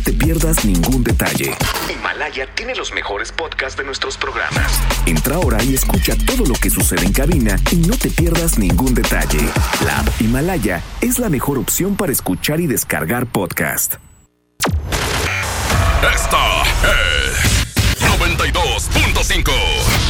no te pierdas ningún detalle. Himalaya tiene los mejores podcasts de nuestros programas. Entra ahora y escucha todo lo que sucede en cabina y no te pierdas ningún detalle. La app Himalaya es la mejor opción para escuchar y descargar podcast. Esta es 92.5.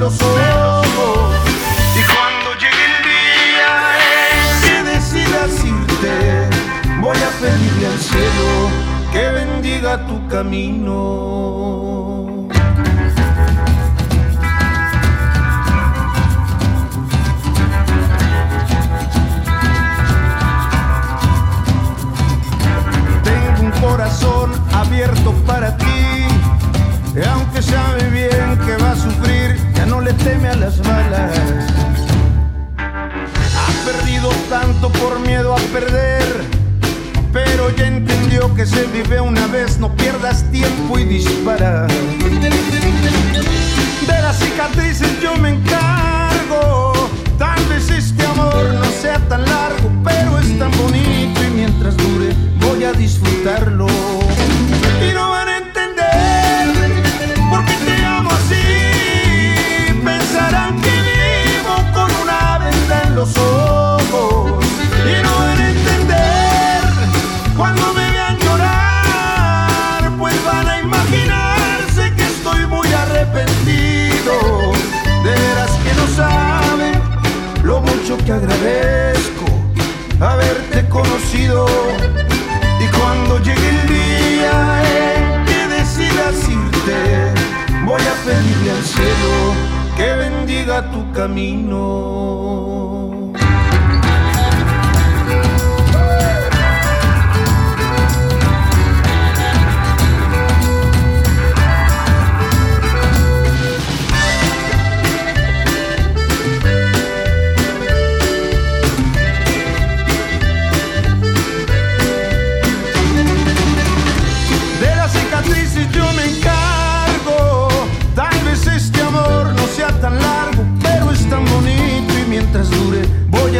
Los ojos. Y cuando llegue el día en que decidas irte, voy a pedirle al cielo que bendiga tu camino. Tengo un corazón abierto para ti. Aunque sabe bien que va a sufrir, le teme a las balas. Ha perdido tanto por miedo a perder. Pero ya entendió que se vive una vez, no pierdas tiempo y dispara. De las cicatrices yo me encargo. Tal vez este amor no sea tan largo, pero es tan bonito y mientras dure voy a disfrutarlo. Y cuando llegue el día en que decidas irte, voy a pedirle al cielo que bendiga tu camino.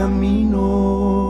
camino.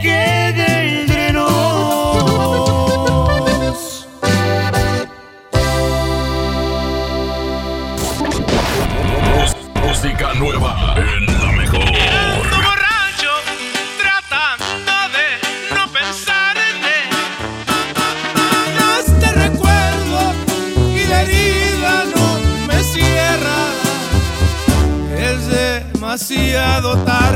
quede entre nos. Música nueva en la mejor. Ando borracho, tratando de no pensar en ti. Este recuerdo y la herida no me cierra. Es demasiado tarde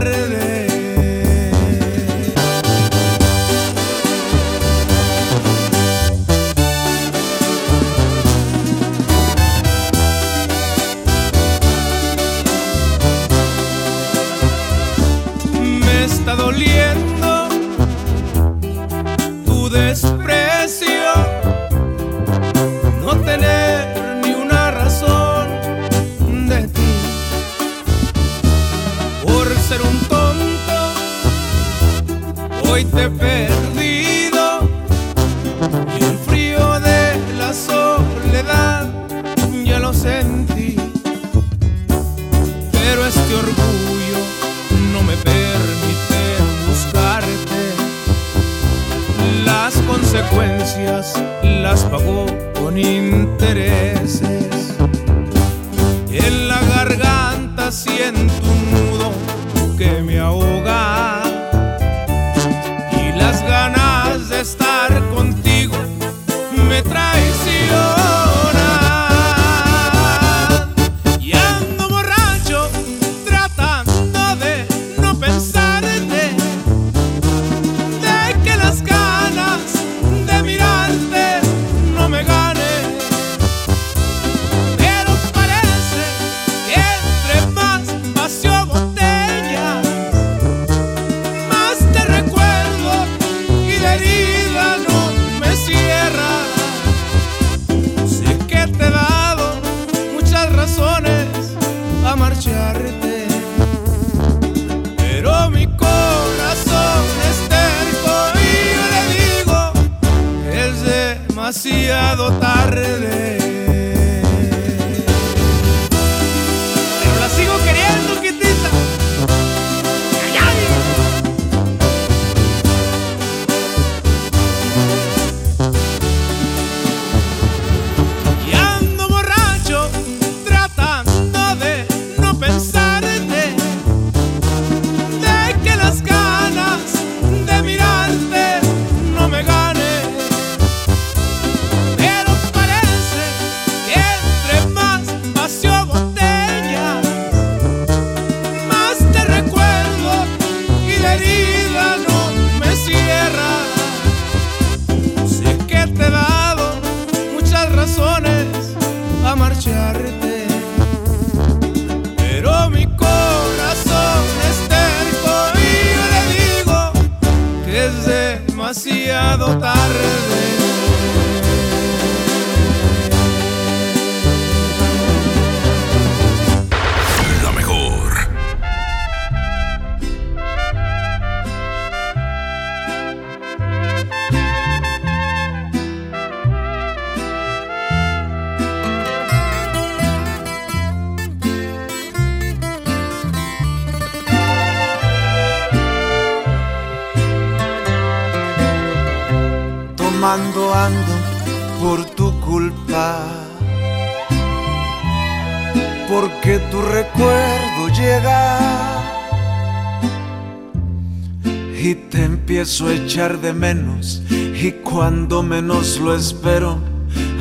y te empiezo a echar de menos. Y cuando menos lo espero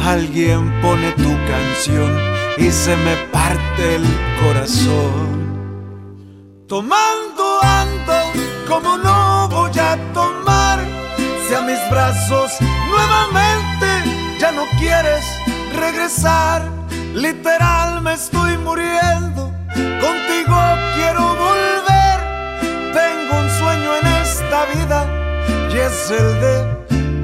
alguien pone tu canción y se me parte el corazón. Tomando ando como no voy a tomar si a mis brazos nuevamente ya no quieres regresar literal me estoy muriendo contigo quiero volver y es el de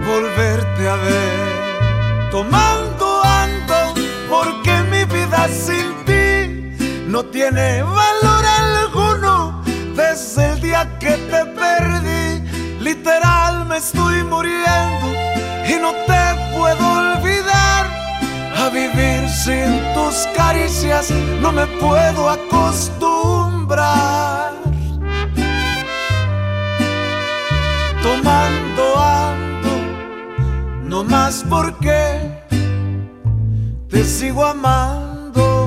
volverte a ver. Tomando ando porque mi vida sin ti no tiene valor alguno desde el día que te perdí. Literal me estoy muriendo y no te puedo olvidar. A vivir sin tus caricias no me puedo acostumbrar. tomando ando, no más porque te sigo amando.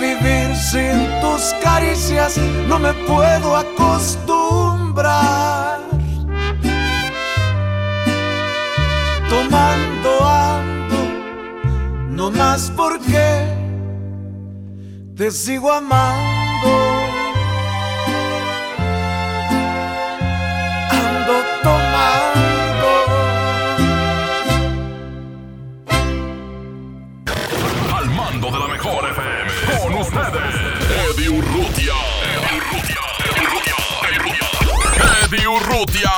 Vivir sin tus caricias no me puedo acostumbrar. Tomando ando, no más porque te sigo amando. Urrutia. Eddie Urrutia.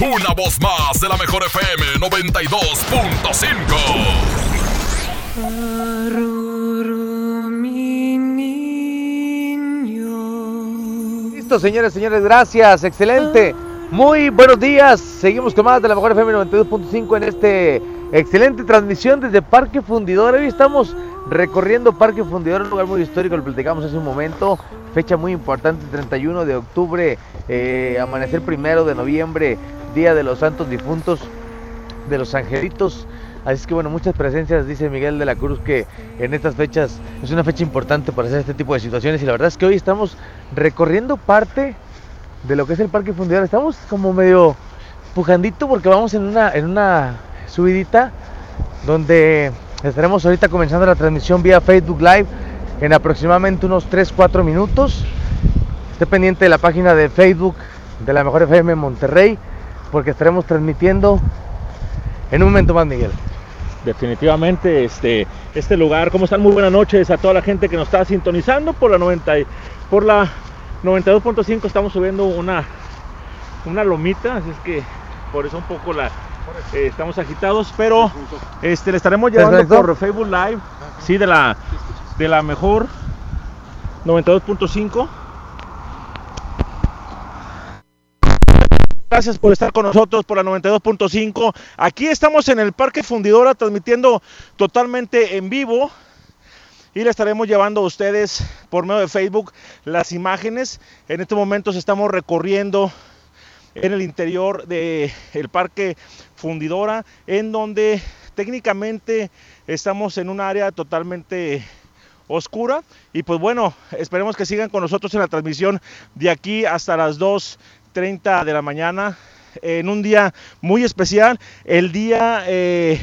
Una voz más de la mejor FM 92.5. Listo, señores, señores, gracias. Excelente. Muy buenos días. Seguimos con más de la mejor FM 92.5 en este excelente transmisión desde Parque Fundidor. Hoy estamos recorriendo Parque Fundidor, un lugar muy histórico, lo platicamos hace un momento. Fecha muy importante, 31 de octubre, eh, amanecer primero de noviembre, Día de los Santos Difuntos, de los Angelitos. Así es que bueno, muchas presencias, dice Miguel de la Cruz, que en estas fechas es una fecha importante para hacer este tipo de situaciones. Y la verdad es que hoy estamos recorriendo parte de lo que es el Parque Fundidor. Estamos como medio pujandito porque vamos en una, en una subidita donde estaremos ahorita comenzando la transmisión vía Facebook Live en aproximadamente unos 3-4 minutos. Esté pendiente de la página de Facebook de la Mejor FM Monterrey porque estaremos transmitiendo en un momento más, Miguel. Definitivamente, este, este lugar, ¿cómo están? Muy buenas noches a toda la gente que nos está sintonizando por la 90, y- por la 92.5 estamos subiendo una, una lomita, así es que por eso un poco la eh, estamos agitados, pero este le estaremos llevando Perfecto. por Facebook Live, sí, de la de la mejor 92.5. Gracias por estar con nosotros por la 92.5. Aquí estamos en el Parque Fundidora transmitiendo totalmente en vivo y le estaremos llevando a ustedes por medio de Facebook las imágenes. En este momento estamos recorriendo en el interior del Parque Fundidora, en donde técnicamente estamos en un área totalmente oscura y pues bueno, esperemos que sigan con nosotros en la transmisión de aquí hasta las 2.30 de la mañana en un día muy especial, el día, eh,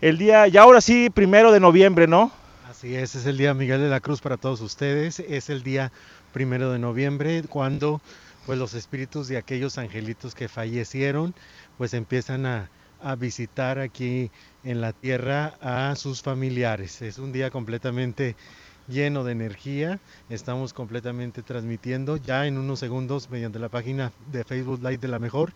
el día, ya ahora sí, primero de noviembre, ¿no? Así es, es el día Miguel de la Cruz para todos ustedes. Es el día primero de noviembre cuando pues los espíritus de aquellos angelitos que fallecieron pues empiezan a, a visitar aquí en la tierra a sus familiares. Es un día completamente lleno de energía. Estamos completamente transmitiendo ya en unos segundos mediante la página de Facebook Live de la Mejor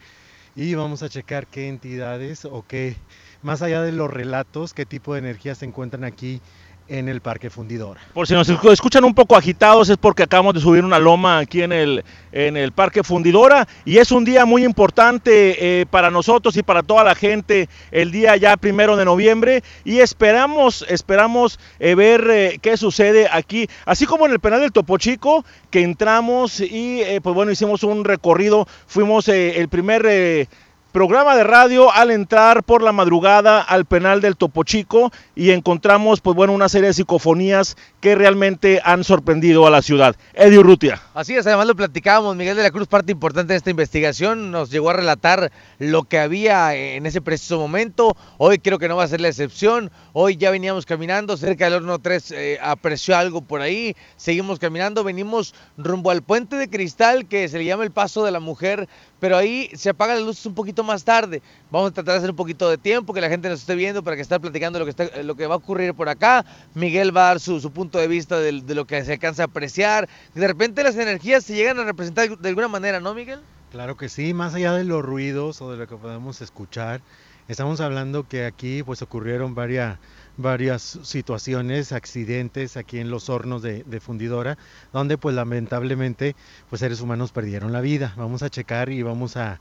y vamos a checar qué entidades o qué, más allá de los relatos, qué tipo de energías se encuentran aquí en el Parque Fundidora. Por si nos escuchan un poco agitados es porque acabamos de subir una loma aquí en el, en el Parque Fundidora y es un día muy importante eh, para nosotros y para toda la gente el día ya primero de noviembre y esperamos, esperamos eh, ver eh, qué sucede aquí, así como en el penal del Topo Chico que entramos y pues bueno hicimos un recorrido, fuimos el primer... programa de radio al entrar por la madrugada al penal del Topo Chico y encontramos pues bueno una serie de psicofonías que realmente han sorprendido a la ciudad. Eddie Urrutia. Así es, además lo platicábamos, Miguel de la Cruz, parte importante de esta investigación, nos llegó a relatar lo que había en ese preciso momento, hoy creo que no va a ser la excepción, hoy ya veníamos caminando cerca del horno 3, eh, apreció algo por ahí, seguimos caminando, venimos rumbo al puente de cristal que se le llama el paso de la mujer, pero ahí se apagan las luces un poquito más tarde, vamos a tratar de hacer un poquito de tiempo, que la gente nos esté viendo para que esté platicando lo que, está, lo que va a ocurrir por acá, Miguel va a dar su, su punto de vista de, de lo que se alcanza a apreciar, de repente las energías se llegan a representar de alguna manera, ¿no, Miguel? Claro que sí, más allá de los ruidos o de lo que podemos escuchar, Estamos hablando que aquí pues ocurrieron varias, varias situaciones, accidentes aquí en los hornos de, de, fundidora, donde pues lamentablemente pues seres humanos perdieron la vida. Vamos a checar y vamos a,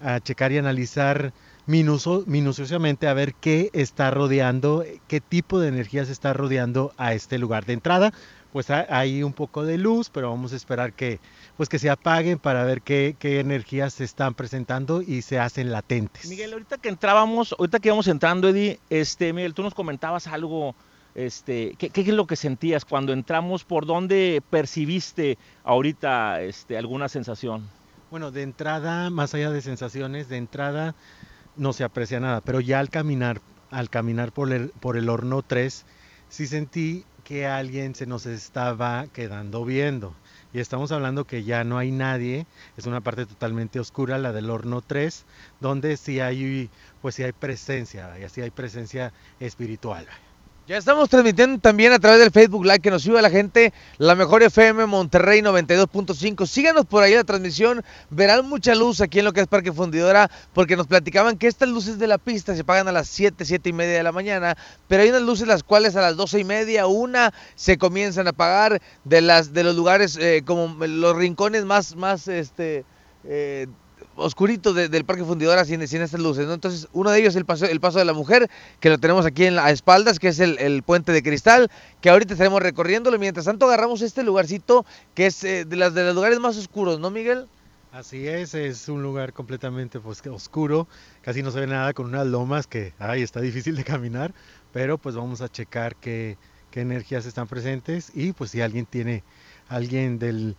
a checar y analizar minuso, minuciosamente a ver qué está rodeando, qué tipo de energía se está rodeando a este lugar de entrada. Pues hay un poco de luz, pero vamos a esperar que, pues que se apaguen para ver qué, qué energías se están presentando y se hacen latentes. Miguel, ahorita que entrábamos, ahorita que íbamos entrando, Eddie, este, Miguel, tú nos comentabas algo, este, ¿qué, ¿qué, es lo que sentías cuando entramos? ¿Por dónde percibiste ahorita este, alguna sensación? Bueno, de entrada, más allá de sensaciones, de entrada no se aprecia nada, pero ya al caminar, al caminar por el, por el horno 3, sí sentí que alguien se nos estaba quedando viendo. Y estamos hablando que ya no hay nadie, es una parte totalmente oscura, la del horno 3, donde sí hay, pues sí hay presencia, y así hay presencia espiritual. Ya estamos transmitiendo también a través del Facebook Live que nos sube la gente, la mejor FM Monterrey 92.5. Síganos por ahí la transmisión, verán mucha luz aquí en lo que es Parque Fundidora, porque nos platicaban que estas luces de la pista se pagan a las 7, 7 y media de la mañana, pero hay unas luces las cuales a las 12 y media, una, se comienzan a apagar de, las, de los lugares eh, como los rincones más, más, este... Eh, oscurito de, del Parque Fundidora sin, sin estas luces, ¿no? Entonces, uno de ellos es el paso, el paso de la mujer, que lo tenemos aquí en las espaldas, que es el, el, puente de cristal, que ahorita estaremos recorriéndolo. Mientras tanto, agarramos este lugarcito que es eh, de, las, de los lugares más oscuros, ¿no, Miguel? Así es, es un lugar completamente pues, oscuro, casi no se ve nada con unas lomas que, ay, está difícil de caminar, pero pues vamos a checar qué, qué energías están presentes y pues si alguien tiene, alguien del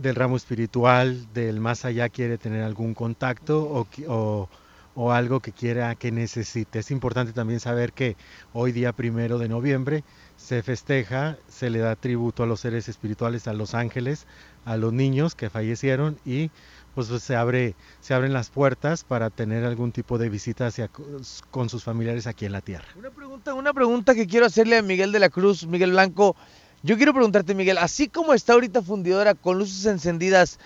del ramo espiritual, del más allá quiere tener algún contacto o, o, algo que quiera, que necesite. Es importante también saber que hoy día primero de noviembre se festeja, se le da tributo a los seres espirituales, a los ángeles, a los niños que fallecieron y pues, pues se abre se abren las puertas para tener algún tipo de visita hacia con sus familiares aquí en la tierra. Una pregunta, una pregunta que quiero hacerle a Miguel de la Cruz, Miguel Blanco. Yo quiero preguntarte, Miguel, así como está ahorita fundidora con luces encendidas,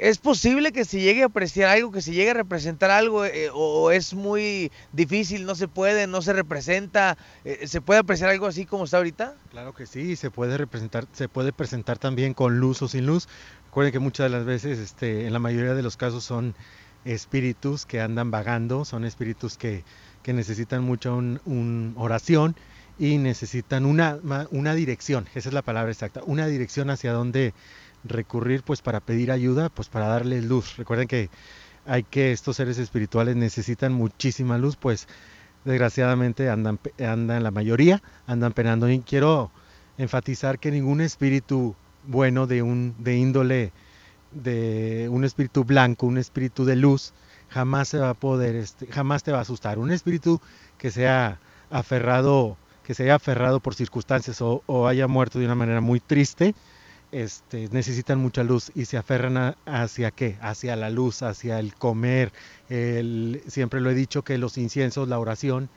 ¿es posible que se llegue a apreciar algo, que se llegue a representar algo eh, o, es muy difícil, no se puede, no se representa? Eh, ¿Se puede apreciar algo así como está ahorita? Claro que sí, se puede representar, se puede presentar también con luz o sin luz. Recuerden que muchas de las veces, este, en la mayoría de los casos son espíritus que andan vagando, son espíritus que, que necesitan mucha un, un oración y necesitan una, una dirección, esa es la palabra exacta, una dirección hacia dónde recurrir pues para pedir ayuda, pues para darles luz. Recuerden que hay que estos seres espirituales necesitan muchísima luz, pues desgraciadamente andan, andan la mayoría, andan penando. Y quiero enfatizar que ningún espíritu bueno de un de índole de un espíritu blanco, un espíritu de luz, jamás se va a poder, este, jamás te va a asustar. Un espíritu que sea aferrado que se haya aferrado por circunstancias o, o, haya muerto de una manera muy triste, este, necesitan mucha luz y se aferran a, hacia qué, hacia la luz, hacia el comer. El, siempre lo he dicho que los inciensos, la oración,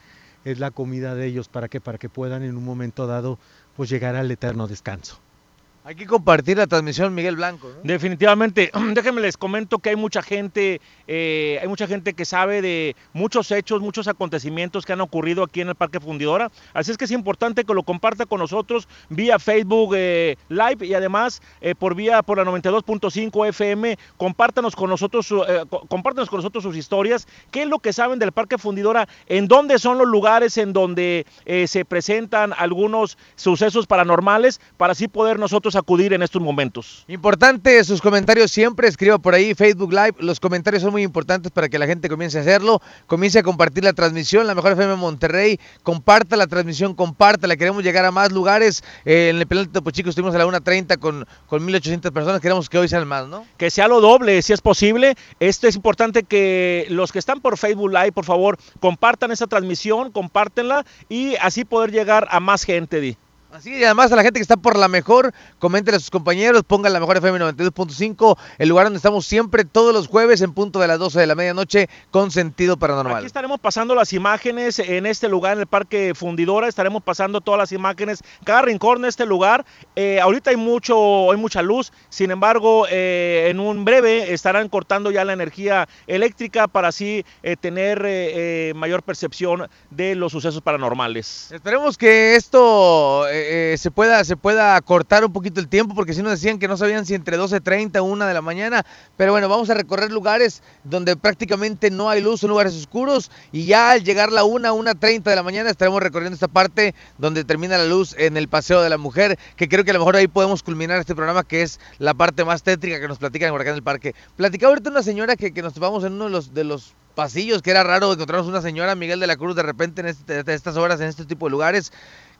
es la comida de ellos para que, para que puedan en un momento dado pues llegar al eterno descanso. Hay que compartir la transmisión Miguel Blanco. Definitivamente. Déjenme les comento que hay mucha gente, eh, hay mucha gente que sabe de muchos hechos, muchos acontecimientos que han ocurrido aquí en el Parque Fundidora. Así es que es importante que lo comparta con nosotros vía Facebook eh, Live y además eh, por vía por la 92.5 FM. Compártanos con nosotros, compártanos con nosotros sus historias. ¿Qué es lo que saben del Parque Fundidora? ¿En dónde son los lugares en donde se presentan algunos sucesos paranormales para así poder nosotros acudir en estos momentos. Importante sus comentarios siempre, escriba por ahí Facebook Live, los comentarios son muy importantes para que la gente comience a hacerlo, comience a compartir la transmisión, la mejor FM Monterrey, comparta la transmisión, compártala, queremos llegar a más lugares, eh, en el penal de Topo Chico estuvimos a la 1.30 con, con 1.800 personas, queremos que hoy sean más, ¿no? Que sea lo doble, si es posible, esto es importante que los que están por Facebook Live, por favor, compartan esa transmisión, compártenla y así poder llegar a más gente, Di. Así, y además a la gente que está por la mejor, coméntenle a sus compañeros, pongan la mejor FM 92.5, el lugar donde estamos siempre todos los jueves en punto de las 12 de la medianoche con sentido paranormal. Aquí estaremos pasando las imágenes en este lugar, en el Parque Fundidora, estaremos pasando todas las imágenes, cada rincón de este lugar. Eh, ahorita hay mucho, hay mucha luz, sin embargo, eh, en un breve estarán cortando ya la energía eléctrica para así eh, tener mayor percepción de los sucesos paranormales. Esperemos que esto eh, se, pueda, se pueda cortar un poquito el tiempo, porque si nos decían que no sabían si entre 12.30 o 1 de la mañana, pero bueno, vamos a recorrer lugares donde prácticamente no hay luz, son lugares oscuros, y ya al llegar la 1, 1.30 de la mañana estaremos recorriendo esta parte donde termina la luz en el Paseo de la Mujer, que creo que a lo mejor ahí podemos culminar este programa, que es la parte más tétrica que nos platican por acá en el parque. Platicaba ahorita una señora que, que nos topamos en uno de los, de los pasillos, que era raro encontrarnos una señora, Miguel de la Cruz, de repente en este- estas horas, en este tipo de lugares,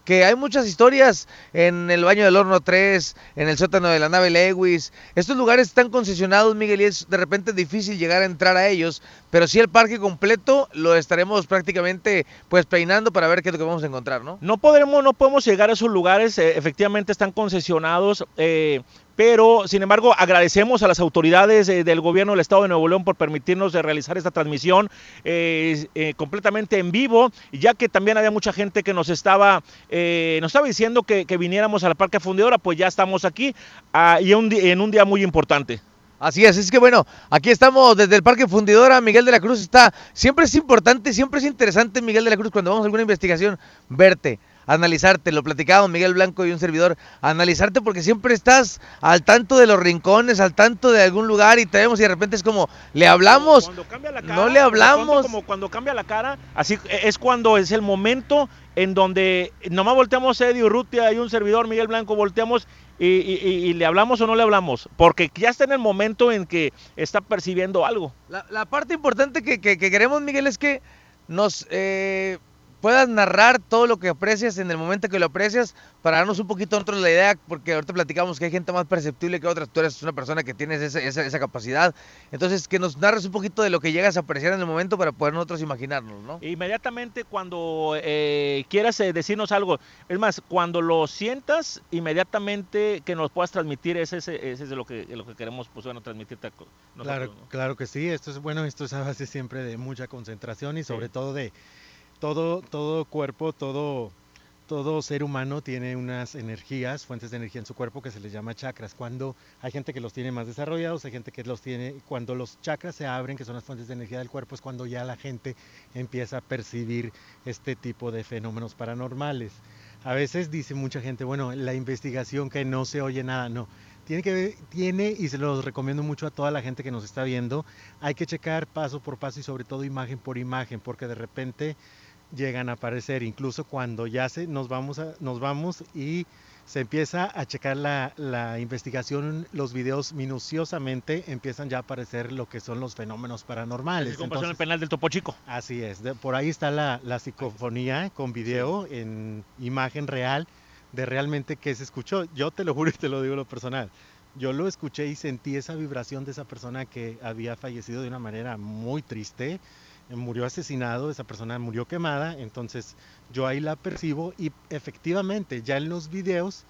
que hay muchas historias en el baño del horno 3, en el sótano de la nave Lewis. Estos lugares están concesionados, Miguel, y es de repente difícil llegar a entrar a ellos, pero sí el parque completo lo estaremos prácticamente pues peinando para ver qué es lo que vamos a encontrar, ¿no? No podremos, no podemos llegar a esos lugares, eh, efectivamente están concesionados, eh, pero sin embargo agradecemos a las autoridades eh, del gobierno del estado de Nuevo León por permitirnos de realizar esta transmisión eh, eh, completamente en vivo, ya que también había mucha gente que nos estaba, eh, nos estaba diciendo que, viniéramos a la Parque Fundidora, pues ya estamos aquí ah, y en un día muy importante. Así es, es que bueno, aquí estamos desde el Parque Fundidora, Miguel de la Cruz está, siempre es importante, siempre es interesante, Miguel de la Cruz, cuando vamos a alguna investigación, verte, analizarte, lo platicábamos Miguel Blanco y un servidor, analizarte porque siempre estás al tanto de los rincones, al tanto de algún lugar y te vemos y de repente es como, le hablamos, Cuando cambia la no le hablamos. Como cuando cambia la cara, así es cuando es el momento en donde nomás volteamos Eddie Urrutia y un servidor, Miguel Blanco, volteamos y, y- y- y le hablamos o no le hablamos, porque ya está en el momento en que está percibiendo algo. La, la parte importante que, que- que queremos, Miguel, es que nos eh, puedas narrar todo lo que aprecias en el momento que lo aprecias para darnos un poquito nosotros la idea, porque ahorita platicamos que hay gente más perceptible que otras. Tú eres una persona que tienes esa, esa- esa capacidad. Entonces, que nos narres un poquito de lo que llegas a apreciar en el momento para poder nosotros imaginarnos, ¿no? Inmediatamente cuando eh, quieras eh, decirnos algo, es más, cuando lo sientas, inmediatamente que nos puedas transmitir, ese, ese, ese es lo que, lo que queremos, pues bueno, transmitirte Claro, nosotros, ¿no? claro que sí. Esto es bueno, esto es a base siempre de mucha concentración y sobre todo de todo, todo cuerpo, todo, todo ser humano tiene unas energías, fuentes de energía en su cuerpo que se les llama chakras. Cuando hay gente que los tiene más desarrollados, hay gente que los tiene, cuando los chakras se abren, que son las fuentes de energía del cuerpo, es cuando ya la gente empieza a percibir este tipo de fenómenos paranormales. A veces dice mucha gente, bueno, la investigación que no se oye nada, no. Tiene que tiene y se los recomiendo mucho a toda la gente que nos está viendo. Hay que checar paso por paso y sobre todo imagen por imagen, porque de repente llegan a aparecer, incluso cuando ya se nos vamos a, nos vamos y se empieza a checar la, la investigación, los videos minuciosamente empiezan ya a aparecer lo que son los fenómenos paranormales. Así como pasó en el Entonces, penal del Topo Chico. Así es, de- por ahí está la, la psicofonía con video en imagen real de realmente qué se escuchó. Yo te lo juro y te lo digo lo personal. Yo lo escuché y sentí esa vibración de esa persona que había fallecido de una manera muy triste. Murió asesinado, esa persona murió quemada, entonces yo ahí la percibo y efectivamente ya en los videos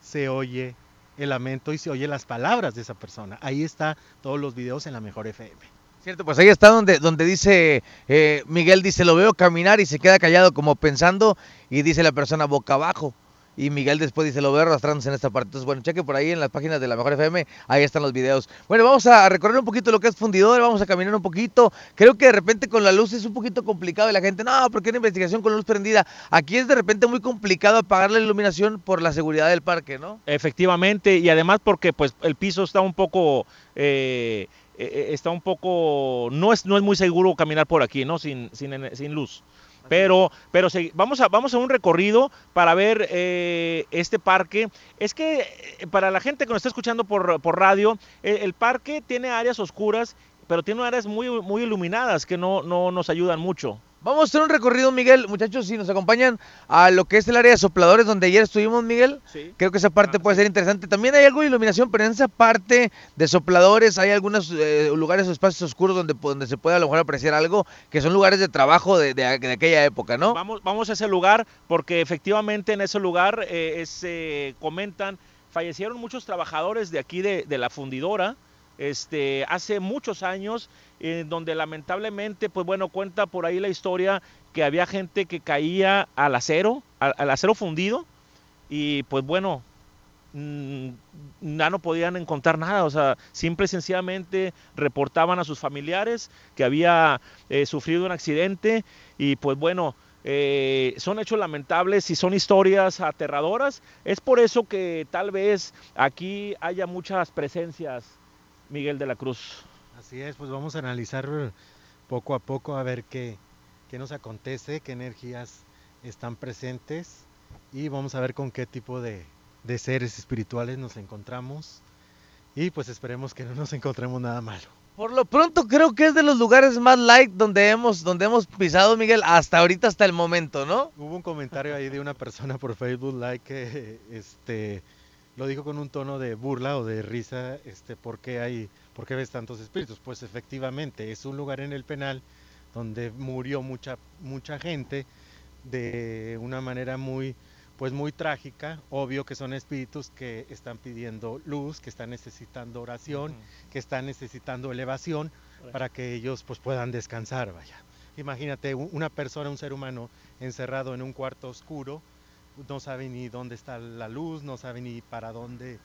se oye el lamento y se oye las palabras de esa persona. Ahí está todos los videos en la mejor FM. Cierto, pues ahí está donde, donde dice, eh, Miguel dice, lo veo caminar y se queda callado como pensando y dice la persona boca abajo. Y Miguel después dice, lo veo arrastrándose en esta parte. Entonces, bueno, cheque por ahí en las páginas de la Mejor FM, ahí están los videos. Bueno, vamos a recorrer un poquito lo que es fundidor, vamos a caminar un poquito. Creo que de repente con la luz es un poquito complicado y la gente, no, porque una investigación con luz prendida. Aquí es de repente muy complicado apagar la iluminación por la seguridad del parque, ¿no? Efectivamente, y además porque pues el piso está un poco, eh, eh, está un poco, no es, no es muy seguro caminar por aquí, ¿no? Sin, sin, sin luz. Pero, pero vamos, a, vamos a un recorrido para ver eh, este parque. Es que eh, para la gente que nos está escuchando por, por radio, el, el parque tiene áreas oscuras, pero tiene áreas muy, muy iluminadas que no, no nos ayudan mucho. Vamos a hacer un recorrido, Miguel. Muchachos, si nos acompañan a lo que es el área de sopladores, donde ayer estuvimos, Miguel. Sí. Creo que esa parte Ah, puede sí. ser interesante. También hay algo de iluminación, pero en esa parte de sopladores hay algunos eh, lugares o espacios oscuros donde, donde se puede a lo mejor apreciar algo, que son lugares de trabajo de, de- de aquella época, ¿no? Vamos, vamos a ese lugar porque efectivamente en ese lugar eh, es, eh, comentan, fallecieron muchos trabajadores de aquí de, de la fundidora este, hace muchos años, en donde lamentablemente, pues bueno, cuenta por ahí la historia que había gente que caía al acero, al, acero fundido, y pues bueno, mm, ya no podían encontrar nada, o sea, simple sencillamente reportaban a sus familiares que había eh, sufrido un accidente y pues bueno, eh, son hechos lamentables y son historias aterradoras. Es por eso que tal vez aquí haya muchas presencias, Miguel de la Cruz. Así es, pues vamos a analizar poco a poco a ver qué, qué nos acontece, qué energías están presentes y vamos a ver con qué tipo de, de seres espirituales nos encontramos y pues esperemos que no nos encontremos nada malo. Por lo pronto creo que es de los lugares más light donde hemos, donde hemos pisado, Miguel, hasta ahorita, hasta el momento, ¿no? Hubo un comentario ahí de una persona por Facebook like que este lo dijo con un tono de burla o de risa, este, ¿por qué hay, por qué ves tantos espíritus? Pues efectivamente, es un lugar en el penal donde murió mucha, mucha gente de una manera muy, pues muy trágica. Obvio que son espíritus que están pidiendo luz, que están necesitando oración, que están necesitando elevación para que ellos pues puedan descansar, vaya. Imagínate una persona, un ser humano encerrado en un cuarto oscuro, no sabe ni dónde está la luz, no sabe ni para dónde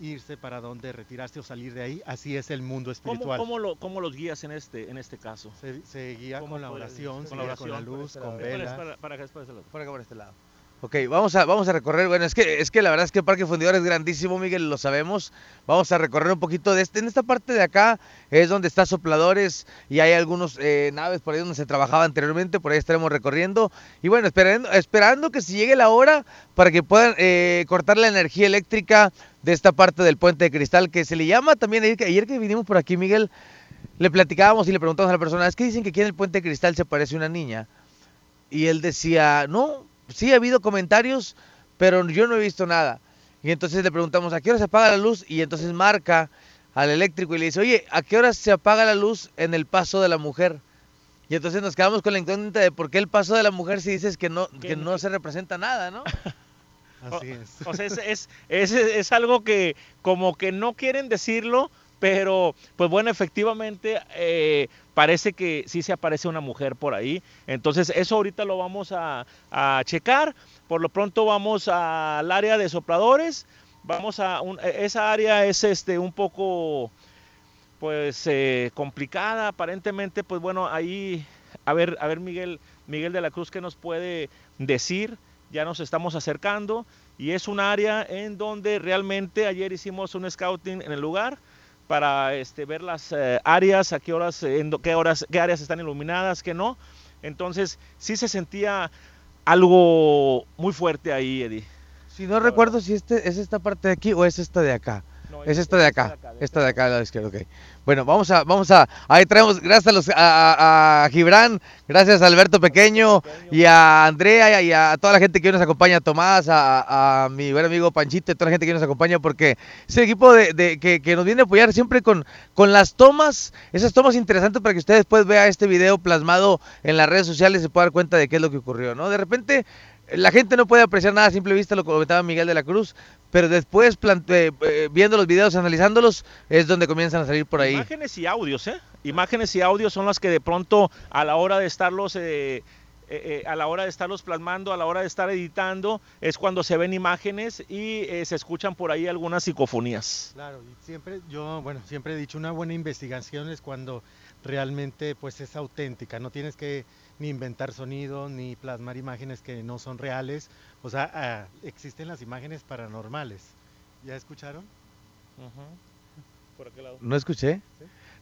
irse, para dónde retirarse o salir de ahí. Así es el mundo ¿Cómo, espiritual. cómo lo, cómo los guías en este, en este caso? Se, se guía ¿Cómo con la oración, se con la con luz, este con lado. Para- velas. para- para acá, para ese lado. Por acá, por este lado. Ok, vamos a, vamos a recorrer, bueno, es que, es que la verdad es que el Parque Fundidor es grandísimo, Miguel, lo sabemos. Vamos a recorrer un poquito de este, en esta parte de acá es donde está sopladores y hay algunos eh, naves por ahí donde se trabajaba anteriormente, por ahí estaremos recorriendo. Y bueno, esperando, esperando que si llegue la hora para que puedan eh, cortar la energía eléctrica de esta parte del puente de cristal que se le llama también, ayer que, ayer que vinimos por aquí, Miguel, le platicábamos y le preguntamos a la persona, es que dicen que aquí en el puente de cristal se parece una niña. Y él decía, no, sí ha habido comentarios, pero yo no he visto nada. Y entonces le preguntamos, ¿a qué hora se apaga la luz? Y entonces marca al eléctrico y le dice, oye, ¿a qué hora se apaga la luz en el paso de la mujer? Y entonces nos quedamos con la incógnita de por qué el paso de la mujer si dices que no, que no se representa nada, ¿no? Así es. O sea, es, es, es, es algo que como que no quieren decirlo, pero pues bueno, efectivamente eh, parece que sí se aparece una mujer por ahí. Entonces eso ahorita lo vamos a, checar. Por lo pronto vamos al área de sopladores. Vamos a un- esa área es este un poco pues eh, complicada aparentemente pues bueno ahí a ver a ver Miguel Miguel de la Cruz qué nos puede decir ya nos estamos acercando y es un área en donde realmente ayer hicimos un scouting en el lugar para este, ver las eh, áreas, a qué horas, eh, en qué horas, qué áreas están iluminadas, qué no. Entonces sí se sentía algo muy fuerte ahí, Eddie. Si no recuerdo si este es esta parte de aquí o es esta de acá. No, Es esta de acá, de esta de acá al lado izquierdo, ok. Bueno, vamos a, vamos a, ahí traemos, gracias a, los, a, a- a Gibran, gracias a Alberto Pequeño y a Andrea y a toda la gente que hoy nos acompaña, a Tomás, a, a mi buen amigo Panchito y toda la gente que hoy nos acompaña, porque es el equipo de, de- que, que nos viene a apoyar siempre con, con las tomas, esas tomas interesantes para que ustedes después vean este video plasmado en las redes sociales y se puedan dar cuenta de qué es lo que ocurrió, ¿no? De repente la gente no puede apreciar nada a simple vista, lo comentaba Miguel de la Cruz, pero después plante- eh, viendo los videos, analizándolos, es donde comienzan a salir por ahí. Imágenes y audios, ¿eh? Imágenes y audios son las que de pronto a la hora de estarlos, eh, eh, eh, a la hora de estarlos plasmando, a la hora de estar editando, es cuando se ven imágenes y eh, se escuchan por ahí algunas psicofonías. Claro, y siempre yo, bueno, siempre he dicho, una buena investigación es cuando realmente pues es auténtica, no tienes que ni inventar sonido, ni plasmar imágenes que no son reales, o sea, ah, existen las imágenes paranormales. ¿Ya escucharon? Por aquel lado. No escuché.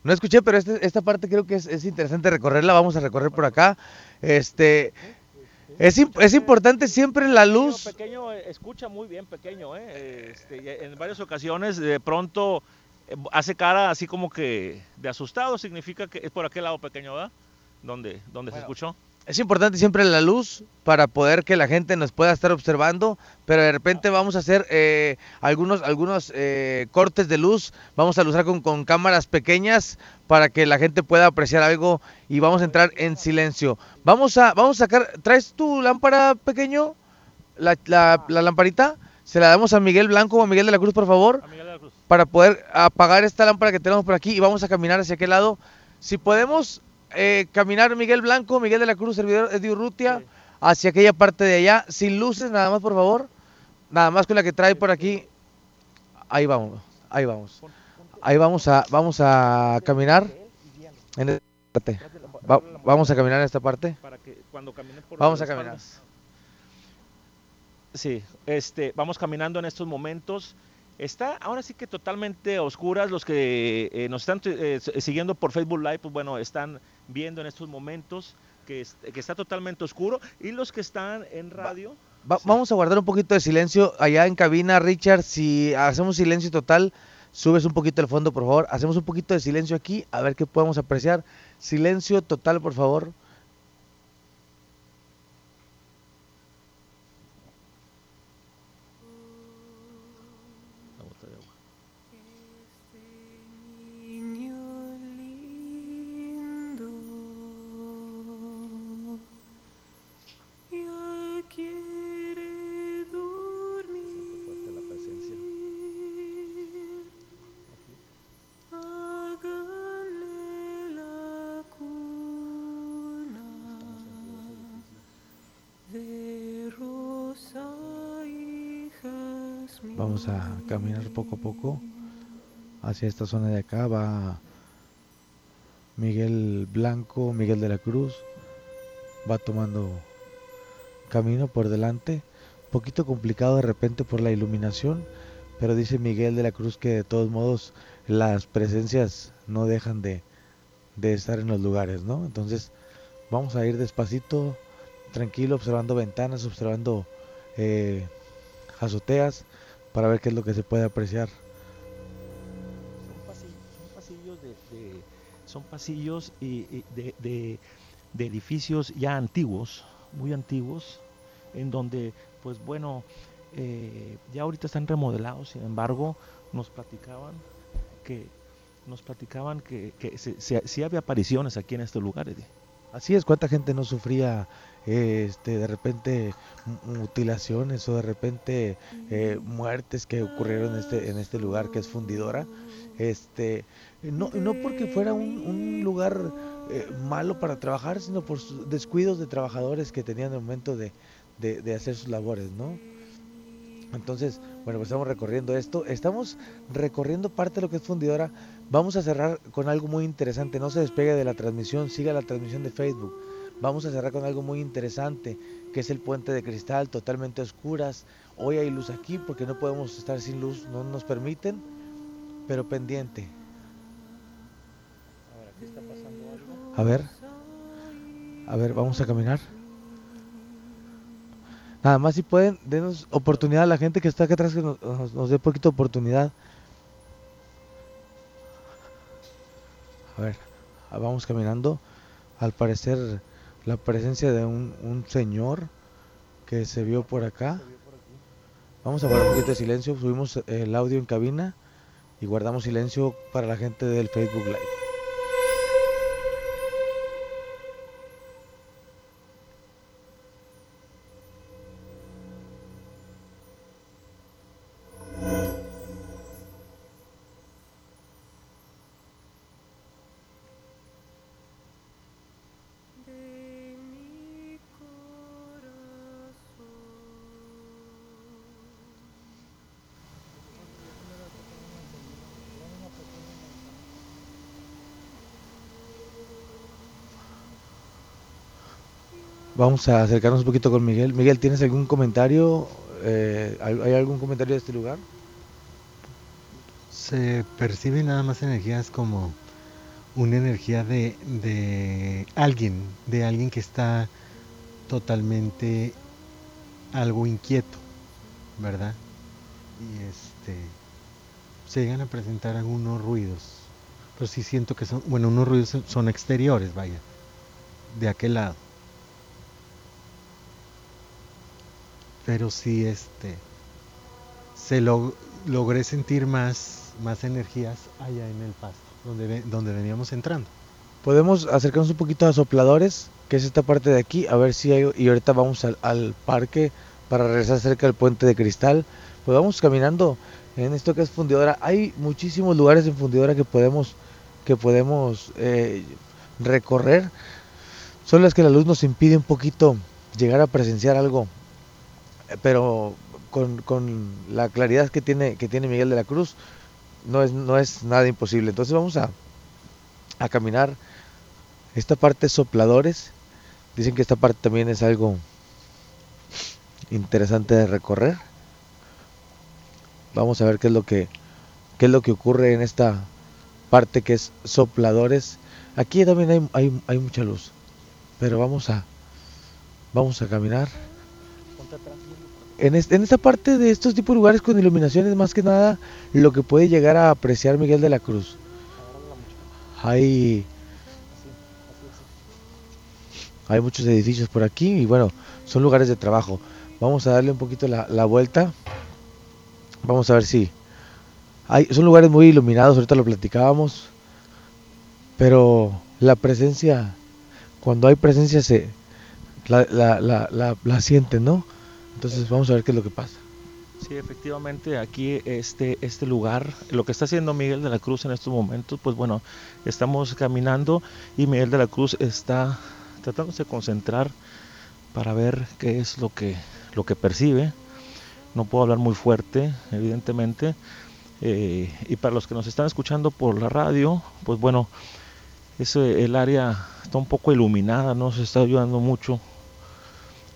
No escuché, pero este- esta parte creo que es, es interesante recorrerla. Vamos a recorrer por acá. Este, es, es importante siempre la luz. Pequeño, eh, escucha muy bien, pequeño, ¿eh? Este, en varias ocasiones de pronto eh, hace cara así como que de asustado, significa que es por aquel lado pequeño, ¿verdad? Donde, donde se escuchó. Es importante siempre la luz para poder que la gente nos pueda estar observando, pero de repente vamos a hacer eh, algunos, algunos eh, cortes de luz, vamos a usar con, con cámaras pequeñas para que la gente pueda apreciar algo y vamos a entrar en silencio. Vamos a, vamos a sacar, ¿traes tu lámpara pequeño? La, la, la lamparita, se la damos a Miguel Blanco o a Miguel de la Cruz, por favor, para poder apagar esta lámpara que tenemos por aquí y vamos a caminar hacia aquel lado. Si podemos eh, caminar Miguel Blanco, Miguel de la Cruz, servidor Eddie Urrutia, hacia aquella parte de allá, sin luces, nada más, por favor. Nada más con la que trae por aquí. Ahí vamos, ahí vamos. Ahí vamos a, vamos a caminar en esta parte. Va- vamos a caminar en esta parte. Vamos a caminar. Sí, este, vamos caminando en estos momentos. Está ahora sí que totalmente a oscuras. Los que eh, nos están eh, siguiendo por Facebook Live, pues bueno, están viendo en estos momentos que, es- que está totalmente oscuro. Y los que están en radio, Va- Vamos a guardar un poquito de silencio allá en cabina, Richard. Si hacemos silencio total, subes un poquito el fondo, por favor. Hacemos un poquito de silencio aquí, a ver qué podemos apreciar. Silencio total, por favor. Caminar poco a poco hacia esta zona de acá. Va Miguel Blanco, Miguel de la Cruz. Va tomando camino por delante. Un poquito complicado de repente por la iluminación. Pero dice Miguel de la Cruz que de todos modos las presencias no dejan de, de estar en los lugares, ¿no? Entonces vamos a ir despacito, tranquilo, observando ventanas, observando eh, azoteas para ver qué es lo que se puede apreciar. son pasillos, de, y, de, de- edificios ya antiguos, muy antiguos, en donde, pues bueno, eh, ya ahorita están remodelados, sin embargo, nos platicaban que nos platicaban que, que se- se- sí había apariciones aquí en este lugar, Eddie. Así es, cuánta gente no sufría este, de repente mu- mutilaciones o de repente eh, muertes que ocurrieron en este, en este lugar que es fundidora. Este, no, no porque fuera un, un lugar eh, malo para trabajar, sino por sus descuidos de trabajadores que tenían el momento de, de- de hacer sus labores, ¿no? Entonces, bueno, pues estamos recorriendo esto. Estamos recorriendo parte de lo que es fundidora. Vamos a cerrar con algo muy interesante. No se despegue de la transmisión, siga la transmisión de Facebook. Vamos a cerrar con algo muy interesante, que es el puente de cristal, totalmente a oscuras. Hoy hay luz aquí porque no podemos estar sin luz, no nos permiten, pero pendiente. A ver, a ver, vamos a caminar. Nada más si pueden, denos oportunidad a la gente que está acá atrás que nos, nos- nos dé poquito oportunidad. A ver, vamos caminando. Al parecer la presencia de un, un señor que se vio por acá. Vamos a guardar un poquito de silencio. Subimos el audio en cabina y guardamos silencio para la gente del Facebook Live. Vamos a acercarnos un poquito con Miguel. Miguel, ¿tienes algún comentario? Eh, ¿hay algún comentario de este lugar? Se percibe nada más energías como una energía de, de alguien, de alguien que está totalmente algo inquieto, ¿verdad? Y este se llegan a presentar algunos ruidos, pero sí siento que son, bueno, unos ruidos son exteriores, vaya, de aquel lado. Pero sí este se lo, logré sentir más, más energías allá en el pasto, donde, donde veníamos entrando. Podemos acercarnos un poquito a sopladores, que es esta parte de aquí, a ver si hay, y ahorita vamos al, parque para regresar cerca del puente de cristal. Pues vamos caminando en esto que es fundidora. Hay muchísimos lugares en fundidora que podemos, que podemos eh, recorrer. Solo es que la luz nos impide un poquito llegar a presenciar algo, pero con, con la claridad que tiene, que tiene Miguel de la Cruz, no es, no es nada imposible. Entonces vamos a, a caminar esta parte sopladores. Dicen que esta parte también es algo interesante de recorrer. Vamos a ver qué es lo que qué es lo que ocurre en esta parte que es sopladores. Aquí también hay, hay, hay mucha luz. Pero vamos a vamos a caminar. En, es- en esta parte de estos tipos de lugares con iluminaciones, más que nada, lo que puede llegar a apreciar Miguel de la Cruz. Hay, hay muchos edificios por aquí y bueno, son lugares de trabajo. Vamos a darle un poquito la, la vuelta. Vamos a ver si... Hay, son lugares muy iluminados, ahorita lo platicábamos. Pero la presencia, cuando hay presencia se... La, la, la, la, la sienten, ¿no? Entonces vamos a ver qué es lo que pasa. Sí, efectivamente, aquí este, este lugar, lo que está haciendo Miguel de la Cruz en estos momentos, pues bueno, estamos caminando y Miguel de la Cruz está tratándose de concentrar para ver qué es lo que, lo que percibe. No puedo hablar muy fuerte, evidentemente. eh, y para los que nos están escuchando por la radio, pues bueno, ese, el área está un poco iluminada, no se está ayudando mucho.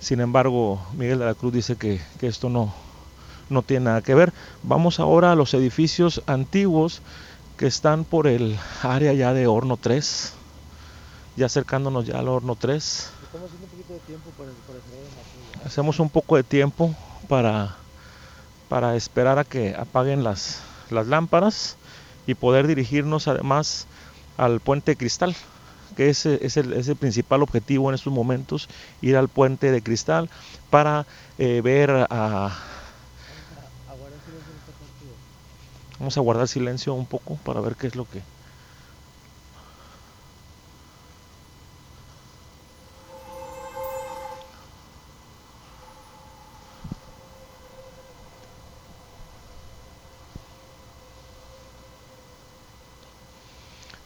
Sin embargo, Miguel de la Cruz dice que, que esto no, no tiene nada que ver. Vamos ahora a los edificios antiguos que están por el área ya de Horno 3, ya acercándonos ya al Horno 3. Estamos haciendo un poquito de tiempo para, para Hacemos un poco de tiempo para, para esperar a que apaguen las, las lámparas y poder dirigirnos además al puente de cristal, que es el, es el principal objetivo en estos momentos, ir al puente de cristal para eh, ver a... Vamos a guardar silencio un poco para ver qué es lo que...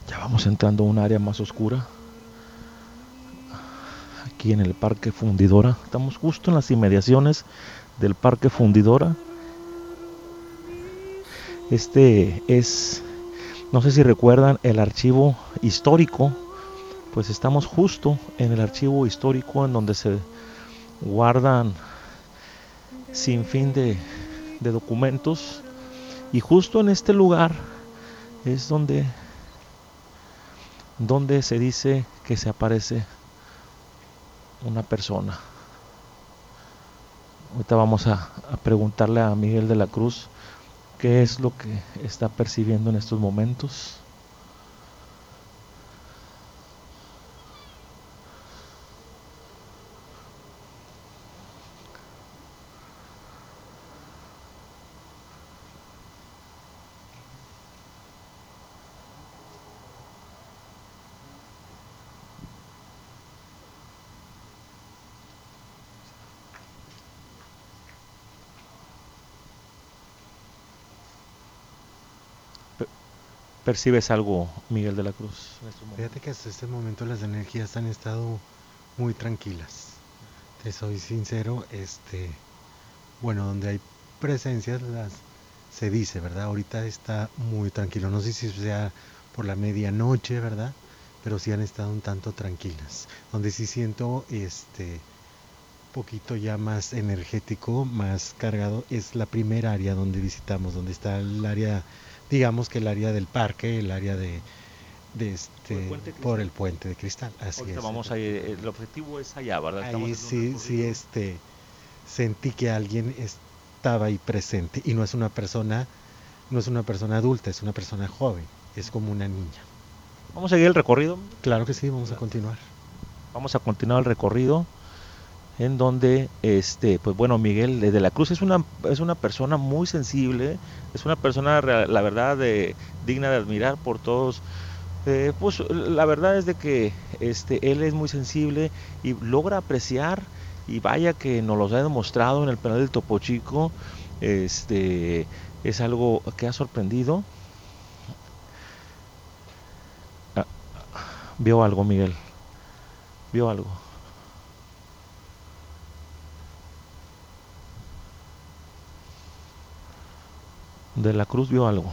Ya vamos entrando a un área más oscura. Aquí en el Parque Fundidora. Estamos justo en las inmediaciones del Parque Fundidora. Este es, no sé si recuerdan, el archivo histórico. Pues estamos justo en el archivo histórico en donde se guardan sin fin de, de documentos. Y justo en este lugar es donde donde se dice que se aparece una persona. Ahorita vamos a, a, preguntarle a Miguel de la Cruz qué es lo que está percibiendo en estos momentos. Percibes algo, Miguel de la Cruz? Fíjate que hasta este momento las energías han estado muy tranquilas. Te soy sincero, este, bueno, donde hay presencias las se dice, ¿verdad? Ahorita está muy tranquilo. No sé si sea por la medianoche, ¿verdad? Pero sí han estado un tanto tranquilas. Donde sí siento este poquito ya más energético, más cargado, es la primera área donde visitamos, donde está el área digamos que el área del parque, el área de, de este Por el puente de por el puente de cristal. Así Ahorita es. vamos ahí, el objetivo es allá, ¿verdad? Ahí sí, sí, este, sentí que alguien estaba ahí presente y no es una persona, no es una persona adulta, es una persona joven, es como una niña. Vamos a seguir el recorrido. Claro que sí, vamos a continuar. Vamos a continuar el recorrido. En donde este pues bueno Miguel de la Cruz es una es una persona muy sensible es una persona la verdad de, digna de admirar por todos. Eh, pues la verdad es de que este él es muy sensible y logra apreciar y vaya que nos los ha demostrado en el penal del Topo Chico este es algo que ha sorprendido. Ah, vio algo Miguel vio algo de la Cruz vio algo.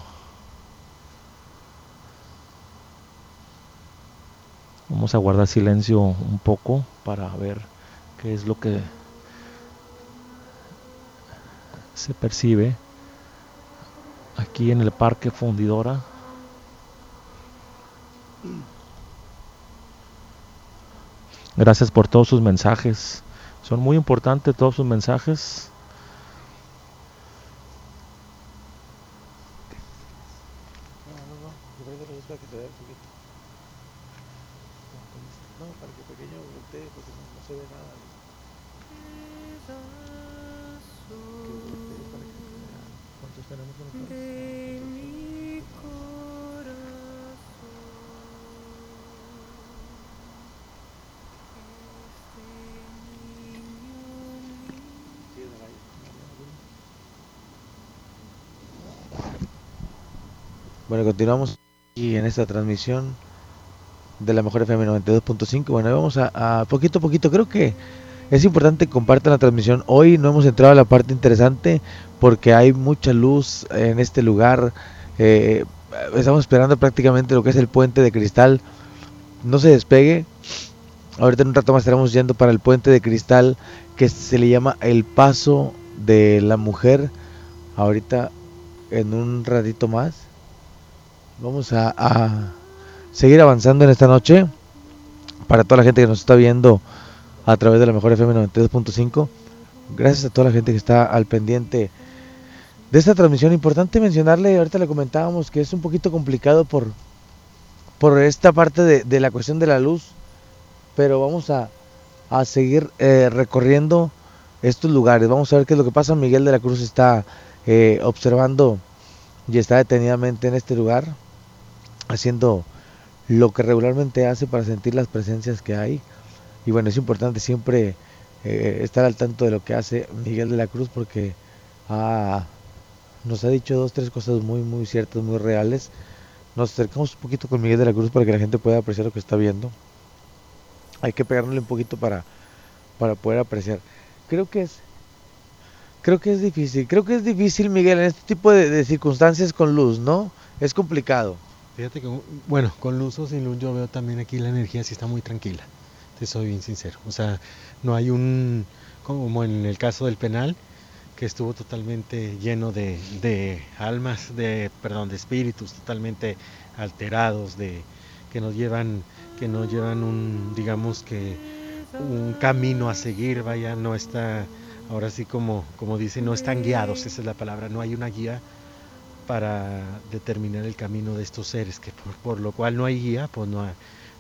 Vamos a guardar silencio un poco para ver qué es lo que se percibe aquí en el Parque Fundidora. Gracias por todos sus mensajes. Son muy importantes todos sus mensajes. de mi corazón. Este niño Bueno, continuamos aquí en esta transmisión de la mejor FM 92.5. Bueno, vamos a, a poquito a poquito. Creo que es importante que compartan la transmisión. Hoy no hemos entrado a la parte interesante porque hay mucha luz en este lugar. Eh, estamos esperando prácticamente lo que es el puente de cristal. No se despegue. Ahorita en un rato más estaremos yendo para el puente de cristal que se le llama el paso de la mujer. Ahorita en un ratito más. Vamos a, seguir avanzando en esta noche. Para toda la gente que nos está viendo a través de la mejor FM 92.5. Gracias a toda la gente que está al pendiente de esta transmisión. Importante mencionarle, ahorita le comentábamos que es un poquito complicado por, por esta parte de, de la cuestión de la luz. Pero vamos a, a seguir eh, recorriendo estos lugares. Vamos a ver qué es lo que pasa. Miguel de la Cruz está eh, observando y está detenidamente en este lugar, haciendo lo que regularmente hace para sentir las presencias que hay. Y bueno, es importante siempre eh, estar al tanto de lo que hace Miguel de la Cruz porque ah, nos ha dicho dos, tres cosas muy, muy ciertas, muy reales. Nos acercamos un poquito con Miguel de la Cruz para que la gente pueda apreciar lo que está viendo. Hay que pegarle un poquito para, para poder apreciar. Creo que es Creo que es difícil, creo que es difícil, Miguel, en este tipo de, de circunstancias con luz, ¿no? Es complicado. Fíjate que, bueno, con luz o sin luz yo veo también aquí la energía sí está muy tranquila, te soy bien sincero. O sea, no hay un, como en el caso del penal, que estuvo totalmente lleno de, de almas, de, perdón, de espíritus totalmente alterados, de que nos llevan, que nos llevan un, digamos que un camino a seguir, vaya, no está, ahora sí como, como dice, no están guiados, esa es la palabra, no hay una guía para determinar el camino de estos seres, que por, por lo cual no hay guía, pues no hay,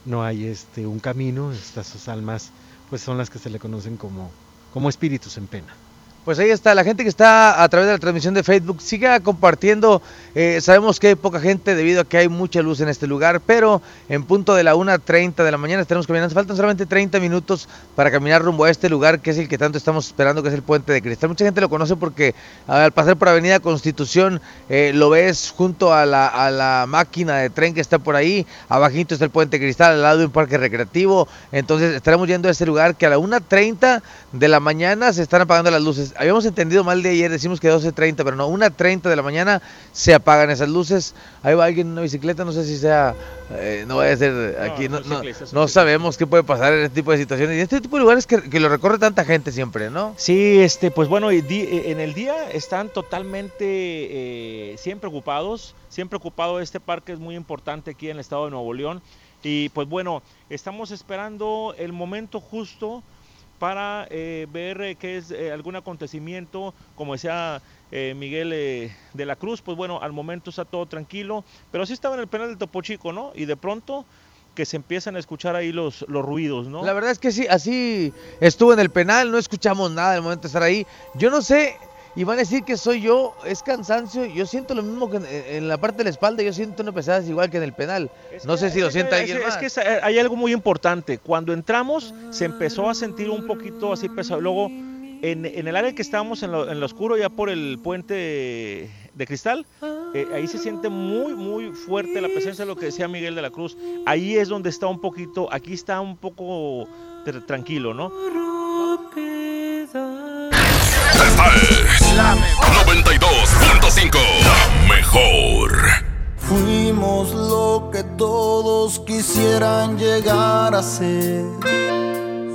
no hay este un camino, estas sus almas pues son las que se le conocen como, como espíritus en pena. Pues ahí está, la gente que está a través de la transmisión de Facebook, siga compartiendo. Eh, sabemos que hay poca gente debido a que hay mucha luz en este lugar, pero en punto de la 1.30 de la mañana estaremos caminando. Faltan solamente 30 minutos para caminar rumbo a este lugar que es el que tanto estamos esperando, que es el Puente de Cristal. Mucha gente lo conoce porque al pasar por Avenida Constitución eh, lo ves junto a la, a la máquina de tren que está por ahí. Abajito está el Puente de Cristal, al lado de un parque recreativo. Entonces estaremos yendo a este lugar que a la 1.30 de la mañana se están apagando las luces habíamos entendido mal de ayer, decimos que 12.30, pero no, 1.30 de la mañana se apagan esas luces. Ahí va alguien en una bicicleta, no sé si sea, eh, no vaya a ser aquí, no, no, no sabemos qué puede pasar en este tipo de situaciones. Y este tipo de lugares que, que lo recorre tanta gente siempre, ¿no? Sí, este, pues bueno, y di- en el día están totalmente eh, siempre ocupados, siempre ocupado. Este parque es muy importante aquí en el estado de Nuevo León. Y pues bueno, estamos esperando el momento justo para eh, ver eh, qué es eh, algún acontecimiento, como decía Miguel de la Cruz, pues bueno, al momento está todo tranquilo, pero sí estaba en el penal del Topo Chico, ¿no? Y de pronto que se empiezan a escuchar ahí los, los ruidos, ¿no? La verdad es que sí, así estuvo en el penal, no escuchamos nada al momento de estar ahí. Yo no sé, y van a decir que soy yo, es cansancio, yo siento lo mismo que en, en la parte de la espalda, yo siento una pesadez igual que en el penal. Es no que- sé si lo es que- sienta es- alguien es más. que es- eh, hay algo muy importante. Cuando entramos se empezó a sentir un poquito así pesado. Luego, en, en el área que estábamos en lo, en lo oscuro, ya por el puente de, de cristal, eh, ahí se siente muy, muy fuerte la presencia de lo que decía Miguel de la Cruz. Ahí es donde está un poquito, aquí está un poco tr- tranquilo, ¿no? Esta es La mejor. 92.5. La mejor. Fuimos lo que todos quisieran llegar a ser.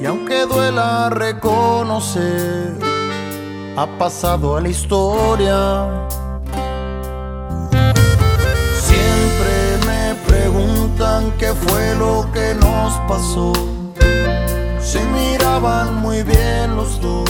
Y aunque duela reconocer, ha pasado a la historia. Siempre me preguntan qué fue lo que nos pasó. Se miraban muy bien los dos,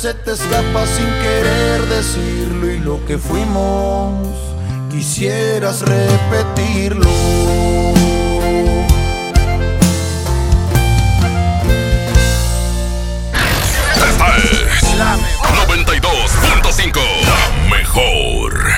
se te escapa sin querer decirlo y lo que fuimos quisieras repetirlo. Esta es La mejor. 92.5. La mejor.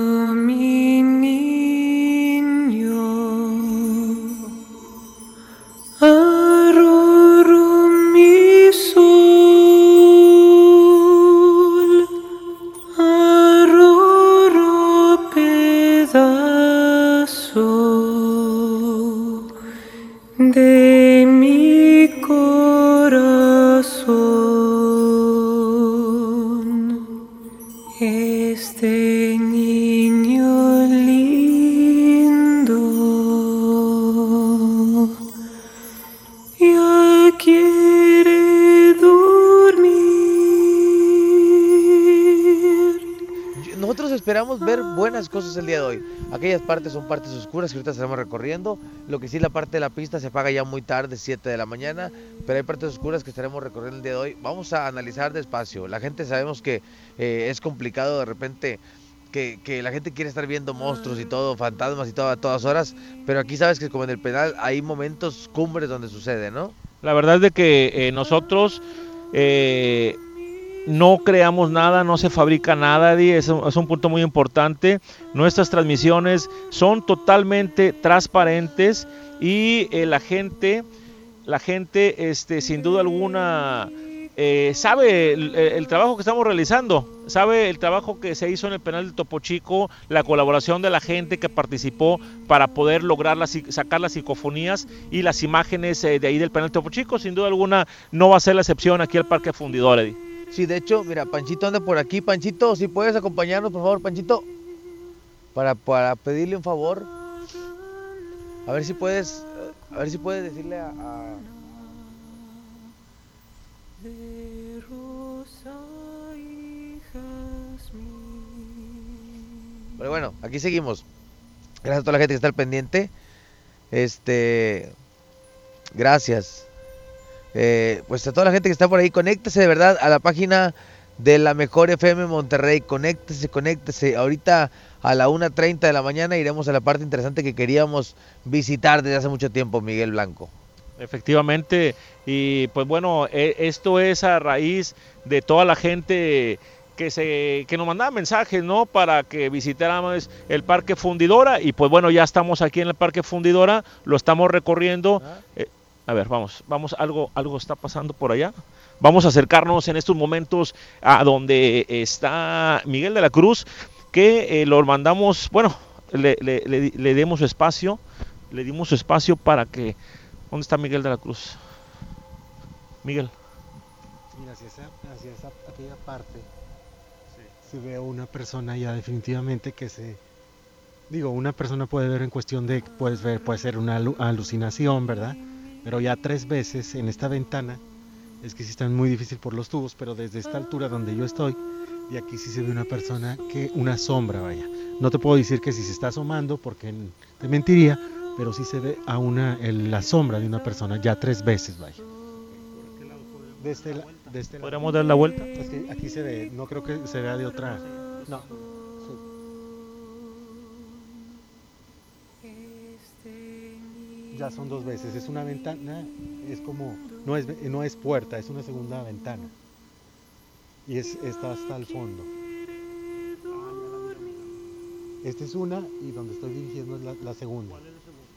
Esperamos ver buenas cosas el día de hoy. Aquellas partes son partes oscuras que ahorita estaremos recorriendo. Lo que sí, la parte de la pista se paga ya muy tarde, 7 de la mañana. Pero hay partes oscuras que estaremos recorriendo el día de hoy. Vamos a analizar despacio. La gente sabemos que eh, es complicado de repente. Que, que la gente quiere estar viendo monstruos y todo, fantasmas y todo a todas horas, pero aquí sabes que como en el penal hay momentos cumbres donde sucede, ¿no? La verdad es de que eh, nosotros eh, no creamos nada, no se fabrica nada, Eddie, es, un- es un punto muy importante. Nuestras transmisiones son totalmente transparentes y eh, la gente, la gente, este, sin duda alguna, eh, sabe el, trabajo que estamos realizando, sabe el trabajo que se hizo en el penal del Topo Chico, la colaboración de la gente que participó para poder lograr las, sacar las psicofonías y las imágenes eh, de ahí del penal del Topo Chico. Sin duda alguna, no va a ser la excepción aquí al Parque Fundidor, Eddie. Sí, de hecho, mira, Panchito anda por aquí. Panchito, si puedes acompañarnos, por favor, Panchito. Para, para pedirle un favor. A ver si puedes. A ver si puedes decirle a. a-. Pero bueno, aquí seguimos. Gracias a toda la gente que está al pendiente. Este. Gracias. Eh, pues a toda la gente que está por ahí, conéctese de verdad a la página de la Mejor FM Monterrey. Conéctese, conéctese. Ahorita a la 1.30 de la mañana iremos a la parte interesante que queríamos visitar desde hace mucho tiempo, Miguel Blanco. Efectivamente, y pues bueno, e- esto es a raíz de toda la gente que se que nos mandaba mensajes, ¿no? Para que visitáramos el Parque Fundidora y pues bueno, ya estamos aquí en el Parque Fundidora, lo estamos recorriendo. Eh, a ver, vamos, vamos, algo algo está pasando por allá. Vamos a acercarnos en estos momentos a donde está Miguel de la Cruz, que eh, lo mandamos, bueno, le, le- le le demos su espacio, le dimos su espacio para que ¿Dónde está Miguel de la Cruz? Miguel. Mira, hacia, esa, hacia esa, aquella parte se ve una persona ya definitivamente que se... Digo, una persona puede ver en cuestión de, puedes ver, puede ser una alu- alucinación, ¿verdad? Pero ya tres veces en esta ventana, es que sí está muy difícil por los tubos, pero desde esta altura donde yo estoy, y aquí sí se ve una persona que, una sombra, vaya. No te puedo decir que si se está asomando, porque te mentiría, pero sí se ve a una, el- la sombra de una persona ya tres veces, vaya. De la- de lado. ¿Podríamos dar la vuelta? Es que aquí se ve, no creo que se vea de otra. No. Ya son dos veces, es una ventana, es como, no es, no es puerta, es una segunda ventana. Y es, está hasta el fondo. Esta es una y donde estoy dirigiendo es la, la segunda.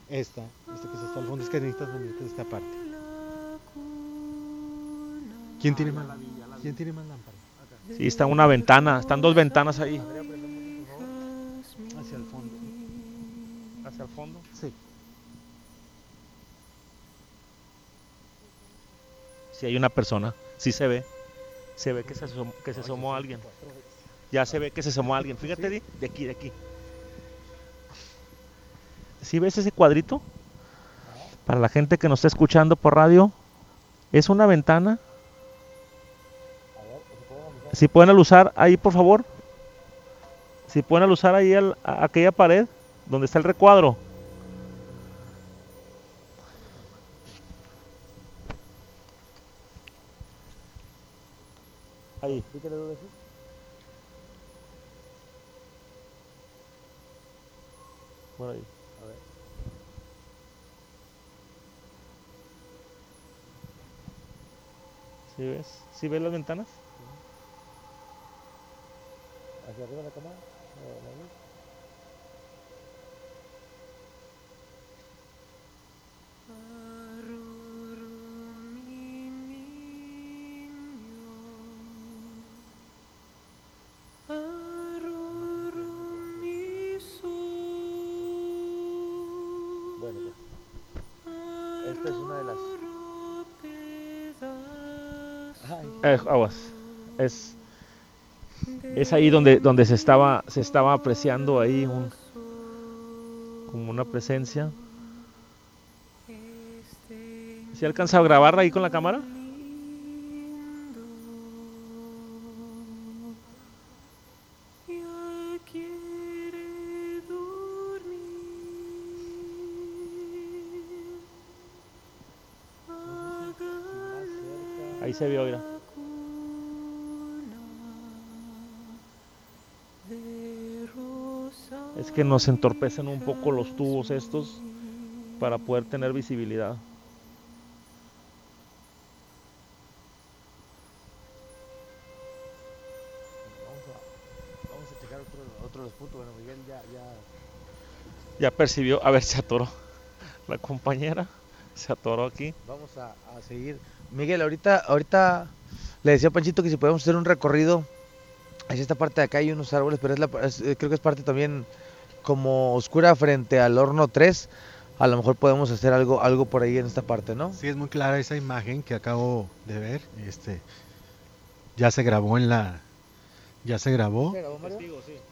Esta, esta que está hasta el fondo, es que necesitas venirte de esta parte. ¿Quién tiene más, ¿quién tiene más lámpara? Sí, está una ventana, están dos ventanas ahí. Hacia el fondo. ¿Hacia el fondo? Sí, hay una persona, sí se ve. Se ve que se asomó, que se asomó alguien. Ya se ve que se asomó alguien. Fíjate, Di, de aquí, de aquí. ¿Sí ves ese cuadrito? Para la gente que nos está escuchando por radio, es una ventana. Si pueden alusar ahí, por favor. Si pueden alusar ahí al- a aquella pared donde está el recuadro. Ahí. Por ahí. ¿Sí ves? ¿Sí ves las ventanas? ¿Hacia arriba la cámara? Esta es aguas. Es, es ahí donde, donde se estaba se estaba apreciando ahí un como una presencia. ¿Se alcanza a grabar ahí con la cámara? Vio, mira. Es que nos entorpecen un poco los tubos estos para poder tener visibilidad. vamos, a, vamos a checar otro, otro de los puntos. Bueno, Miguel ya, ya. Ya percibió, a ver, se atoró. La compañera se atoró aquí. Vamos a, a seguir. Miguel, ahorita, ahorita le decía a Panchito que si podemos hacer un recorrido hacia esta parte de acá hay unos árboles, pero es la, es- eh, creo que es parte también como oscura frente al horno 3. A lo mejor podemos hacer algo, algo por ahí en esta parte, ¿no? Sí, es muy clara esa imagen que acabo de ver. Este, ya se grabó en la, ya se grabó,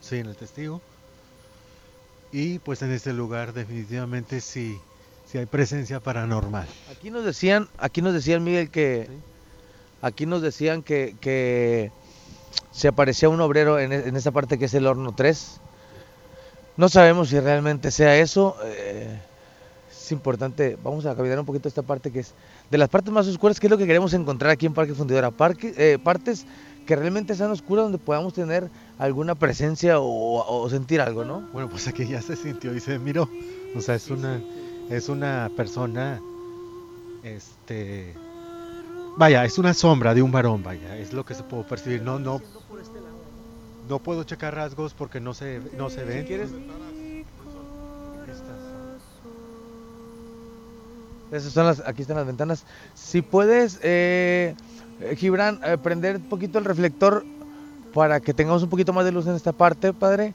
sí, en el testigo. Y pues en este lugar definitivamente sí, sí hay presencia paranormal. Aquí nos decían, aquí nos decían Miguel que aquí nos decían que, que se aparecía un obrero en, e- en esta parte que es el horno 3. No sabemos si realmente sea eso. eh, es importante, vamos a caminar un poquito esta parte que es de las partes más oscuras, que es lo que queremos encontrar aquí en Parque Fundidora. Parque, eh, partes que realmente sean oscuras donde podamos tener alguna presencia o, o sentir algo, ¿no? Bueno, pues aquí ya se sintió y se miró. O sea, es una, es una persona, este, vaya, es una sombra de un varón, vaya, es lo que se puede percibir. No, no, no puedo checar rasgos porque no se, no se ven. quieres- Esas son las, aquí están las ventanas. Si puedes, eh, eh, Gibran, eh, prender un poquito el reflector para que tengamos un poquito más de luz en esta parte, padre.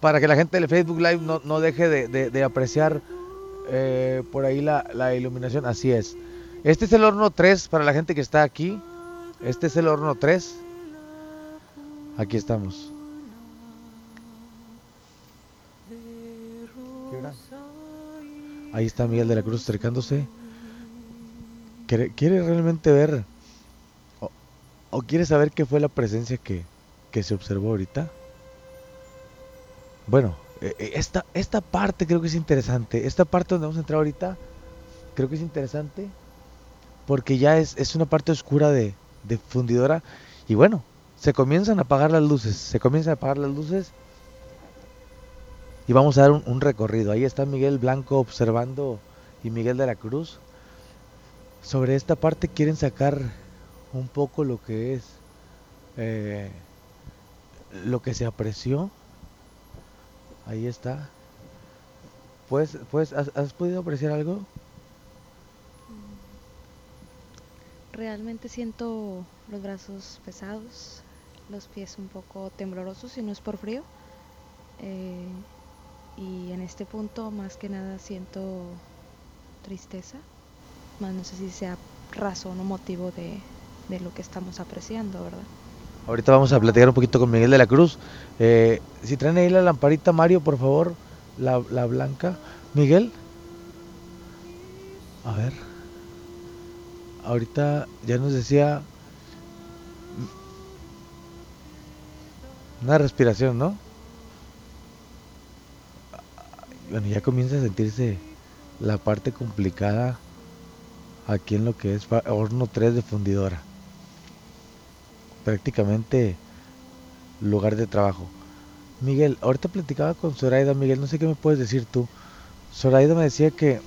Para que la gente del Facebook Live no, no deje de, de- de apreciar eh, por ahí la, la iluminación. Así es. Este es el horno 3 para la gente que está aquí. Este es el horno 3. Aquí estamos. Ahí está Miguel de la Cruz acercándose. ¿Quiere, realmente ver o, o quiere saber qué fue la presencia que, que se observó ahorita? Bueno, esta, esta parte creo que es interesante. Esta parte donde vamos a entrar ahorita creo que es interesante porque ya es, es una parte oscura de, de fundidora. Y bueno, se comienzan a apagar las luces. Se comienzan a apagar las luces y vamos a dar un, un recorrido. Ahí está Miguel Blanco observando y Miguel de la Cruz. Sobre esta parte quieren sacar un poco lo que es eh, lo que se apreció. Ahí está. Pues, pues, ¿has, has podido apreciar algo? Realmente siento los brazos pesados, los pies un poco temblorosos y no es por frío. Eh, y en este punto más que nada siento tristeza, más no sé si sea razón o motivo de, de lo que estamos apreciando, ¿verdad? Ahorita vamos a platicar un poquito con Miguel de la Cruz. Eh, si traen ahí la lamparita, Mario, por favor, la, la blanca. Miguel. A ver. Ahorita ya nos decía una respiración, ¿no? Bueno, ya comienza a sentirse la parte complicada aquí en lo que es horno 3 de fundidora prácticamente lugar de trabajo. Miguel, ahorita platicaba con Zoraida, Miguel, no sé qué me puedes decir tú. Zoraida me decía que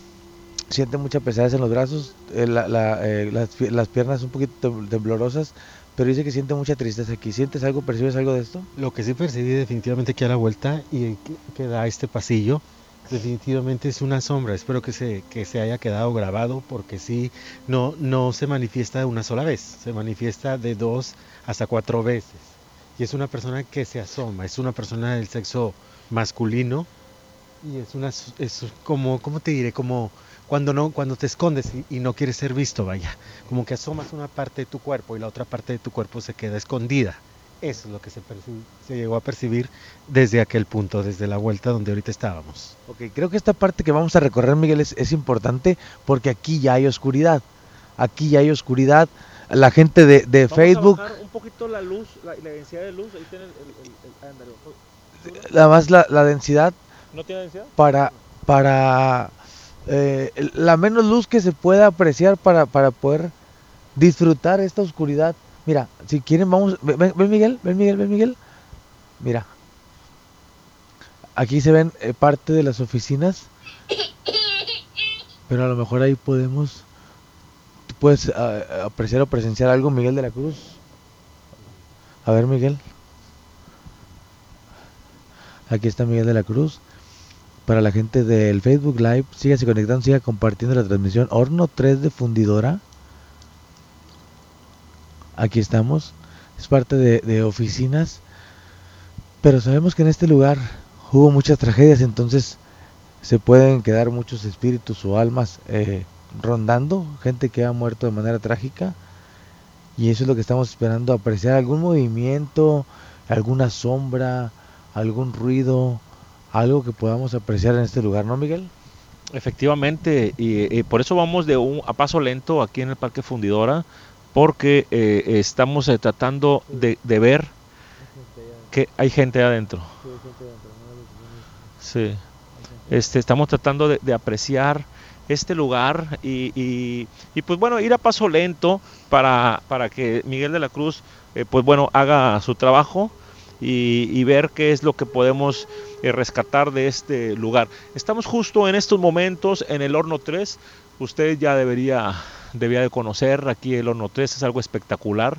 siente mucha pesadez en los brazos, eh, la- eh, las, pi- las piernas un poquito tem- temblorosas, pero dice que siente mucha tristeza aquí. ¿Sientes algo, percibes algo de esto? Lo que sí percibí definitivamente que a la vuelta y que da este pasillo, definitivamente es una sombra. Espero que se, que se haya quedado grabado porque sí, no, no se manifiesta de una sola vez, se manifiesta de dos hasta cuatro veces. Y es una persona que se asoma, es una persona del sexo masculino y es una es como, ¿cómo te diré? Como cuando no, cuando te escondes y no quieres ser visto, vaya. Como que asomas una parte de tu cuerpo y la otra parte de tu cuerpo se queda escondida. Eso es lo que se, llegó a percibir desde aquel punto, desde la vuelta donde ahorita estábamos. Ok, creo que esta parte que vamos a recorrer, Miguel, es, es importante porque aquí ya hay oscuridad. Aquí ya hay oscuridad. La gente de, de Facebook, un poquito la luz, la, densidad de luz. Ahí tiene el, nada más la, la densidad ¿No tiene densidad? para, para eh, el- la menos luz que se pueda apreciar para, para poder disfrutar esta oscuridad. Mira, si quieren vamos, ven, ven, Miguel, ven Miguel, ven Miguel. Mira, aquí se ven eh, parte de las oficinas, pero a lo mejor ahí podemos, puedes ah, apreciar o presenciar algo, Miguel de la Cruz. A ver, Miguel. Aquí está Miguel de la Cruz. Para la gente del Facebook Live, sígase conectando, siga compartiendo la transmisión. Horno 3 de fundidora. Aquí estamos. Es parte de, oficinas. Pero sabemos que en este lugar hubo muchas tragedias, entonces se pueden quedar muchos espíritus o almas eh, rondando. Gente que ha muerto de manera trágica. Y eso es lo que estamos esperando, apreciar algún movimiento, alguna sombra, algún ruido, algo que podamos apreciar en este lugar, ¿no, Miguel? Efectivamente, y, y por eso vamos de un a paso lento aquí en el Parque Fundidora, porque eh, estamos eh, tratando de, de ver que hay gente adentro. Sí. Este, estamos tratando de, apreciar este lugar y, y- pues bueno, ir a paso lento para, para que Miguel de la Cruz eh, pues bueno, haga su trabajo y, y ver qué es lo que podemos rescatar de este lugar. Estamos justo en estos momentos en el Horno 3. Usted ya debería, debía de conocer aquí el Horno 3, es algo espectacular.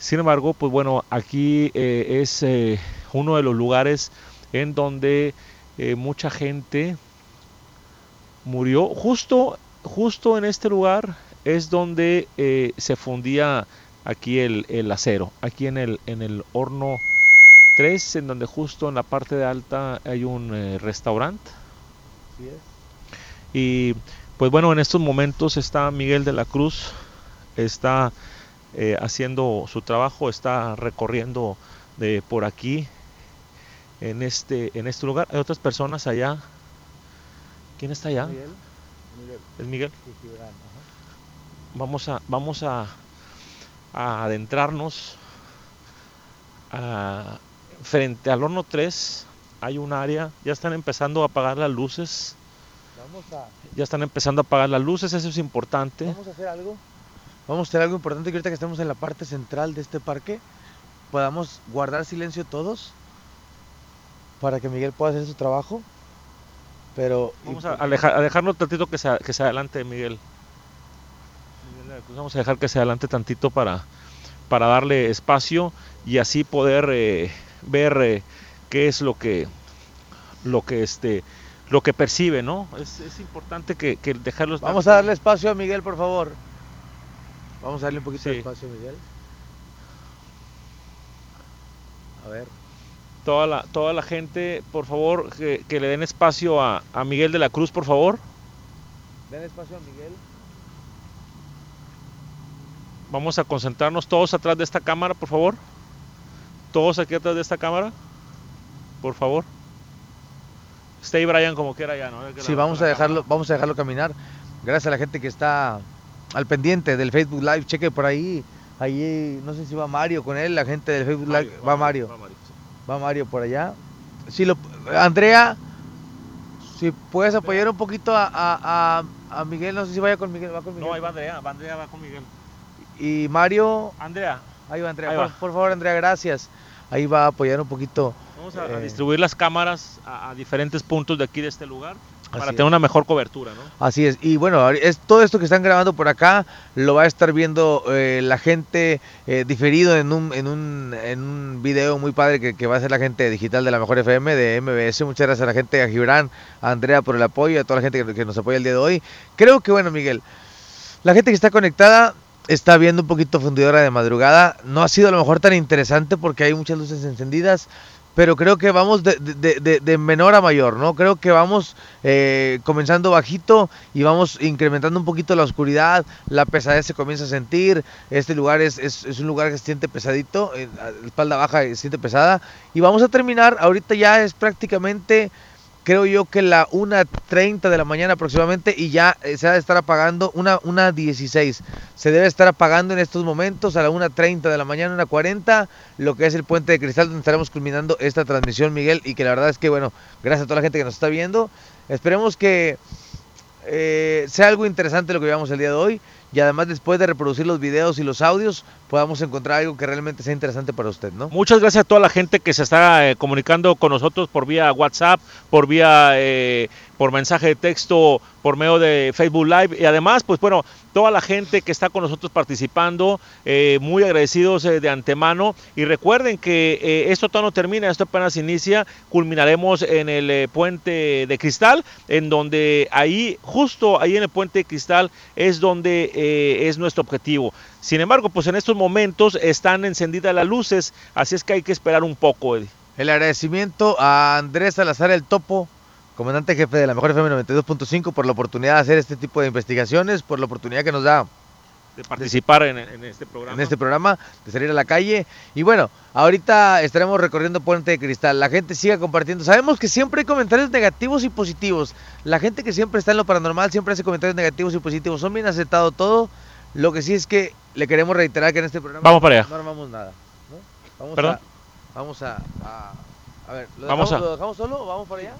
Sin embargo, pues bueno, aquí eh, es eh, uno de los lugares en donde eh, mucha gente murió. Justo, justo en este lugar es donde se fundía aquí el, el acero, aquí en el, en el horno 3, en donde justo en la parte de alta hay un restaurante. Y pues bueno, en estos momentos está Miguel de la Cruz, está eh, haciendo su trabajo, está recorriendo de por aquí en este, en este lugar. Hay otras personas allá. ¿Quién está allá? Es Miguel. Vamos a, vamos a, a adentrarnos a- frente al horno 3 hay un área, ya están empezando a apagar las luces, Vamos a, ya están empezando a apagar las luces, eso es importante. vamos a hacer algo. Vamos a hacer algo importante que ahorita que estemos en la parte central de este parque, podamos guardar silencio todos para que Miguel pueda hacer su trabajo. Pero Vamos a, alejar- a dejarlo tantito que se, que se adelante, Miguel. Miguel Vamos a dejar que se adelante tantito para, para darle espacio y así poder eh, ver eh, qué es lo que lo que este lo que percibe, ¿no? Es, es importante que, que dejarlos Vamos a darle espacio a Miguel, por favor. Vamos a darle un poquito de espacio a Miguel. A ver. toda la, toda la gente, por favor, que, que le den espacio a, a Miguel de la Cruz, por favor. Den espacio a Miguel. Vamos a concentrarnos todos atrás de esta cámara, por favor. Todos aquí atrás de esta cámara, por favor. Stay Brian como quiera ya, ¿no? Que Sí, la- vamos a dejarlo, cámara. vamos a dejarlo caminar. Gracias a la gente que está al pendiente del Facebook Live. Cheque por ahí. Ahí, no sé si va Mario con él, la gente del Facebook Live. Va Mario. va Mario, sí. Va Mario por allá. Si lo, Andrea, si puedes apoyar un poquito a, a- a- a Miguel, no sé si vaya con Miguel, va con Miguel. No, ahí va Andrea, va Andrea va con Miguel. Y Mario, Andrea, ahí va Andrea. Ahí por, por favor, Andrea, gracias. Ahí va a apoyar un poquito. vamos a, a Eh. distribuir las cámaras a, a diferentes puntos de aquí de este lugar. para tener es. una mejor cobertura, ¿no? Así es, y bueno, es todo esto que están grabando por acá lo va a estar viendo eh, la gente eh, diferido en un, en, un, en un video muy padre que, que va a hacer la gente digital de la Mejor FM, de MBS. Muchas gracias a la gente, a Gibran, a Andrea por el apoyo, a toda la gente que, que nos apoya el día de hoy. Creo que bueno, Miguel, la gente que está conectada está viendo un poquito fundidora de madrugada. No ha sido a lo mejor tan interesante porque hay muchas luces encendidas, pero creo que vamos de, de- de- menor a mayor, ¿no? Creo que vamos eh, comenzando bajito y vamos incrementando un poquito la oscuridad, la pesadez se comienza a sentir, este lugar es, es- es un lugar que se siente pesadito, eh, espalda baja se siente pesada, y vamos a terminar, ahorita ya es prácticamente creo yo que la 1.30 de la mañana aproximadamente y ya eh, se ha de estar apagando una, una 16. Se debe estar apagando en estos momentos a la 1.30 de la mañana, 1.40, lo que es el puente de cristal donde estaremos culminando esta transmisión, Miguel, y que la verdad es que, bueno, gracias a toda la gente que nos está viendo. Esperemos que eh, sea algo interesante lo que veamos el día de hoy y además después de reproducir los videos y los audios podamos encontrar algo que realmente sea interesante para usted, ¿no? Muchas gracias a toda la gente que se está eh, comunicando con nosotros por vía WhatsApp, por vía eh, por mensaje de texto, por medio de Facebook Live y además, pues bueno, toda la gente que está con nosotros participando, eh, muy agradecidos eh, de antemano y recuerden que eh, esto todavía no termina, esto apenas inicia, culminaremos en el puente de cristal, en donde ahí, justo ahí en el puente de cristal es donde es nuestro objetivo. Sin embargo, pues en estos momentos están encendidas las luces, así es que hay que esperar un poco, Eddie. El agradecimiento a Andrés Salazar el Topo, comandante jefe de la Mejor FM 92.5 por la oportunidad de hacer este tipo de investigaciones, por la oportunidad que nos da de participar en, en este programa. en este programa, de salir a la calle. Y bueno, ahorita estaremos recorriendo Puente de Cristal. La gente siga compartiendo. Sabemos que siempre hay comentarios negativos y positivos. La gente que siempre está en lo paranormal siempre hace comentarios negativos y positivos. Son bien aceptado todo. Lo que sí es que le queremos reiterar que en este programa Vamos para allá. no armamos nada. ¿no? Vamos ¿Perdón? a. Vamos a. a, a ver, ¿lo Vamos dejamos, a- ¿lo dejamos solo o vamos para allá?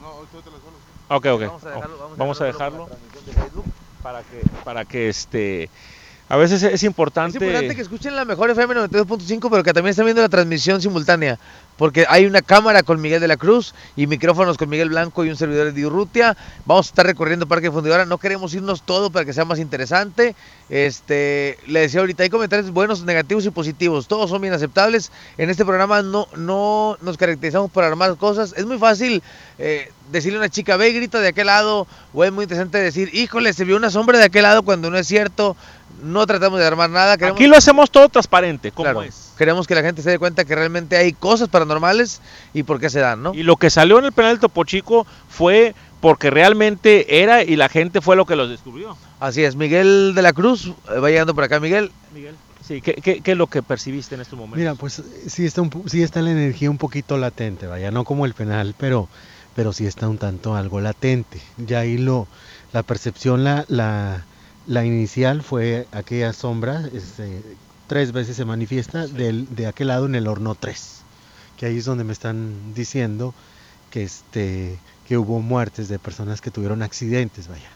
Ok, ok. Vamos a dejarlo, vamos a Vamos a dejarlo dejarlo para para que, para que este... A veces es importante... Es importante que escuchen la mejor FM 92.5, pero que también estén viendo la transmisión simultánea. Porque hay una cámara con Miguel de la Cruz y micrófonos con Miguel Blanco y un servidor de Urrutia. Vamos a estar recorriendo Parque Fundidora. No queremos irnos todo para que sea más interesante. Este, le decía ahorita, hay comentarios buenos, negativos y positivos. Todos son bien aceptables. En este programa no, no nos caracterizamos por armar cosas. Es muy fácil eh, decirle a una chica, ve y grita de aquel lado. O es muy interesante decir, híjole, se vio una sombra de aquel lado cuando no es cierto. No tratamos de armar nada. Queremos, Aquí lo hacemos todo transparente, como claro, es. queremos que la gente se dé cuenta que realmente hay cosas paranormales y por qué se dan, ¿no? Y lo que salió en el penal del Topo Chico fue porque realmente era y la gente fue lo que los descubrió. Así es, Miguel de la Cruz, eh, va llegando por acá, Miguel. Miguel. Sí, ¿qué, qué, qué es lo que percibiste en estos momentos? Mira, pues sí está, un, sí está la energía un poquito latente, vaya, no como el penal, pero, pero sí está un tanto algo latente. Ya ahí lo, la percepción, la, la, la inicial fue aquella sombra, este, tres veces se manifiesta del, de aquel lado en el horno 3, que ahí es donde me están diciendo que, este, que hubo muertes de personas que tuvieron accidentes, vaya.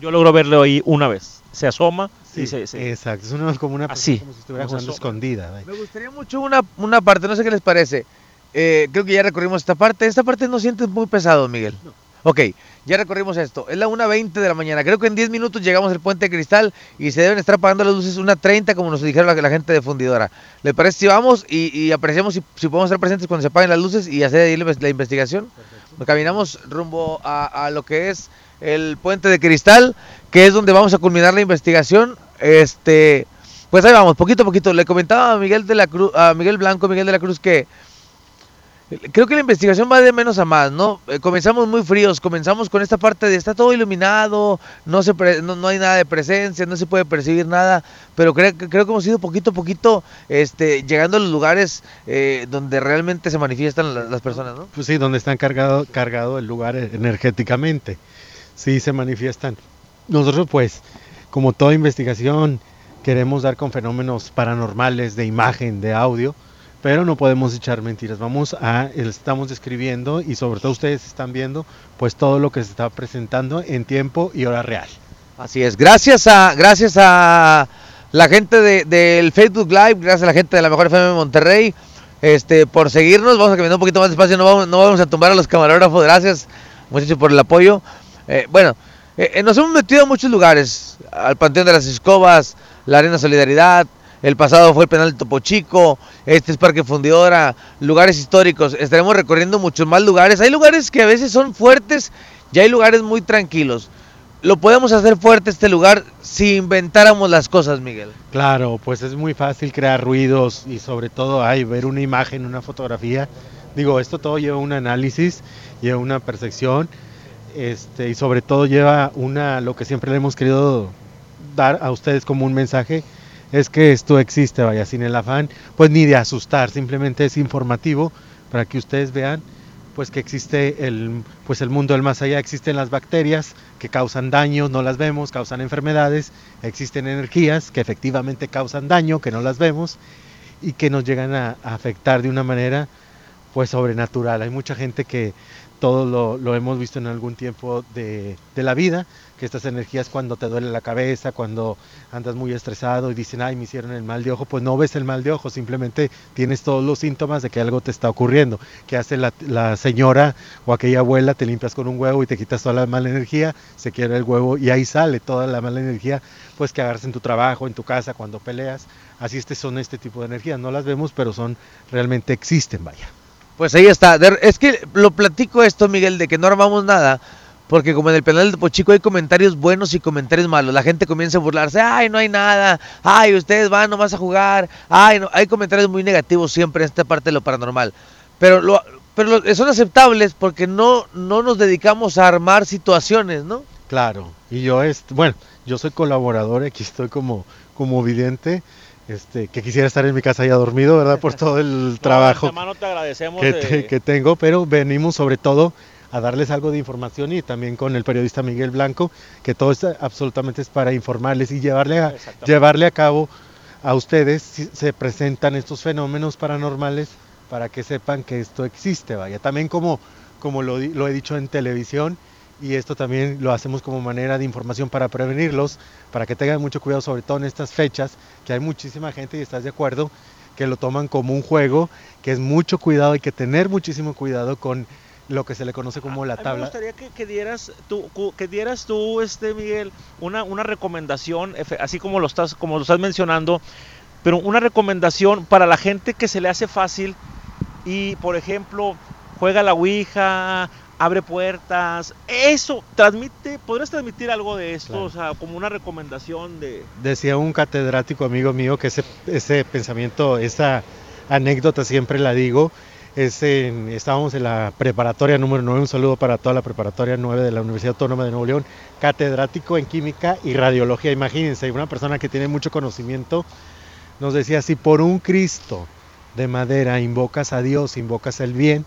Yo logro verlo ahí una vez. Se asoma y se... se- Exacto, es una, como una Así, como si estuviera jugando escondida. vaya. Me gustaría mucho una, una parte, no sé qué les parece. Eh, creo que ya recorrimos esta parte. Esta parte no sientes muy pesado, Miguel. Ok, ya recorrimos esto. Es la 1.20 de la mañana. Creo que en 10 minutos llegamos al puente de cristal y se deben estar apagando las luces 1.30 como nos dijeron la, la gente de fundidora. ¿Le parece si vamos y, y apreciamos si, si podemos estar presentes cuando se apaguen las luces y hacer ahí la, la investigación? Caminamos rumbo a, a lo que es el puente de cristal, que es donde vamos a culminar la investigación. Este, pues ahí vamos, poquito a poquito. Le comentaba a Miguel de la Cruz, a Miguel Blanco, Miguel de la Cruz que creo que la investigación va de menos a más, ¿no? Eh, comenzamos muy fríos, comenzamos con esta parte de está todo iluminado, no se no, no hay nada de presencia, no se puede percibir nada, pero creo, creo que hemos ido poquito a poquito este, llegando a los lugares eh, donde realmente se manifiestan la- las personas, ¿no? Pues sí, donde están cargado, cargado el lugar e- energéticamente. Sí, se manifiestan. Nosotros, pues, como toda investigación, queremos dar con fenómenos paranormales de imagen, de audio, pero no podemos echar mentiras. Vamos a, estamos describiendo y sobre todo ustedes están viendo, pues todo lo que se está presentando en tiempo y hora real. Así es, gracias a, gracias a la gente de- del Facebook Live, gracias a la gente de la Mejor FM de Monterrey, este, por seguirnos, vamos a caminar un poquito más despacio, no vamos, no vamos a tumbar a los camarógrafos, gracias muchachos por el apoyo. Eh, bueno, eh, eh, nos hemos metido a muchos lugares, al Panteón de las Escobas, la Arena Solidaridad, el pasado fue el penal de Topo Chico, este es Parque Fundidora, lugares históricos, estaremos recorriendo muchos más lugares. Hay lugares que a veces son fuertes y hay lugares muy tranquilos. Lo podemos hacer fuerte este lugar si inventáramos las cosas, Miguel. Claro, pues es muy fácil crear ruidos y sobre todo hay ver una imagen, una fotografía. Digo, esto todo lleva un análisis, lleva una percepción, este, y sobre todo lleva una, lo que siempre le hemos querido dar a ustedes como un mensaje, es que esto existe, vaya, sin el afán, pues ni de asustar, simplemente es informativo para que ustedes vean pues que existe el, pues el mundo del más allá, existen las bacterias que causan daño, no las vemos, causan enfermedades, existen energías que efectivamente causan daño, que no las vemos y que nos llegan a, a afectar de una manera pues sobrenatural. Hay mucha gente que todo lo, hemos visto en algún tiempo de, la vida, que estas energías cuando te duele la cabeza, cuando andas muy estresado y dicen, ay, me hicieron el mal de ojo, pues no ves el mal de ojo, simplemente tienes todos los síntomas de que algo te está ocurriendo. que hace la, señora o aquella abuela? Te limpias con un huevo y te quitas toda la mala energía, se quiere el huevo y ahí sale toda la mala energía, pues que agarras en tu trabajo, en tu casa, cuando peleas. Así este son este tipo de energías, no las vemos, pero son realmente existen, vaya. Pues ahí está. Es que lo platico esto, Miguel, de que no armamos nada. Porque como en el penal de Pochico hay comentarios buenos y comentarios malos. La gente comienza a burlarse. Ay, no hay nada. Ay, ustedes van nomás a jugar. Ay, no. Hay comentarios muy negativos siempre en esta parte de lo paranormal. Pero, lo, pero lo, son aceptables porque no, no nos dedicamos a armar situaciones, ¿no? Claro. Y yo, es, bueno, yo soy colaborador. Aquí estoy como, como vidente. Este, que quisiera estar en mi casa ya dormido, ¿verdad? Por todo el trabajo no, te agradecemos que, de... que, tengo, pero venimos sobre todo a darles algo de información y también con el periodista Miguel Blanco, que todo esto absolutamente es para informarles y llevarle a, llevarle a cabo a ustedes si se presentan estos fenómenos paranormales para que sepan que esto existe, vaya. También como, como lo, lo he dicho en televisión, y esto también lo hacemos como manera de información para prevenirlos, para que tengan mucho cuidado, sobre todo en estas fechas, que hay muchísima gente, y estás de acuerdo, que lo toman como un juego, que es mucho cuidado, hay que tener muchísimo cuidado con lo que se le conoce como la a mí tabla. Me gustaría que, que, dieras tú, que dieras tú, este Miguel, una, una recomendación, así como lo estás, como lo estás mencionando, pero una recomendación para la gente que se le hace fácil y, por ejemplo, juega la Ouija, abre puertas, eso transmite, podrías transmitir algo de esto, claro. o sea, como una recomendación de... Decía un catedrático amigo mío que ese, ese pensamiento, esa anécdota siempre la digo, es en, estábamos en la preparatoria número 9, un saludo para toda la preparatoria 9 de la Universidad Autónoma de Nuevo León, catedrático en química y radiología, imagínense, una persona que tiene mucho conocimiento, nos decía, si por un Cristo de madera invocas a Dios, invocas el bien,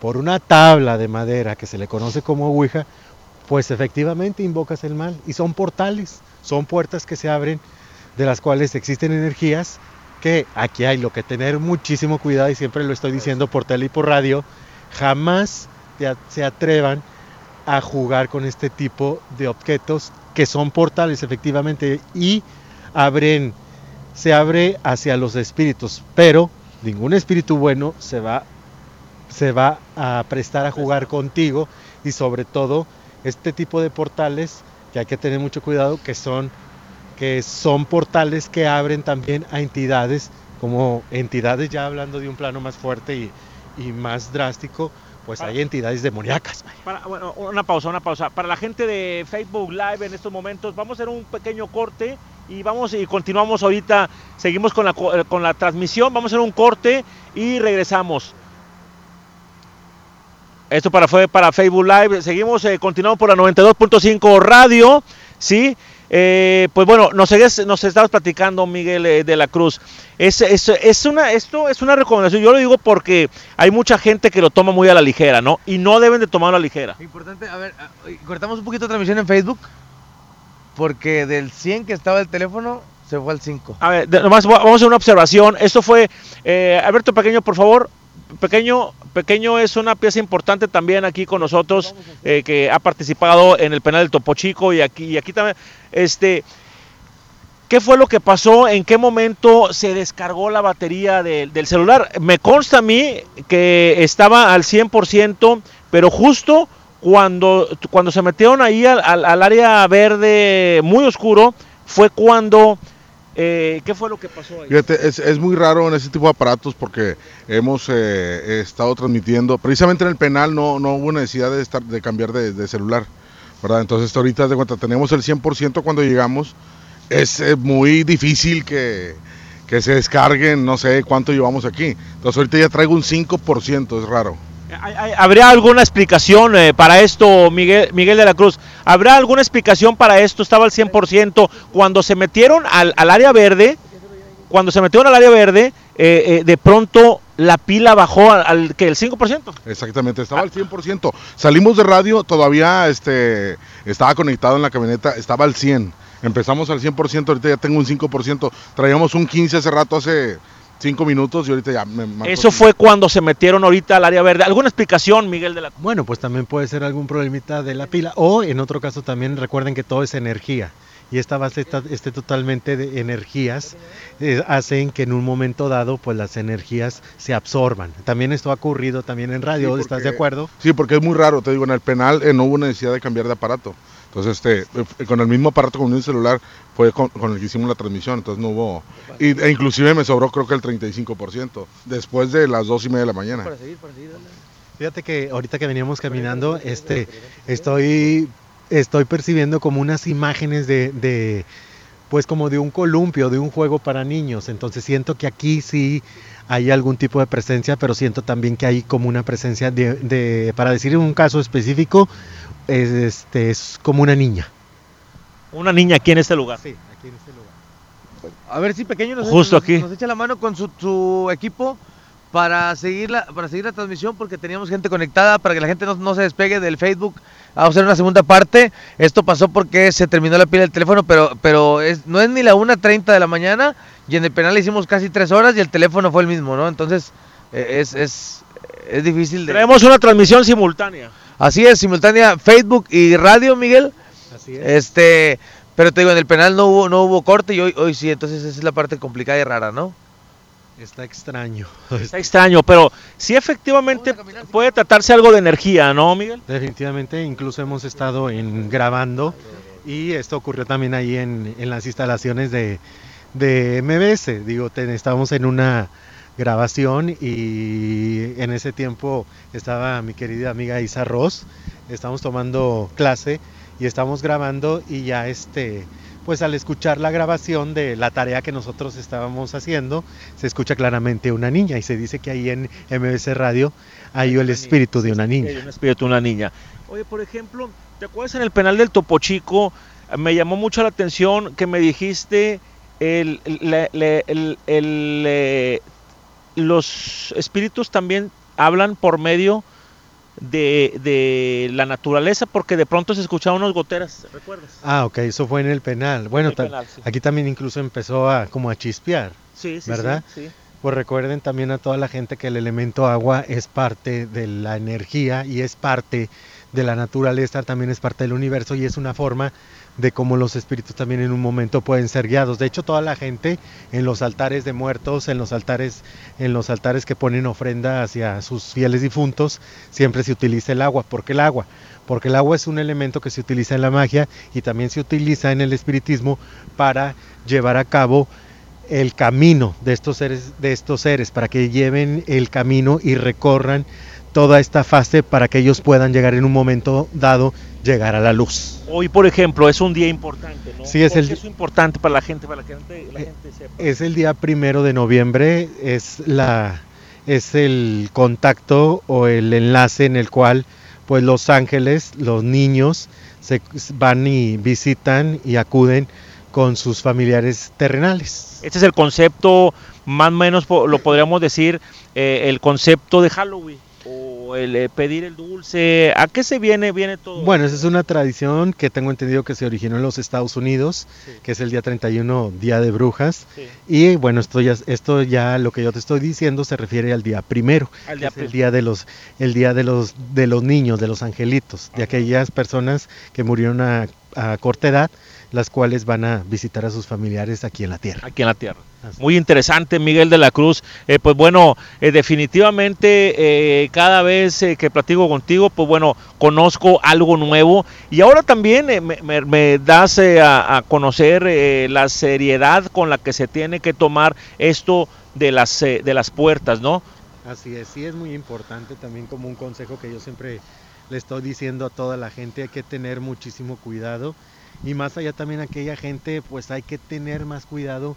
por una tabla de madera que se le conoce como Ouija, pues efectivamente invocas el mal. Y son portales, son puertas que se abren, de las cuales existen energías que aquí hay lo que tener muchísimo cuidado, y siempre lo estoy diciendo por tele y por radio, jamás se atrevan a jugar con este tipo de objetos que son portales efectivamente y abren, se abre hacia los espíritus, pero ningún espíritu bueno se va se va a prestar a jugar contigo y sobre todo este tipo de portales que hay que tener mucho cuidado que son que son portales que abren también a entidades como entidades ya hablando de un plano más fuerte y, y más drástico pues para, hay entidades demoníacas. Para, bueno, una pausa, una pausa. Para la gente de Facebook Live en estos momentos, vamos a hacer un pequeño corte y vamos y continuamos ahorita, seguimos con la, con la transmisión, vamos a hacer un corte y regresamos. Esto para, fue para Facebook Live. Seguimos, eh, continuamos por la 92.5 radio. ¿sí? Eh, pues bueno, nos, nos estabas platicando, Miguel eh, de la Cruz. Es, es, es, una, esto es una recomendación. Yo lo digo porque hay mucha gente que lo toma muy a la ligera, ¿no? Y no deben de tomarlo a la ligera. Importante, a ver, cortamos un poquito de transmisión en Facebook. Porque del 100 que estaba el teléfono, se fue al 5. A ver, nomás vamos a hacer una observación. Esto fue, eh, Alberto Pequeño, por favor, Pequeño, Pequeño es una pieza importante también aquí con nosotros, eh, que ha participado en el penal del Topo Chico y aquí, y aquí también, este, ¿qué fue lo que pasó? ¿En qué momento se descargó la batería de, del celular? Me consta a mí que estaba al 100%, pero justo cuando, cuando se metieron ahí al, al- al área verde muy oscuro, fue cuando... eh, ¿Qué fue lo que pasó ahí? Es, muy raro en ese tipo de aparatos porque hemos eh, estado transmitiendo, precisamente en el penal no, no hubo necesidad de, estar, de cambiar de, de celular, ¿verdad? Entonces ahorita de cuenta tenemos el 100% cuando llegamos, es eh, muy difícil que, que se descarguen, no sé cuánto llevamos aquí. Entonces ahorita ya traigo un 5%, es raro. ¿Hay- hay- ¿Habría alguna explicación eh, para esto, Miguel, Miguel de la Cruz? ¿Habrá alguna explicación para esto? Estaba al 100%. Cuando se metieron al, al área verde, cuando se metieron al área verde, eh, eh, de pronto la pila bajó al, al que el 5%. Exactamente, estaba al 100%. Salimos de radio, todavía este, estaba conectado en la camioneta, estaba al 100%. Empezamos al 100%, ahorita ya tengo un 5%. Traíamos un 15 hace rato, hace 5 minutos y ahorita ya me marcó Eso fue cuando se metieron ahorita al área verde. ¿Alguna explicación, Miguel de la? Bueno, pues también puede ser algún problemita de la pila o en otro caso también recuerden que todo es energía y esta base está, esté totalmente de energías eh, hacen que en un momento dado pues las energías se absorban. También esto ha ocurrido también en radio, Sí, ¿estás de acuerdo? Sí, porque es muy raro, te digo, en el penal eh, no hubo necesidad de cambiar de aparato. Entonces, este, eh, con el mismo aparato con un celular fue con, con el que hicimos la transmisión, entonces no hubo... Y, e inclusive me sobró creo que el 35%, después de las dos y media de la mañana. Fíjate que ahorita que veníamos caminando, este, estoy, estoy percibiendo como unas imágenes de, de, pues como de un columpio, de un juego para niños. Entonces siento que aquí sí hay algún tipo de presencia, pero siento también que hay como una presencia de, de para decir un caso específico, es, este, es como una niña. Una niña aquí en este lugar. Sí, aquí en este lugar. A ver si pequeño nos, Justo nos- aquí. nos echa la mano con su, su equipo para seguir la para seguir la transmisión porque teníamos gente conectada para que la gente no, no se despegue del Facebook. Vamos a hacer una segunda parte. Esto pasó porque se terminó la pila del teléfono, pero pero es, no es ni la 1.30 de la mañana y en el penal hicimos casi tres horas y el teléfono fue el mismo, ¿no? Entonces eh, es, es, es difícil de... Tenemos una transmisión simultánea. Así es, simultánea Facebook y radio, Miguel. Así es. Este, pero te digo, en el penal no hubo, no hubo corte y hoy, hoy sí, entonces esa es la parte complicada y rara, ¿no? Está extraño. Está extraño, pero sí efectivamente puede tratarse algo de energía, ¿no, Miguel? Definitivamente, incluso hemos estado en grabando y esto ocurrió también ahí en, en las instalaciones de, de MBS. Digo, estábamos en una grabación y en ese tiempo estaba mi querida amiga Isa Ross, estábamos tomando clase y estábamos grabando y ya este, pues al escuchar la grabación de la tarea que nosotros estábamos haciendo, se escucha claramente una niña y se dice que ahí en MBS Radio hay el espíritu de una niña. Hay un espíritu de una niña. Oye, por ejemplo, ¿te acuerdas en el penal del Topo Chico? Me llamó mucho la atención que me dijiste el- el, eh, los espíritus también hablan por medio de, de la naturaleza porque de pronto se escuchaban unas goteras, ¿recuerdas? Ah, ok, eso fue en el penal. Bueno, el ta- penal, sí. aquí también incluso empezó a como a chispear, Sí, sí, ¿verdad? sí. Pues recuerden también a toda la gente que el elemento agua es parte de la energía y es parte de la naturaleza, también es parte del universo y es una forma de cómo los espíritus también en un momento pueden ser guiados. De hecho, toda la gente en los altares de muertos, en los altares, en los altares que ponen ofrenda hacia sus fieles difuntos, siempre se utiliza el agua. ¿Por qué el agua? Porque el agua es un elemento que se utiliza en la magia y también se utiliza en el espiritismo para llevar a cabo el camino de estos seres, de estos seres, para que lleven el camino y recorran toda esta fase para que ellos puedan llegar en un momento dado, llegar a la luz. Hoy, por ejemplo, es un día importante, ¿no? Sí, es ¿Por el es importante para la gente, para que la gente, la Eh, gente sepa. Es el día primero de noviembre, es la es el contacto o el enlace en el cual pues los ángeles, los niños se van y visitan y acuden con sus familiares terrenales. Este es el concepto, más o menos lo podríamos decir, eh, el concepto de Halloween o el eh, pedir el dulce. ¿A qué se viene viene todo? Bueno, esa es una tradición que tengo entendido que se originó en los Estados Unidos, que es el día 31, Día de Brujas. Sí. Y bueno, esto ya, esto ya lo que yo te estoy diciendo se refiere al día primero, Al día es el día de los, el día de los, de los niños, de los angelitos, de aquellas personas que murieron a- a corta edad, las cuales van a visitar a sus familiares aquí en la tierra. aquí en la tierra. Muy interesante, Miguel de la Cruz. Eh, pues bueno, eh, definitivamente eh, cada vez que platico contigo, pues bueno, conozco algo nuevo. Y ahora también me, me- me das a, a conocer la seriedad con la que se tiene que tomar esto de las, de las puertas, ¿no? Así es, sí es muy importante también como un consejo que yo siempre le estoy diciendo a toda la gente, hay que tener muchísimo cuidado y más allá también aquella gente, pues hay que tener más cuidado,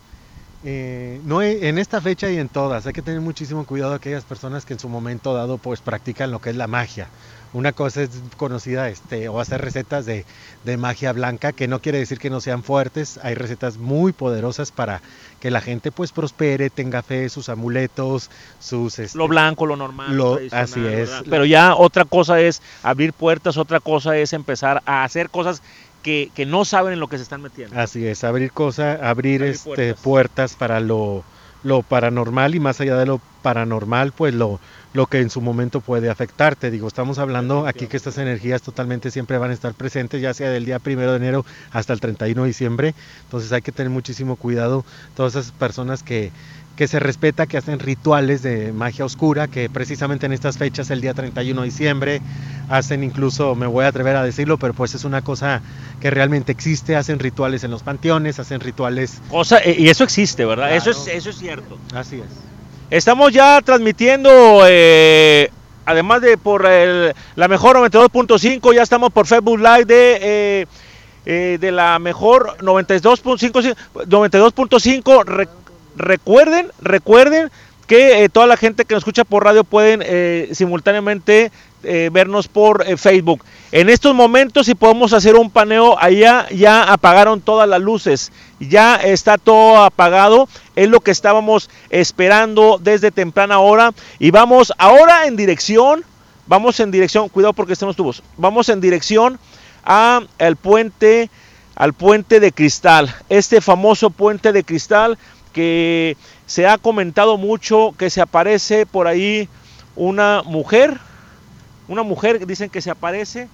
eh, no e- en esta fecha y en todas, hay que tener muchísimo cuidado a aquellas personas que en su momento dado pues practican lo que es la magia. Una cosa es conocida este, o hacer recetas de, de magia blanca, que no quiere decir que no sean fuertes, hay recetas muy poderosas para que la gente pues prospere, tenga fe, sus amuletos, sus... este, Lo blanco, lo normal. Lo- así es. ¿verdad? Pero ya otra cosa es abrir puertas, otra cosa es empezar a hacer cosas que, que no saben en lo que se están metiendo. Así es, abrir cosas, abrir, Abrir este, puertas. puertas. para lo, lo paranormal y más allá de lo paranormal, pues lo, lo que en su momento puede afectarte. Digo, estamos hablando aquí que estas energías totalmente siempre van a estar presentes, ya sea del día primero de enero hasta el 31 de diciembre. Entonces hay que tener muchísimo cuidado. Todas esas personas que, que se respeta, que hacen rituales de magia oscura, que precisamente en estas fechas, el día 31 de diciembre, hacen incluso, me voy a atrever a decirlo, pero pues es una cosa que realmente existe, hacen rituales en los panteones, hacen rituales... Cosa, eh, y eso existe, ¿verdad? Eso, es, eso es cierto. Así es. Estamos ya transmitiendo, eh, además de por el- la mejor 92.5, ya estamos por Facebook Live de, eh, eh, de la mejor 92.5. 92.5. Re- recuerden, recuerden que eh, toda la gente que nos escucha por radio pueden eh, simultáneamente eh, vernos por Facebook. En estos momentos, si podemos hacer un paneo, allá ya apagaron todas las luces, ya está todo apagado, es lo que estábamos esperando desde temprana hora. Y vamos ahora en dirección, vamos en dirección, cuidado porque están los tubos, vamos en dirección a el puente, al puente de cristal, este famoso puente de cristal que se ha comentado mucho que se aparece por ahí una mujer, una mujer dicen que se aparece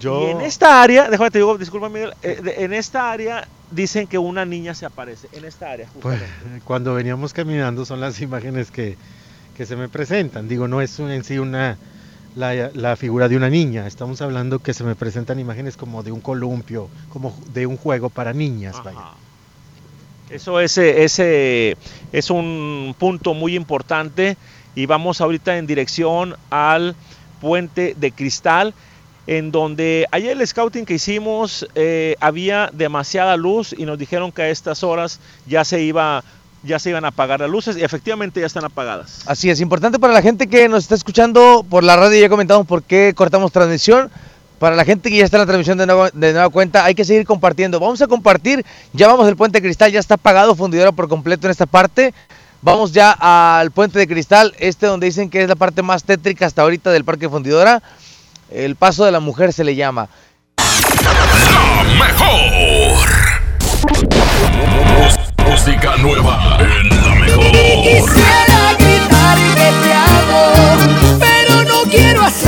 Yo... y en esta área, déjame te digo, disculpa Miguel, eh, en esta área dicen que una niña se aparece, en esta área. Pues justamente. cuando veníamos caminando son las imágenes que, que se me presentan. Digo, no es en sí una la, la figura de una niña. Estamos hablando que se me presentan imágenes como de un columpio, como de un juego para niñas. vaya. Eso es, ese es un punto muy importante y vamos ahorita en dirección al puente de cristal en donde ayer el scouting que hicimos eh, había demasiada luz y nos dijeron que a estas horas ya se iba ya se iban a apagar las luces y efectivamente ya están apagadas. Así es, importante para la gente que nos está escuchando por la radio, ya comentamos por qué cortamos transmisión. Para la gente que ya está en la transmisión de nueva, de nueva cuenta, hay que seguir compartiendo. Vamos a compartir, ya vamos al puente de cristal, ya está apagado fundidora por completo en esta parte. Vamos ya al puente de cristal, este donde dicen que es la parte más tétrica hasta ahorita del parque fundidora. El paso de la mujer se le llama. Mejor. Música nueva en la mejor. Quisiera gritar y que te amo, pero no quiero hacer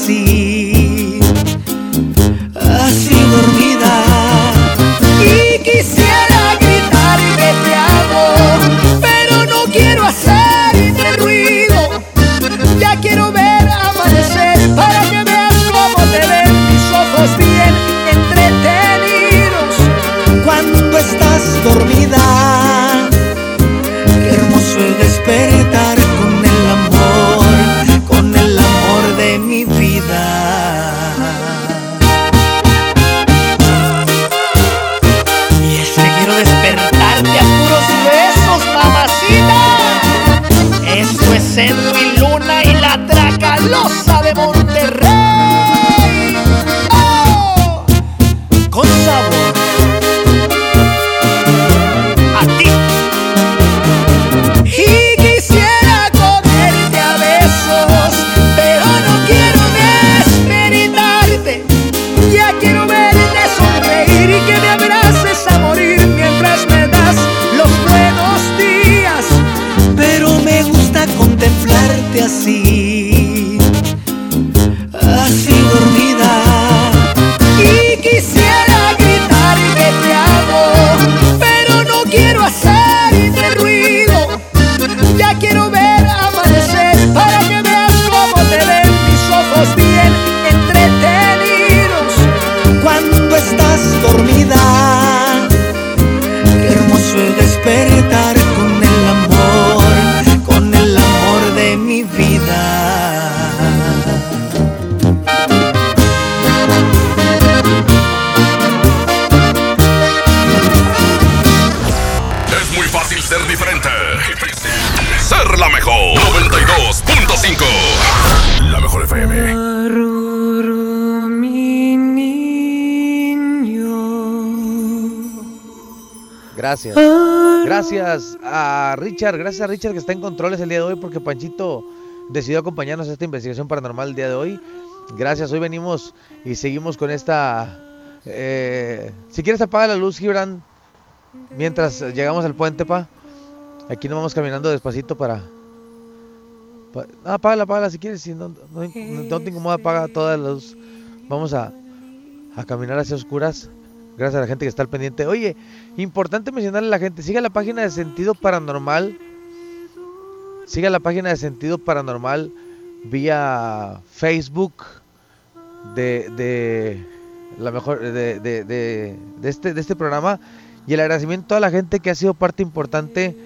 así, Gracias a Richard, gracias a Richard que está en controles el día de hoy porque Panchito decidió acompañarnos a esta investigación paranormal el día de hoy. Gracias, hoy venimos y seguimos con esta... eh, si quieres apaga la luz, Gibran, mientras llegamos al puente, pa. Aquí nos vamos caminando despacito para... pa- no, apágala, apágala si quieres, si no, no, no te incomoda, apaga toda la luz. Vamos a, a caminar hacia oscuras. Gracias a la gente que está al pendiente. Oye, importante mencionarle a la gente, siga la página de Sentido Paranormal. Siga la página de Sentido Paranormal vía Facebook de, de la mejor de, de- de- este, de este programa. Y el agradecimiento a la gente que ha sido parte importante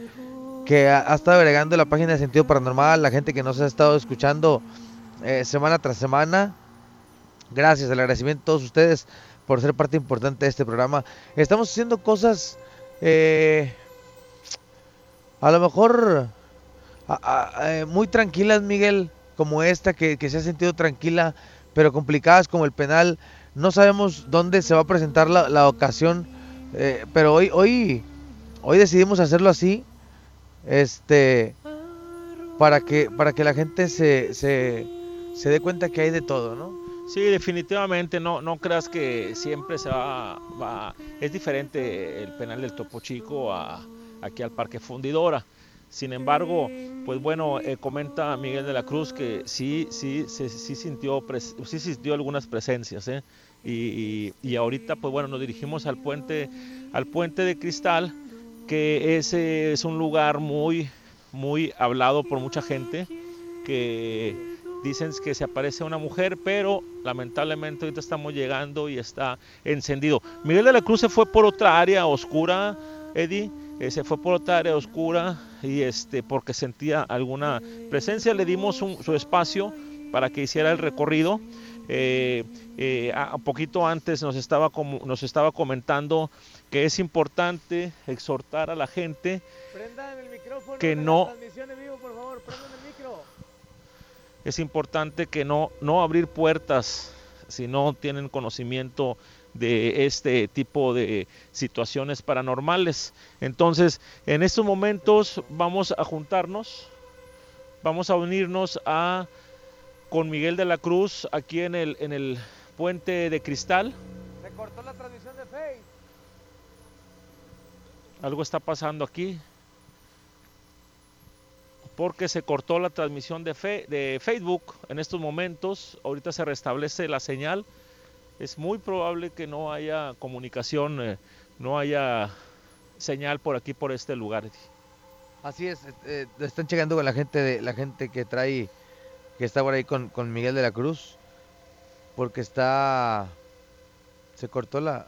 que ha, ha estado agregando la página de Sentido Paranormal, la gente que nos ha estado escuchando eh, semana tras semana. Gracias, el agradecimiento a todos ustedes por ser parte importante de este programa. Estamos haciendo cosas eh, a lo mejor eh, muy tranquilas, Miguel, como esta que, que se ha sentido tranquila, pero complicadas como el penal. No sabemos dónde se va a presentar la, la ocasión, eh, pero hoy, hoy, hoy decidimos hacerlo así, este, para que, para que la gente se, se, se dé cuenta que hay de todo, ¿no? Sí, definitivamente, no, no creas que siempre se va, va- es diferente el penal del Topo Chico a, aquí al Parque Fundidora. Sin embargo, pues bueno, eh, comenta Miguel de la Cruz que sí, sí, sí, sí sintió, pres- sí sintió algunas presencias, ¿eh? Y, y- y ahorita, pues bueno, nos dirigimos al puente, al puente de cristal, que ese es un lugar muy, muy hablado por mucha gente, que dicen que se aparece una mujer, pero lamentablemente ahorita estamos llegando y está encendido. Miguel de la Cruz se fue por otra área oscura, Eddie, eh, se fue por otra área oscura y este porque sentía alguna presencia, le dimos un- su espacio para que hiciera el recorrido. Eh, eh, a, poquito antes nos estaba, como, nos estaba comentando que es importante exhortar a la gente que no es importante que no, no abrir puertas si no tienen conocimiento de este tipo de situaciones paranormales. Entonces, en estos momentos vamos a juntarnos, vamos a unirnos a con Miguel de la Cruz aquí en el, en el puente de cristal. Se cortó la transmisión de Face. Algo está pasando aquí. Porque se cortó la transmisión de, Facebook en estos momentos. Ahorita se restablece la señal. Es muy probable que no haya comunicación, eh, no haya señal por aquí, por este lugar. Así es, eh, están checando con la gente de la gente que trae, que está por ahí con Miguel de la Cruz, porque está, se cortó la,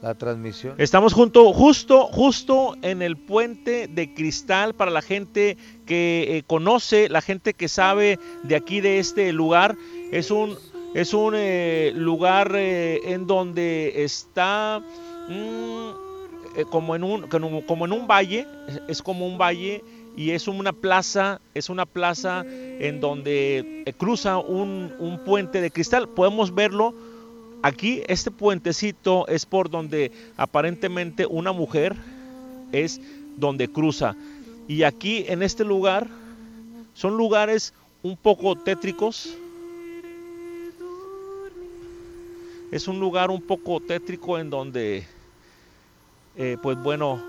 la transmisión. Estamos junto, justo, justo en el puente de cristal para la gente que eh, conoce, la gente que sabe de aquí de este lugar. Es un, es un eh, lugar eh, en donde está mm, como en un, como, en un valle, es- es como un valle y es una plaza, es una plaza en donde cruza un, un puente de cristal. Podemos verlo Aquí este puentecito es por donde aparentemente una mujer es donde cruza. Y aquí en este lugar son lugares un poco tétricos. Es un lugar un poco tétrico en donde, eh, pues bueno,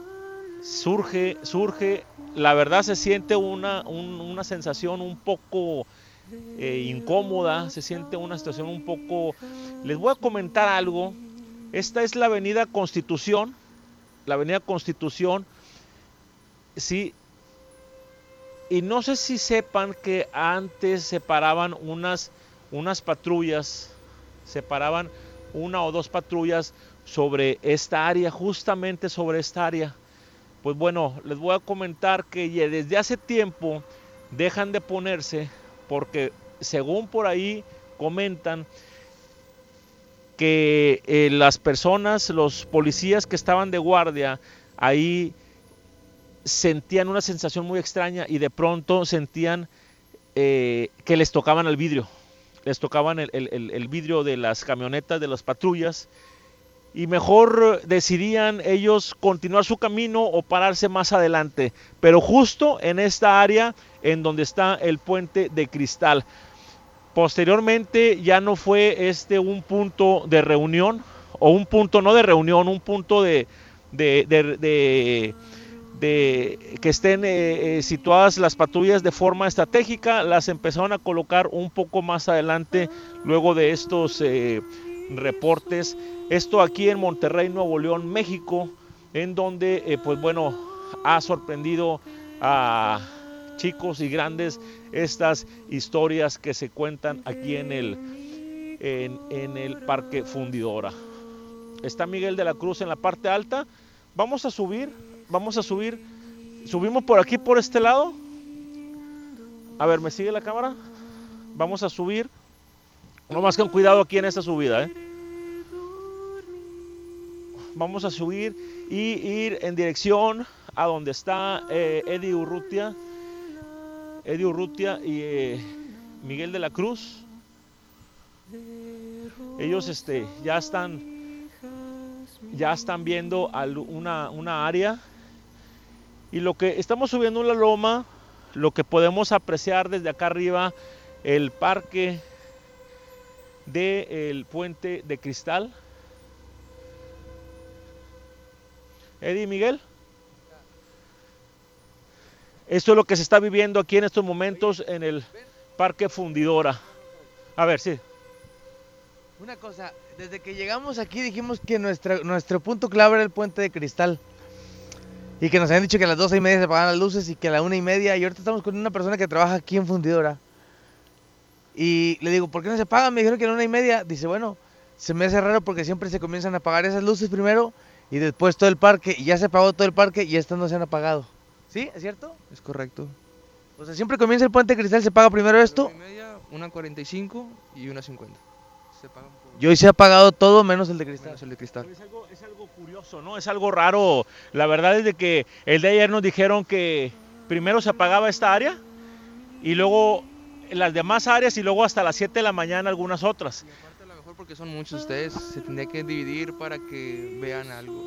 surge, surge, la verdad se siente una, un- una sensación un poco eh, incómoda, se siente una situación un poco... Les voy a comentar algo. Esta es la avenida Constitución, la avenida Constitución, sí. Y no sé si sepan que antes se paraban unas, unas patrullas, se paraban una o dos patrullas sobre esta área, justamente sobre esta área. Pues bueno, les voy a comentar que desde hace tiempo dejan de ponerse porque según por ahí comentan que eh, las personas, los policías que estaban de guardia ahí sentían una sensación muy extraña y de pronto sentían eh, que les tocaban el vidrio, les tocaban el- el vidrio de las camionetas, de las patrullas y mejor decidían ellos continuar su camino o pararse más adelante, pero justo en esta área en donde está el puente de cristal. Posteriormente ya no fue este un punto de reunión o un punto no de reunión, un punto de, de, de- que estén eh, eh, situadas las patrullas de forma estratégica, las empezaron a colocar un poco más adelante luego de estos eh, reportes. Esto aquí en Monterrey, Nuevo León, México, en donde, pues bueno, ha sorprendido a chicos y grandes estas historias que se cuentan aquí en el, en, el Parque Fundidora. Está Miguel de la Cruz en la parte alta. Vamos a subir, vamos a subir. Subimos por aquí, por este lado. A ver, ¿me sigue la cámara? Vamos a subir. No más con cuidado aquí en esta subida, ¿eh? Vamos a subir y ir en dirección a donde está eh, Eddie Urrutia. Eddie Urrutia y eh, Miguel de la Cruz. Ellos este, ya están ya están viendo una, una área y lo que estamos subiendo una loma, lo que podemos apreciar desde acá arriba, el parque del puente de cristal. Eddie Miguel. Esto es lo que se está viviendo aquí en estos momentos en el Parque Fundidora. A ver, sí. Una cosa, desde que llegamos aquí dijimos que nuestro punto clave era el puente de cristal. Y que nos habían dicho que a las doce y media se apagaban las luces y que a la una y media. Y ahorita estamos con una persona que trabaja aquí en Fundidora. Y le digo, ¿por qué no se apagan? Me dijeron que a la una y media. Dice, bueno, se me hace raro porque siempre se comienzan a apagar esas luces primero y después todo el parque. Y ya se apagó todo el parque y estas no se han apagado. ¿Sí? ¿Es cierto? Es correcto. O sea, siempre comienza el puente de cristal, se apaga primero esto. Una 45 y una 50. Se pagan por Y hoy se ha apagado todo menos el de cristal. menos el de cristal. curioso, ¿no? Es algo raro. La verdad es de que el de ayer nos dijeron que primero se apagaba esta área y luego las demás áreas y luego hasta las 7 de la mañana algunas otras. A lo mejor porque son muchos ustedes, se tendría que dividir para que vean algo.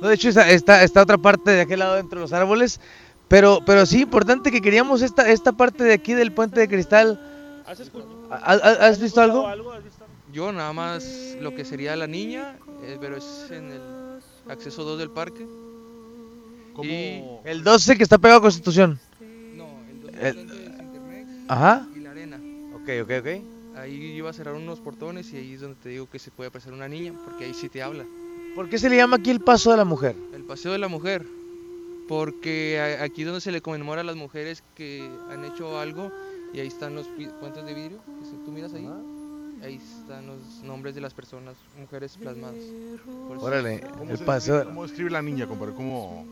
No, de hecho está, está, está otra parte de aquel lado entre los árboles. Pero, pero sí, importante que queríamos esta, esta parte de aquí del puente de cristal. ¿Has, escuchado? ¿Has, has visto algo? Yo nada más lo que sería la niña, eh, pero es en el acceso 2 del parque. Y El 12 que está pegado a Constitución. no, el El- Ajá. y la arena. Ok, ok, ok. Ahí iba a cerrar unos portones y ahí es donde te digo que se puede aparecer una niña, porque ahí sí te habla. ¿Por qué se le llama aquí el paso de la mujer? El paseo de la mujer, porque aquí es donde se le conmemora a las mujeres que han hecho algo y ahí están los puentes de vidrio, que si tú miras ahí, ahí están los nombres de las personas, mujeres plasmadas. Por Órale, ¿Cómo, el se paseo. describe, ¿Cómo describe la niña, compadre? ¿Cómo,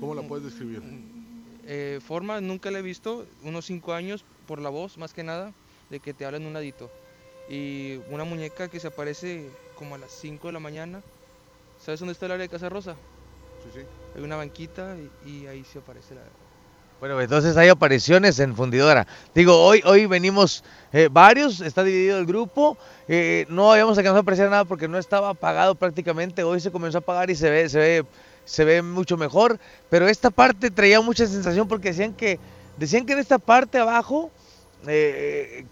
cómo la puedes describir? Eh, forma nunca la he visto, unos 5 años por la voz más que nada, de que te hablan un ladito. Y una muñeca que se aparece como a las 5 de la mañana. ¿Sabes dónde está el área de Casa Rosa? Sí, sí. Hay una banquita y, y ahí se aparece la... Bueno, entonces hay apariciones en Fundidora. Digo, hoy, hoy venimos eh, varios, está dividido el grupo. eh, no habíamos alcanzado a apreciar nada porque no estaba apagado prácticamente. Hoy se comenzó a apagar y se ve, se ve, se ve mucho mejor. Pero esta parte traía mucha sensación porque decían que, decían que en esta parte abajo, eh,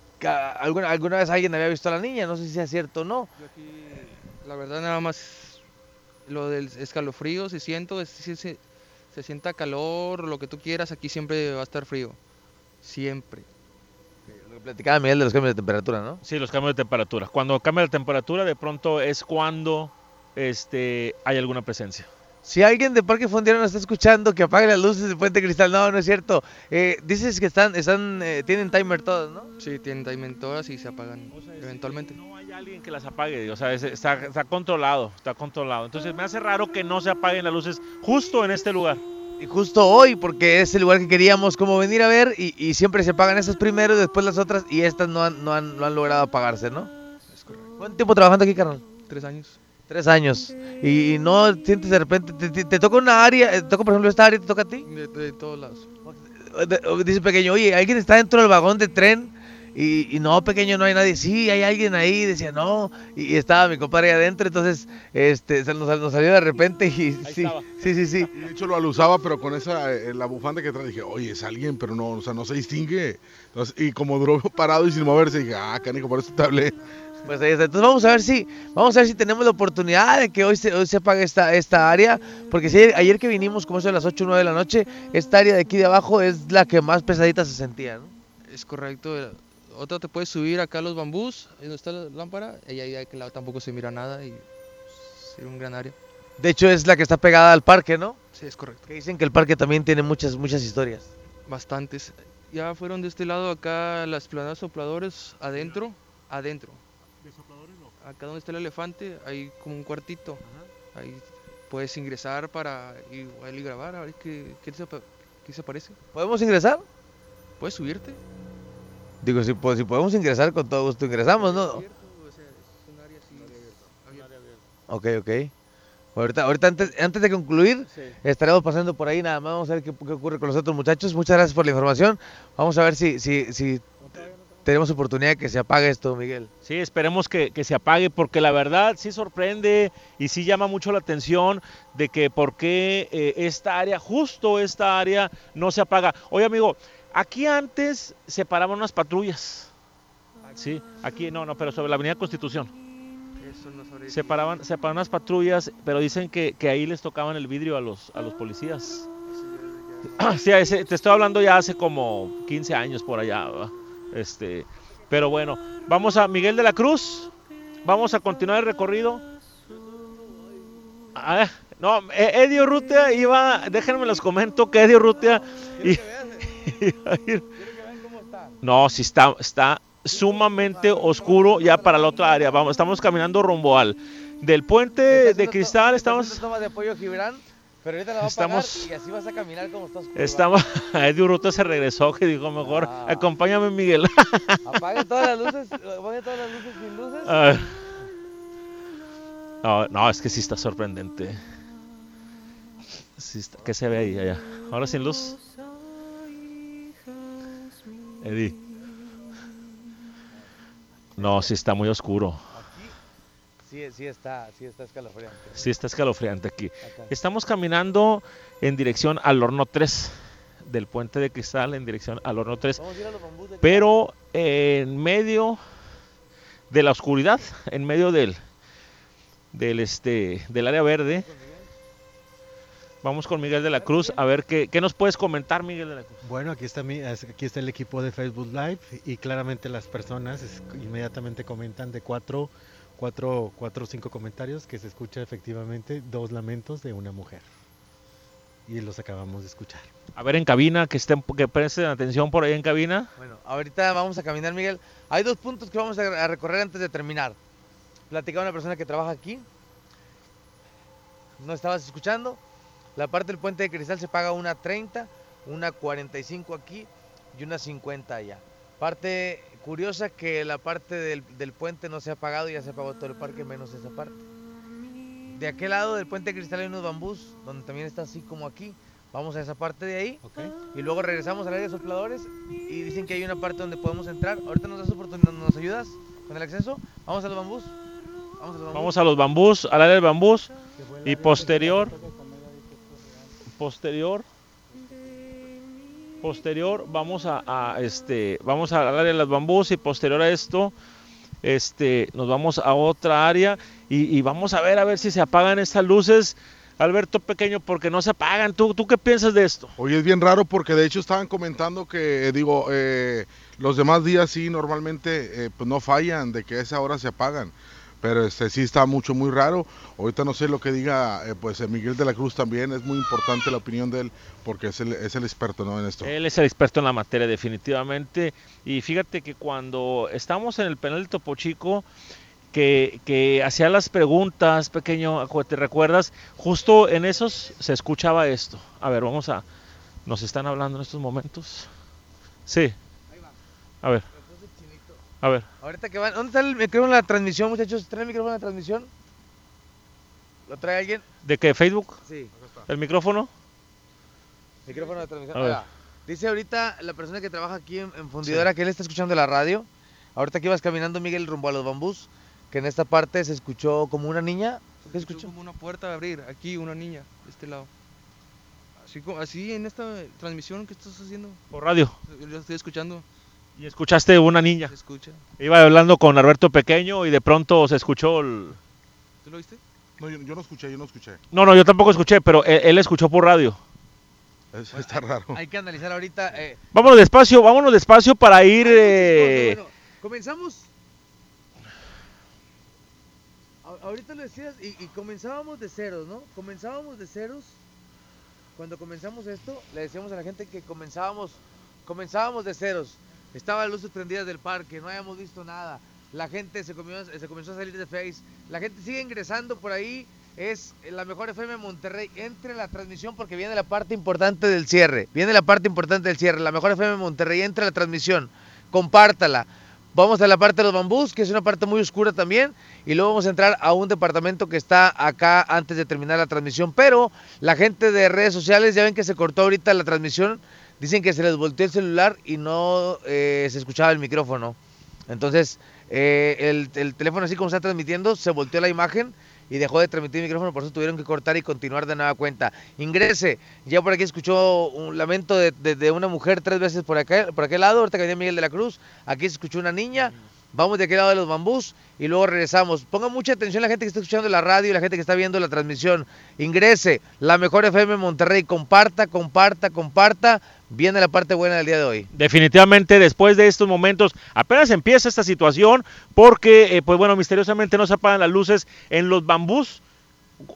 alguna, alguna vez alguien había visto a la niña. No sé si sea cierto o no. Yo aquí, la verdad, nada más lo del escalofrío, si siento, si se, se sienta calor, lo que tú quieras, aquí siempre va a estar frío. Siempre. Lo que platicaba Miguel de los cambios de temperatura, ¿no? Sí, los cambios de temperatura. Cuando cambia la temperatura, de pronto es cuando este, hay alguna presencia. Si alguien de Parque Fundidora nos está escuchando, que apague las luces de Puente Cristal. No, no es cierto. Eh, dices que están, están, eh, tienen timer todos, ¿no? Sí, tienen timer todas y se apagan eventualmente. No hay alguien que las apague, o sea, es- está, está controlado, está controlado. Entonces me hace raro que no se apaguen las luces justo en este lugar. Y justo hoy, porque es el lugar que queríamos como venir a ver y, y siempre se apagan esas primero y después las otras y estas no han, no han, no han logrado apagarse, ¿no? Es correcto. ¿Cuánto tiempo trabajando aquí, carnal? Tres años. Tres años. Y, y no sientes de repente, te, te- te toca una área, eh, te toca por ejemplo esta área, te toca a ti. De, de todos lados. Dice pequeño, oye, alguien está dentro del vagón de tren y, y no, pequeño, no hay nadie. Sí, hay alguien ahí. Decía, no. Y, y estaba mi compadre ahí adentro, entonces este, se nos, nos salió de repente y sí, estaba. sí, sí, sí. Y de hecho lo alusaba, pero con esa, eh, la bufanda que trae, dije, oye, es alguien, pero no, o sea, no se distingue. Entonces, y como duró parado y sin moverse, dije, ah, canijo, por eso te hablé. Pues ahí está. Entonces vamos a ver si, vamos a ver si tenemos la oportunidad de que hoy se, hoy se apague esta, esta área. Porque si ayer, ayer que vinimos, como eso de las 8 o 9 de la noche, esta área de aquí de abajo es la que más pesadita se sentía, ¿no? Es correcto. eh, Otra te puedes subir acá a los bambús, ahí donde está la lámpara, y ahí de aquel lado tampoco se mira nada y sería un gran área. De hecho es la que está pegada al parque, ¿no? Sí, es correcto. Que dicen que el parque también tiene muchas, muchas historias. Bastantes. Ya fueron de este lado acá las planadas sopladores adentro, adentro. Acá donde está el elefante hay como un cuartito. Ahí puedes ingresar para igual y grabar a ver qué, qué, se, qué se aparece. ¿Podemos ingresar? Puedes subirte. Digo, si, po- si podemos ingresar, con todo gusto ingresamos, ¿no? Abierto, o sea, es un área así abierta. Ok, ok. Ahorita, ahorita antes, antes de concluir, estaremos pasando por ahí nada más. Vamos a ver qué, qué ocurre con los otros muchachos. Muchas gracias por la información. Vamos a ver si, si, si tenemos oportunidad de que se apague esto, Miguel. Sí, esperemos que, que se apague porque la verdad sí sorprende y sí llama mucho la atención de que por qué eh, esta área, justo esta área, no se apaga. Oye amigo, aquí antes se paraban unas patrullas. Sí, aquí no, no, pero sobre la Avenida Constitución. Eso no sabría Se paraban, se paraban unas patrullas, pero dicen que, que ahí les tocaban el vidrio a los, a los policías. Sí, ese- te estoy hablando ya hace como 15 años por allá, ¿verdad? Este, pero bueno, vamos a Miguel de la Cruz, vamos a continuar el recorrido. Ah, no, E- Eddie Urrutia iba, déjenme los comento que Eddie Urrutia i- iba a ir- No, sí está, está sumamente oscuro ya para la otra área. Vamos, estamos caminando rumbo al del puente de cristal, estamos de apoyo Gibran, pero ahorita la va a Estamos- apagar y así vas a caminar como estás. Estaba, Eddie Urrutia se regresó que dijo mejor, Ah. acompáñame Miguel. ¿va? Apague todas las luces, apague todas las luces sin luces. No, no, es que sí está sorprendente. Sí está- ¿Qué se ve ahí allá? Ahora sin luz. Eddie. No, sí está muy oscuro. Sí, sí está, sí está escalofriante. Sí está escalofriante aquí. Acá. Estamos caminando en dirección al horno 3 del puente de cristal en dirección al horno 3. Vamos a ir a los bambús de acá. pero en medio de la oscuridad, en medio del del este del área verde, Vamos con Miguel de la Cruz a ver qué, qué nos puedes comentar, Miguel de la Cruz. Bueno, aquí está, mi, aquí está el equipo de Facebook Live y claramente las personas es- inmediatamente comentan de cuatro, cuatro, cuatro o cinco comentarios que se escucha efectivamente dos lamentos de una mujer. Y los acabamos de escuchar. A ver en cabina, que estén, que presten atención por ahí en cabina. Bueno, ahorita vamos a caminar, Miguel. Hay dos puntos que vamos a a recorrer antes de terminar. Platicaba una persona que trabaja aquí. No estabas escuchando. La parte del puente de cristal se paga una 30, una 45 aquí y una 50 allá. Parte curiosa que la parte del, del puente no se ha pagado, ya se pagó todo el parque menos esa parte. De aquel lado del puente cristal hay unos bambús, donde también está así como aquí. Vamos a esa parte de ahí y luego regresamos al área de sopladores y dicen que hay una parte donde podemos entrar. Ahorita nos das oportunidad, ¿nos ayudas con el acceso? Vamos a los bambús. Vamos a los bambús. Vamos a los bambús, al área del bambús y posterior, posterior, posterior, vamos a, a, este, vamos al área de los bambús y posterior a esto, este, nos vamos a otra área y, y vamos a ver a ver si se apagan estas luces, Alberto Pequeño, porque no se apagan. ¿Tú, tú qué piensas de esto? Oye, es bien raro porque de hecho estaban comentando que, eh, digo, eh, los demás días sí normalmente eh, pues no fallan, de que a esa hora se apagan. Pero este sí está mucho, muy raro. Ahorita no sé lo que diga eh, pues eh, Miguel de la Cruz también. Es muy importante la opinión de él porque es el, es el experto ¿no? en esto. Él es el experto en la materia, definitivamente. Y fíjate que cuando estamos en el penal de Topo Chico, que, que hacía las preguntas, pequeño, ¿te recuerdas? Justo en esos se escuchaba esto. A ver, vamos a... ¿Nos están hablando en estos momentos? Sí. A ver. A ver. Ahorita que van, ¿dónde está el micrófono de la transmisión, muchachos? ¿Trae el micrófono de la transmisión? ¿Lo trae alguien? ¿De qué? ¿Facebook? Sí. ¿El micrófono? Micrófono de transmisión. A ver. Dice ahorita la persona que trabaja aquí en, en fundidora que él está escuchando la radio. Ahorita que ibas caminando, Miguel, rumbo a los bambús, que en esta parte se escuchó como una niña. ¿Qué escuchó? como una puerta a abrir, aquí una niña, de este lado. Así, así en esta transmisión que estás haciendo. Por radio. Yo estoy escuchando. Y escuchaste una niña. Se escucha. Iba hablando con Alberto Pequeño y de pronto se escuchó el... ¿Tú lo viste? No, yo, yo no escuché, yo no escuché. No, no, yo tampoco escuché, pero él, él escuchó por radio. Es- está raro. Hay que analizar ahorita. eh, Vámonos despacio, vámonos despacio para ir... eh, Bueno, comenzamos. A- ahorita lo decías y, y comenzábamos de ceros, ¿no? Comenzábamos de ceros. Cuando comenzamos esto, le decíamos a la gente que comenzábamos, comenzábamos de ceros. Estaban luces prendidas del parque, no habíamos visto nada. La gente se, comió- se comenzó a salir de Face. La gente sigue ingresando por ahí. Es la mejor FM Monterrey. Entre en la transmisión porque viene la parte importante del cierre. Viene la parte importante del cierre. La mejor FM Monterrey. Entre la transmisión. Compártala. Vamos a la parte de los bambús, que es una parte muy oscura también. Y luego vamos a entrar a un departamento que está acá antes de terminar la transmisión. Pero la gente de redes sociales, ya ven que se cortó ahorita la transmisión. Dicen que se les volteó el celular y no eh, se escuchaba el micrófono. Entonces, eh, el, el teléfono así como está transmitiendo, se volteó la imagen y dejó de transmitir el micrófono, por eso tuvieron que cortar y continuar de nueva cuenta. Ingrese, ya por aquí escuchó un lamento de, de- una mujer tres veces por, acá, por aquel lado, ahorita que venía Miguel de la Cruz, aquí se escuchó una niña, vamos de aquel lado de los bambús y luego regresamos. Ponga mucha atención la gente que está escuchando la radio y la gente que está viendo la transmisión. Ingrese, la mejor FM Monterrey, comparta, comparta, comparta. Viene la parte buena del día de hoy. definitivamente después de estos momentos apenas empieza esta situación porque eh, pues bueno misteriosamente no se apagan las luces en los bambús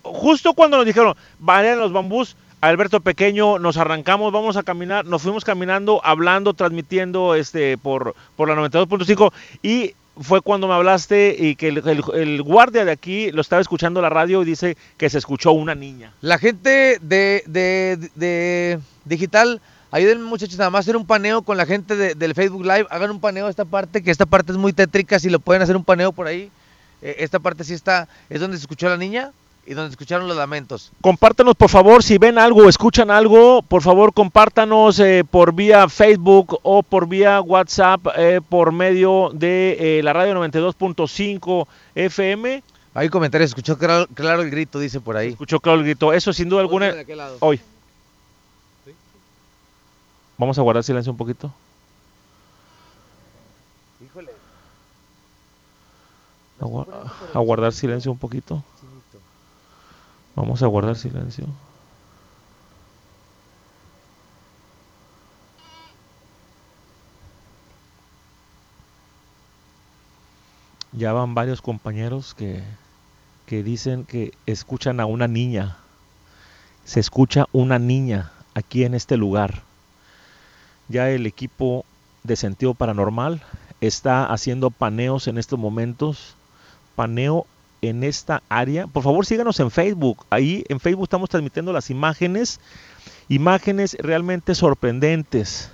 justo cuando nos dijeron vayan los bambús Alberto Pequeño nos arrancamos vamos a caminar nos fuimos caminando hablando transmitiendo este por por la 92.5 y fue cuando me hablaste y que el, el- el guardia de aquí lo estaba escuchando la radio y dice que se escuchó una niña La gente de, de- de digital, ayúdenme muchachos nada más a hacer un paneo con la gente de- del Facebook Live. Hagan un paneo a esta parte, que esta parte es muy tétrica. Si lo pueden hacer un paneo por ahí. Eh, esta parte sí está, es donde se escuchó la niña y donde escucharon los lamentos. Compártanos, por favor, si ven algo, escuchan algo, por favor, compártanos eh, por vía Facebook o por vía WhatsApp, eh, por medio de eh, la radio 92.5 FM. Hay comentarios, escuchó claro, claro el grito, dice por ahí. Escuchó claro el grito. Eso sin duda alguna. de aquel lado. Hoy. Vamos a guardar silencio un poquito. Híjole. A, a guardar silencio un poquito. Vamos a guardar silencio. Ya van varios compañeros que, que dicen que escuchan a una niña. Se escucha una niña aquí en este lugar. Ya el equipo de sentido paranormal está haciendo paneos en estos momentos. Paneo en esta área. Por favor, síganos en Facebook. Ahí en Facebook estamos transmitiendo las imágenes. Imágenes realmente sorprendentes.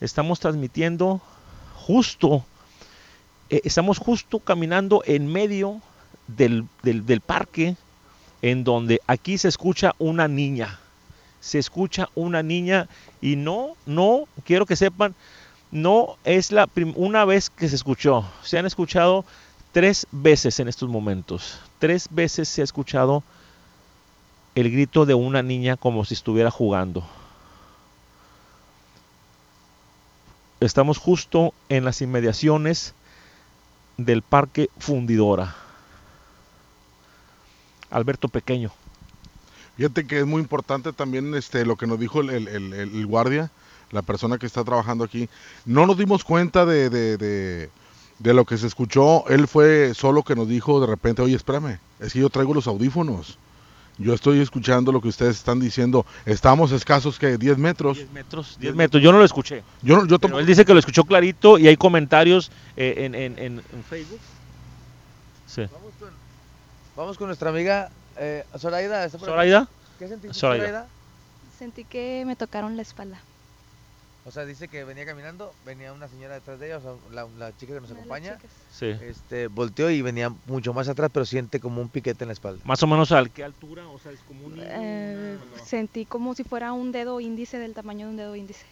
Estamos transmitiendo justo, eh, estamos justo caminando en medio del, del, del parque en donde aquí se escucha una niña. Se escucha una niña y no, no, quiero que sepan, no es la una vez que se escuchó. Se han escuchado tres veces en estos momentos. Tres veces se ha escuchado el grito de una niña como si estuviera jugando. Estamos justo en las inmediaciones del Parque Fundidora. Alberto Pequeño. Fíjate que es muy importante también este, lo que nos dijo el, el- el- el guardia, la persona que está trabajando aquí. No nos dimos cuenta de, de- de- de lo que se escuchó. Él fue solo que nos dijo de repente, oye, espérame, es que yo traigo los audífonos. Yo estoy escuchando lo que ustedes están diciendo. Estamos escasos que 10 metros. 10 metros, 10 metros. Yo no lo escuché. Yo, no- yo Pero él dice que lo escuchó clarito y hay comentarios eh, en, en- en- en Facebook. Sí. Vamos con nuestra amiga eh, Zoraida. ¿está por aquí? ¿Zoraida? ¿Qué sentiste, Zoraida. Zoraida? Sentí que me tocaron la espalda. O sea, dice que venía caminando, venía una señora detrás de ella, o sea, la, la chica que nos Una de las acompaña. chicas. Sí. Este, volteó y venía mucho más atrás, pero siente como un piquete en la espalda. Más o menos a qué altura, o sea, es como un Eh, Sentí como si fuera un dedo índice del tamaño de un dedo índice.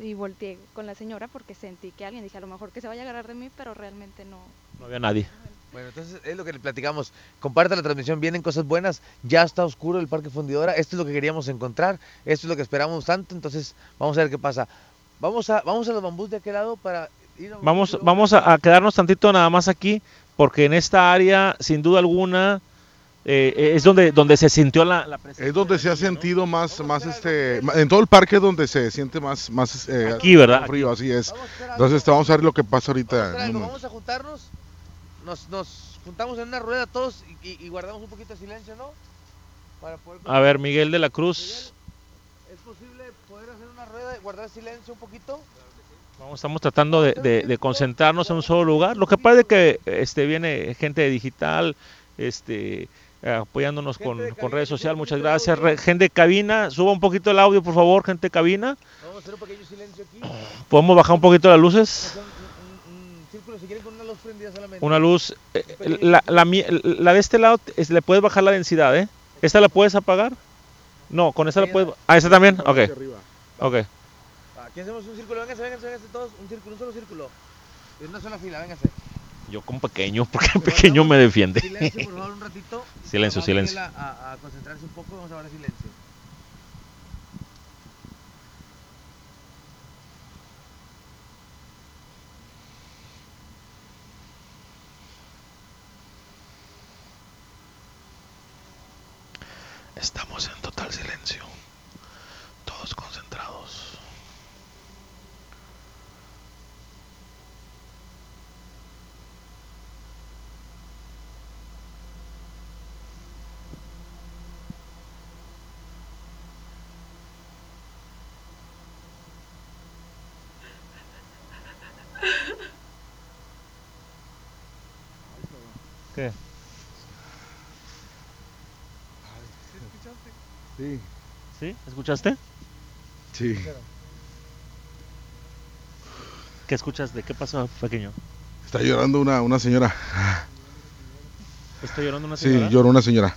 Y volteé con la señora porque sentí que alguien, dije a lo mejor que se vaya a agarrar de mí, pero realmente no. No había nadie. Bueno, entonces es lo que le platicamos. Comparte la transmisión, vienen cosas buenas. Ya está oscuro el Parque Fundidora. Esto es lo que queríamos encontrar. Esto es lo que esperamos tanto. Entonces, vamos a ver qué pasa. Vamos a, vamos a los bambús de aquel lado para ir a Vamos, vamos a, a quedarnos tantito nada más aquí, porque en esta área, sin duda alguna, eh, es donde, donde se sintió la, la presencia. Es donde se ha sentido más, más este, en todo el parque es donde se siente más, más eh, Aquí, ¿verdad? frío, así es. Entonces vamos a ver lo que pasa ahorita. A algo, vamos a juntarnos. Nos, nos juntamos en una rueda todos y, y- y guardamos un poquito de silencio, ¿no? Para poder A ver, Miguel de la Cruz, ¿Es posible poder hacer una rueda y guardar silencio un poquito? vamos, estamos tratando de, de- de concentrarnos en un solo lugar. Lo que pasa es que este, viene gente de digital, este, apoyándonos con, con redes sociales, muchas gracias. Re- gente de cabina, suba un poquito el audio, por favor, gente de cabina. Vamos a hacer un pequeño silencio aquí. ¿Podemos bajar un poquito las luces? Un, un- un círculo, si quieren, con prendida solamente. Una luz. eh, la, la mi- la de este lado es- le puedes bajar la densidad, ¿eh? ¿Esta la puedes apagar? No, con esa la puedes. Ah, esa también. Ok. Ok. Aquí hacemos un círculo, vénganse, vénganse, vénganse todos. Un círculo, un solo círculo. En una sola fila, vénganse. Yo con pequeño, porque el pequeño me defiende. Silencio, por favor, un ratito. Silencio, silencio. A, a- concentrarse un poco, vamos a guardar silencio. Estamos en total silencio. Todos concentrados. ¿Qué? Sí. ¿Sí? ¿Escuchaste? Sí. ¿Qué escuchaste? ¿Qué pasó, pequeño? Está llorando una, una señora. ¿Está llorando una Sí, señora? lloró una señora.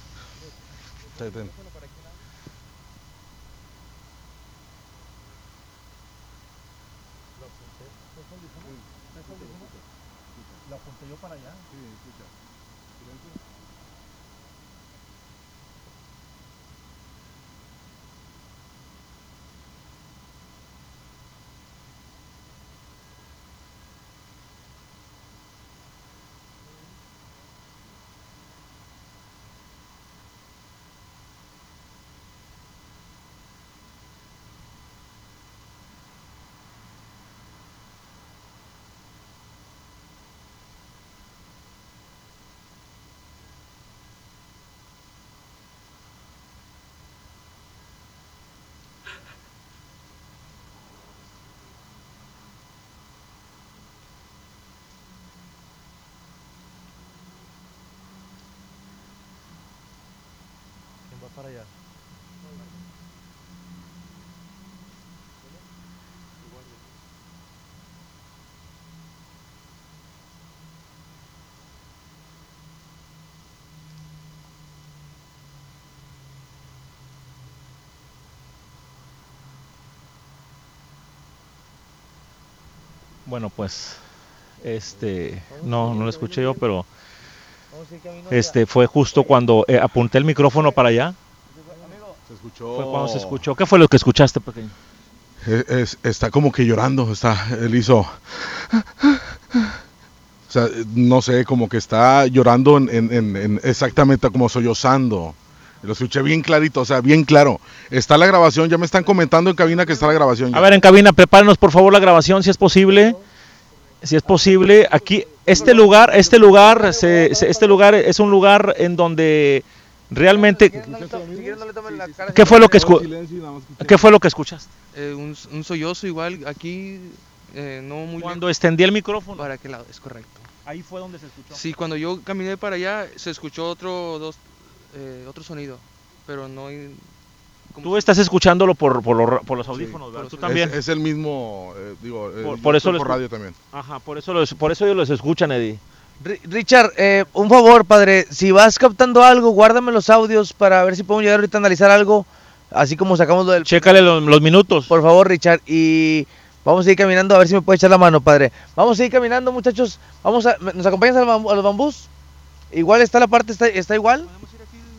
Bueno, pues este no no lo escuché yo, pero este fue justo cuando eh, apunté el micrófono para allá. Se escuchó. Fue cuando se escuchó. ¿Qué fue lo que escuchaste, pequeño? Es- es- está como que llorando, está, él hizo, o sea, no sé, como que está llorando en, en- en- en- exactamente como sollozando. Lo escuché bien clarito, o sea, bien claro. Está la grabación, ya me están comentando en cabina que está la grabación. ya. A ver, en cabina, prepárenos por favor la grabación, si es posible. Si es posible, aquí este lugar, este lugar, se- se- este lugar es un lugar en donde realmente ¿Qué fue lo que escu- ¿Qué fue lo que escuchaste? Eh, un, un sollozo igual aquí, eh, no muy Cuando extendí el micrófono. ¿Para qué lado? Es correcto. Ahí fue donde se escuchó. Sí, cuando yo caminé para allá se escuchó otro, dos, eh, otro sonido, pero no hay... Tú estás escuchándolo por, por, los, por los audífonos, ¿verdad? Tú también. Es, es el mismo, eh, digo, Por- por eso lo por radio también. Ajá, por eso, los, por eso ellos los escuchan, Eddie. Ri- Richard, eh, un favor, padre. Si vas captando algo, guárdame los audios para ver si podemos llegar ahorita a analizar algo. Así como sacamos lo del. Chécale los, los minutos. Por favor, Richard. Y vamos a ir caminando a ver si me puede echar la mano, padre. Vamos a ir caminando, muchachos. Vamos a, ¿Nos acompañas a los bambús? Igual está la parte, está, está igual.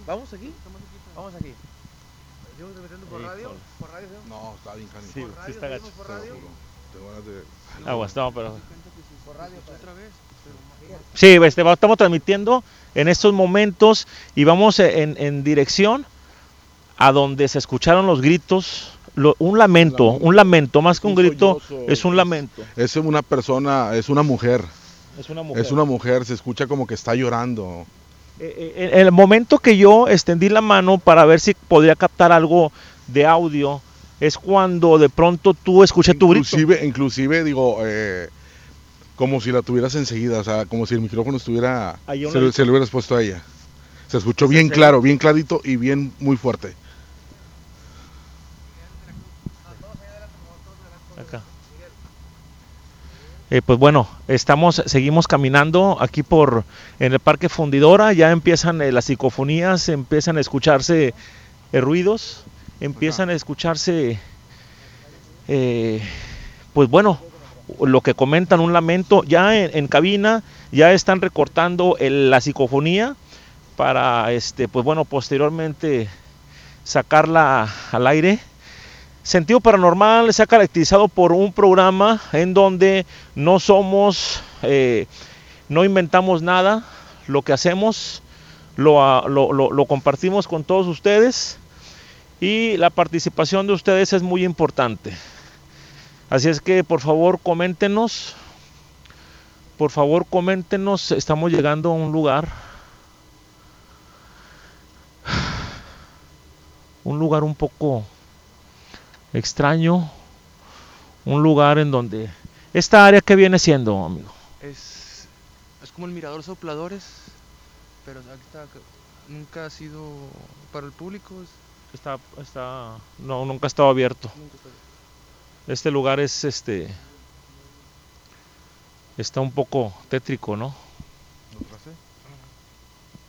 Vamos aquí. Vamos aquí. ¿Seguimos transmitiendo por radio? ¿Por radio? No, está bien canijo. Sí, sí está gacho. Aguas, no, pero... Por radio, otra vez. Sí, este, estamos transmitiendo en estos momentos y vamos en, en dirección a donde se escucharon los gritos, lo- un lamento, un lamento, más que un grito, es un lamento. Es una persona, es una mujer. Es una mujer. Es una mujer, se escucha como que está llorando. Eh, En el momento que yo extendí la mano para ver si podría captar algo de audio, es cuando de pronto tú escuché tu grito. Inclusive, inclusive digo, eh, como si la tuvieras enseguida, o sea, como si el micrófono estuviera, se, se lo hubieras puesto a ella. Se escuchó bien claro, bien clarito y bien muy fuerte. Eh, pues bueno, estamos, seguimos caminando aquí por en el Parque Fundidora, ya empiezan eh, las psicofonías, empiezan a escucharse eh, ruidos, empiezan a escucharse, pues bueno, lo que comentan, un lamento, ya en, cabina ya están recortando la psicofonía para, este, pues bueno, posteriormente sacarla al aire. Sentido Paranormal se ha caracterizado por un programa en donde no somos, eh, no inventamos nada, lo que hacemos ah, lo- lo compartimos con todos ustedes y la participación de ustedes es muy importante. Así es que por favor coméntenos, por favor coméntenos, estamos llegando a un lugar, un lugar un poco extraño, un lugar en donde esta área que viene siendo, amigo. Es, es como el mirador sopladores, pero aquí está- nunca ha sido para el público. es- Está, está, no, nunca ha estado abierto. Este lugar es, este, está un poco tétrico, ¿no?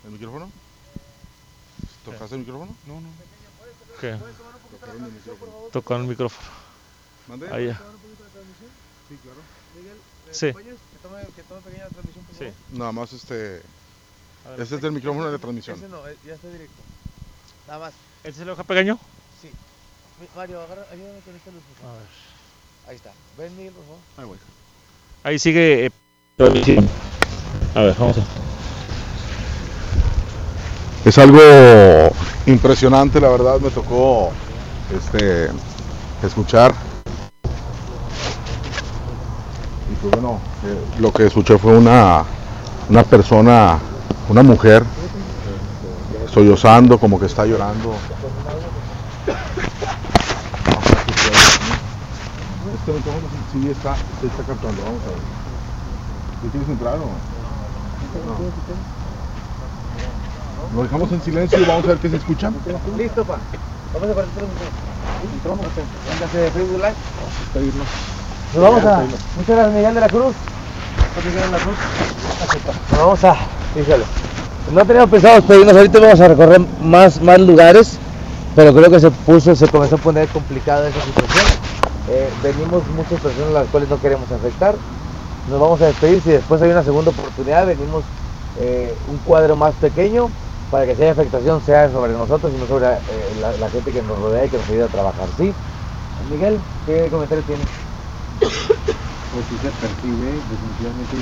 ¿El micrófono? ¿Tocaste el micrófono? No, no. ¿Qué? Tocaron el micrófono. Tocar el micrófono. ¿Mande? Ahí ya. Sí, claro. Sí. Sí. Nada más este. Este es del micrófono de la transmisión. Ese no, eh, ya está directo. Nada más. ¿Este es el hoja pequeño? Sí. Mario, agarra, ayúdame con esta luz. por favor. A ver. Ahí está. Ven, Miguel, por favor. Ahí voy. Ahí sigue. eh, transmisión. A ver, vamos a. Es algo impresionante, la verdad, me tocó este escuchar. Y pues bueno, eh, lo que escuché fue una, una persona, una mujer, sollozando, como que está llorando. Este micrófono sí, está, sí está captando, vamos a ver. ¿Sí quieres entrar? No. Lo dejamos en silencio y vamos a ver qué se escucha. Listo, pa. Vamos a partir Véngase Facebook Live. Nos vamos a. Muchas gracias, Miguel de la Cruz. Miguel de la Cruz. Nos vamos a. Híjole. No teníamos pensado despedirnos, ahorita vamos a recorrer más, más lugares, pero creo que se puso, se comenzó a poner complicada esa situación. Eh, venimos muchas personas a las cuales no queremos afectar. Nos vamos a despedir, si después hay una segunda oportunidad, venimos eh, un cuadro más pequeño para que si afectación sea sobre nosotros y no sobre eh, la, gente que nos rodea y que nos ayuda a trabajar. ¿Sí? Miguel, ¿qué comentario tienes? Pues sí se percibe, definitivamente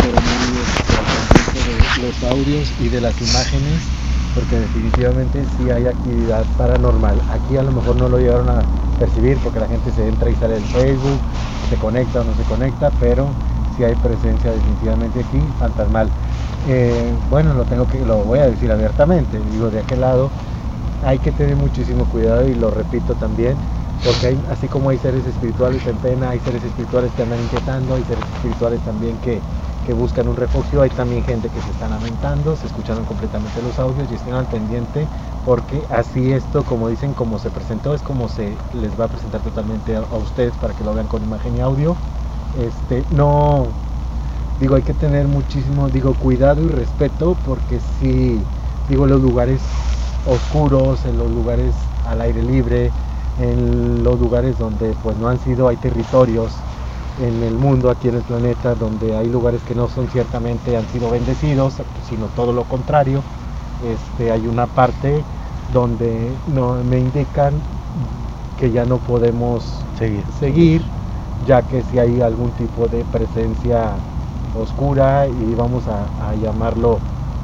pero muy de los audios y de las imágenes, porque definitivamente sí hay actividad paranormal. Aquí a lo mejor no lo llegaron a percibir porque la gente se entra y sale del Facebook, se conecta o no se conecta, pero sí hay presencia definitivamente aquí fantasmal. Eh, bueno, lo tengo que, lo voy a decir abiertamente, digo de aquel lado hay que tener muchísimo cuidado y lo repito también, porque hay, así como hay seres espirituales en pena, hay seres espirituales que andan inquietando, hay seres espirituales también que, que buscan un refugio, hay también gente que se está lamentando, se escucharon completamente los audios y estén al pendiente porque así esto, como dicen, como se presentó, es como se les va a presentar totalmente a ustedes para que lo vean con imagen y audio. Este, no, digo, hay que tener muchísimo, digo, cuidado y respeto porque si, digo, los lugares oscuros, en los lugares al aire libre, en los lugares donde pues no han sido, hay territorios en el mundo, aquí en el planeta, donde hay lugares que no son ciertamente han sido bendecidos, sino todo lo contrario. Este, hay una parte donde no, me indican que ya no podemos seguir. seguir, ya que si hay algún tipo de presencia oscura y vamos a, a llamarlo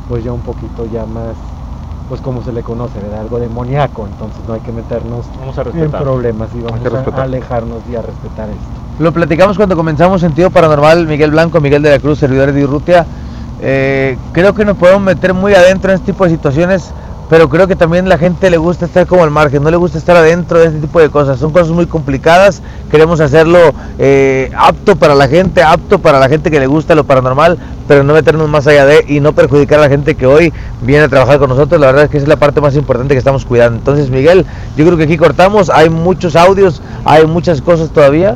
pues ya un poquito ya más pues como se le conoce, ¿verdad? algo demoníaco, entonces no hay que meternos Vamos a en problemas y vamos a alejarnos y a respetar esto. Lo platicamos cuando comenzamos Sentido Paranormal, Miguel Blanco, Miguel de la Cruz, servidores de Urrutia. Eh, creo que nos podemos meter muy adentro en este tipo de situaciones, pero creo que también la gente le gusta estar como al margen, no le gusta estar adentro de este tipo de cosas. Son cosas muy complicadas, queremos hacerlo eh, apto para la gente, apto para la gente que le gusta lo paranormal, pero no meternos más allá de y no perjudicar a la gente que hoy viene a trabajar con nosotros. La verdad es que esa es la parte más importante que estamos cuidando. Entonces, Miguel, yo creo que aquí cortamos, hay muchos audios, hay muchas cosas todavía.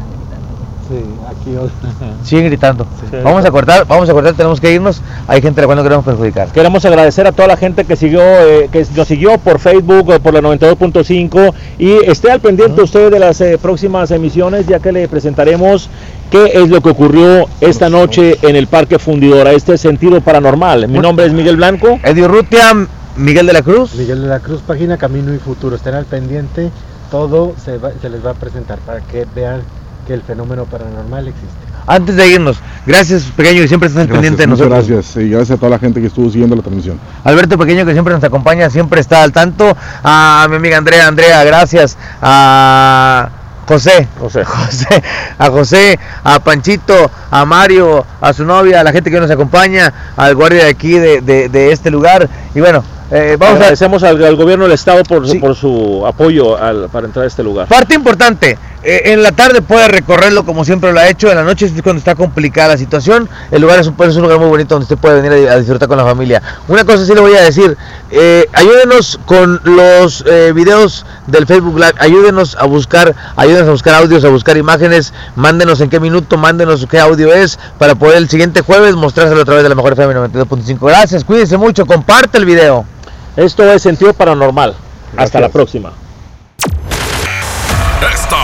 Sí, aquí Siguen gritando. Sí. Vamos a cortar, vamos a cortar, tenemos que irnos. Hay gente a la cual no queremos perjudicar. Queremos agradecer a toda la gente que siguió, eh, que nos siguió por Facebook o por la 92.5 y esté al pendiente usted de las eh, próximas emisiones ya que le presentaremos qué es lo que ocurrió esta noche en el Parque Fundidora, este sentido paranormal. Mi nombre es Miguel Blanco. Eddie Urrutia, Miguel de la Cruz. Miguel de la Cruz, página Camino y Futuro, estén al pendiente, todo se, va- se les va a presentar para que vean que el fenómeno paranormal existe. Antes de irnos, gracias Pequeño que siempre estás al pendiente de muchas nosotros. gracias. Y gracias a toda la gente que estuvo siguiendo la transmisión. Alberto Pequeño que siempre nos acompaña, siempre está al tanto. A mi amiga Andrea, Andrea, gracias. A José, José. José, a José, a Panchito, a Mario, a su novia, a la gente que nos acompaña, al guardia de aquí de, de- de este lugar. Y bueno, eh, vamos a, Agradecemos al, al gobierno del estado por, Sí. por su apoyo al- para entrar a este lugar. Parte importante, en la tarde puede recorrerlo como siempre lo ha hecho, en la noche es cuando está complicada la situación, el lugar es un, es un lugar muy bonito donde usted puede venir a, a disfrutar con la familia. Una cosa sí le voy a decir, eh, ayúdenos con los eh, videos del Facebook Live, ayúdenos a buscar, ayúdenos a buscar audios, a buscar imágenes, mándenos en qué minuto, mándenos qué audio es, para poder el siguiente jueves mostrárselo a través de la mejor FM 92.5. Gracias, cuídense mucho, comparte el video. Esto es sentido paranormal. Hasta la próxima. Esta es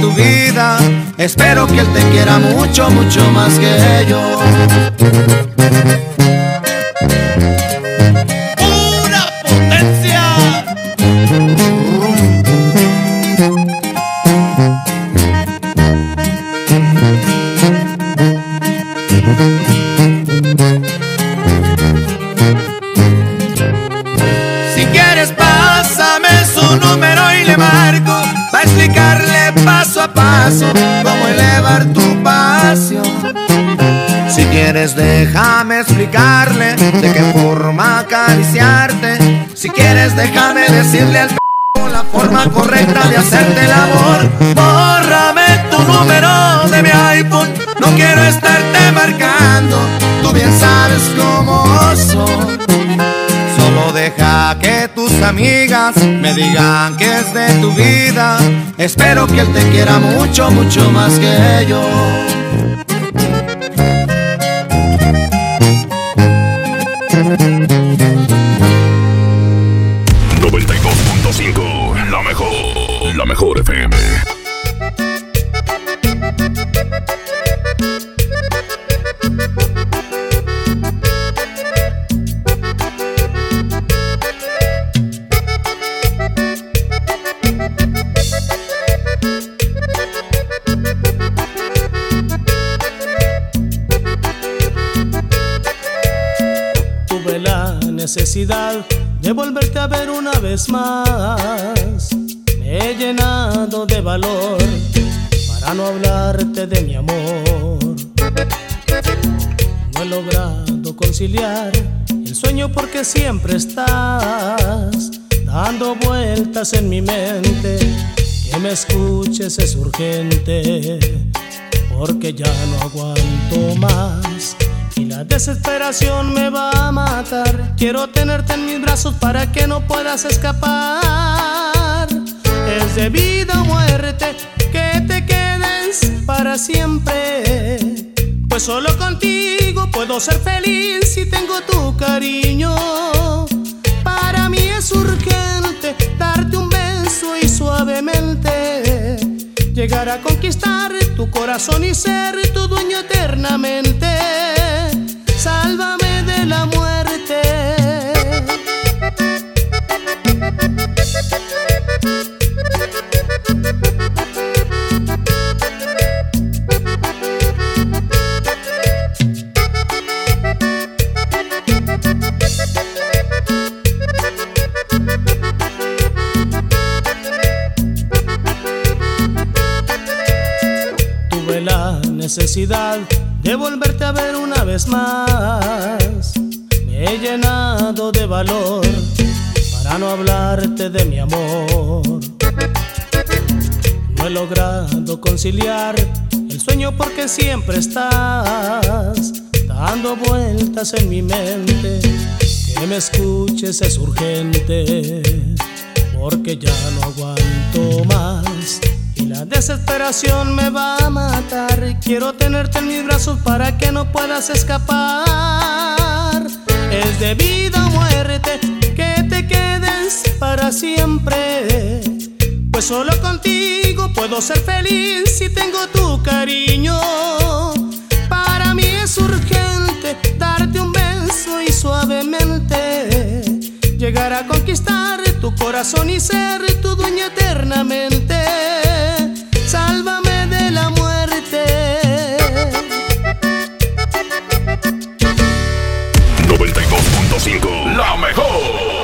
tu vida. Espero que él te quiera mucho, mucho más que yo. déjame explicarle de qué forma acariciarte. Si quieres, déjame decirle al p la forma correcta de hacerte el amor. Bórrame tu número de mi iPhone, no quiero estarte marcando. Tú bien sabes cómo soy. Solo deja que tus amigas me digan que es de tu vida. Espero que él te quiera mucho, mucho más que yo. Siempre estás dando vueltas en mi mente. Que me escuches es urgente porque ya no aguanto más. Y la desesperación me va a matar. Quiero tenerte en mis brazos para que no puedas escapar. Es de vida o muerte que te quedes para siempre. Pues solo contigo puedo ser feliz si tengo tu cariño. Para mí es urgente darte un beso y suavemente llegar a conquistar tu corazón y ser tu dueño eternamente. Sálvame de la muerte. El sueño porque siempre estás dando vueltas en mi mente. Que me escuches es urgente porque ya no aguanto más. Y la desesperación me va a matar. Quiero tenerte en mis brazos para que no puedas escapar. Es de vida o muerte que te quedes para siempre. Pues solo contigo puedo ser feliz si tengo tu cariño. Para mí es urgente darte un beso y suavemente llegar a conquistar tu corazón y ser tu dueño eternamente. Sálvame de la muerte. 92.5, la mejor.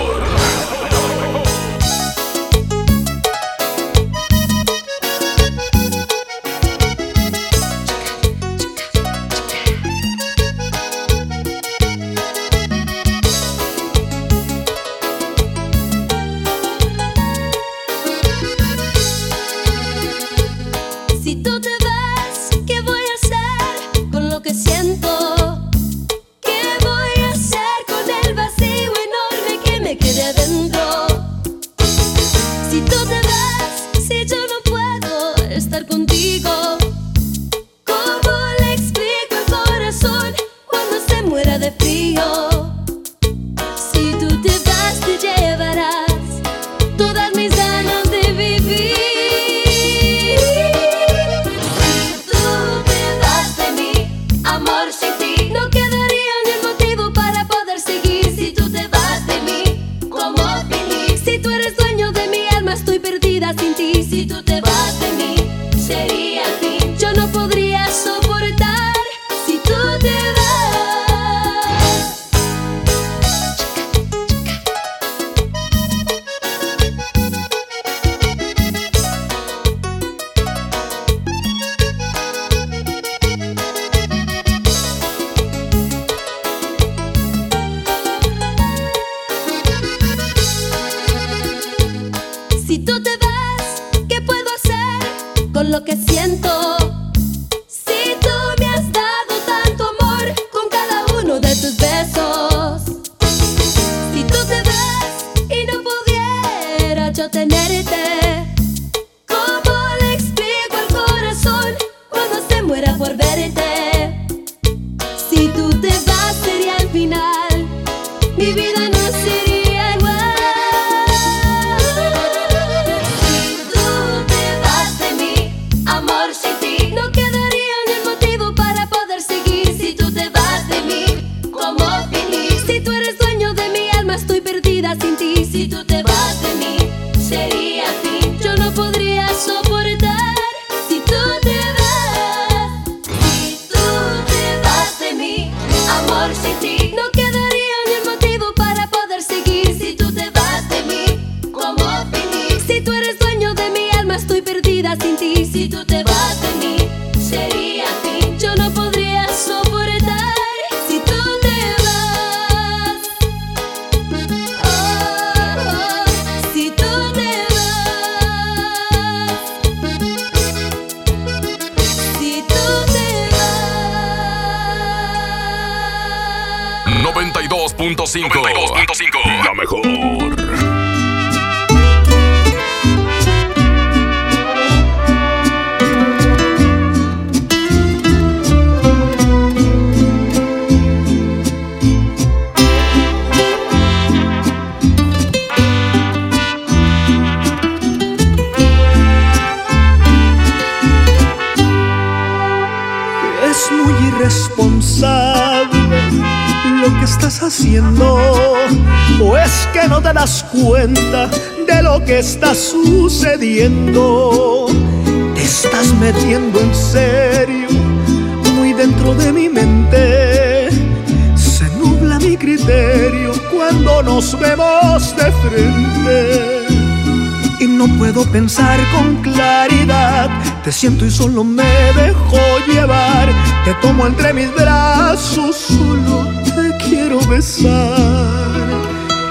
Solo me dejo llevar. Te tomo entre mis brazos, solo te quiero besar.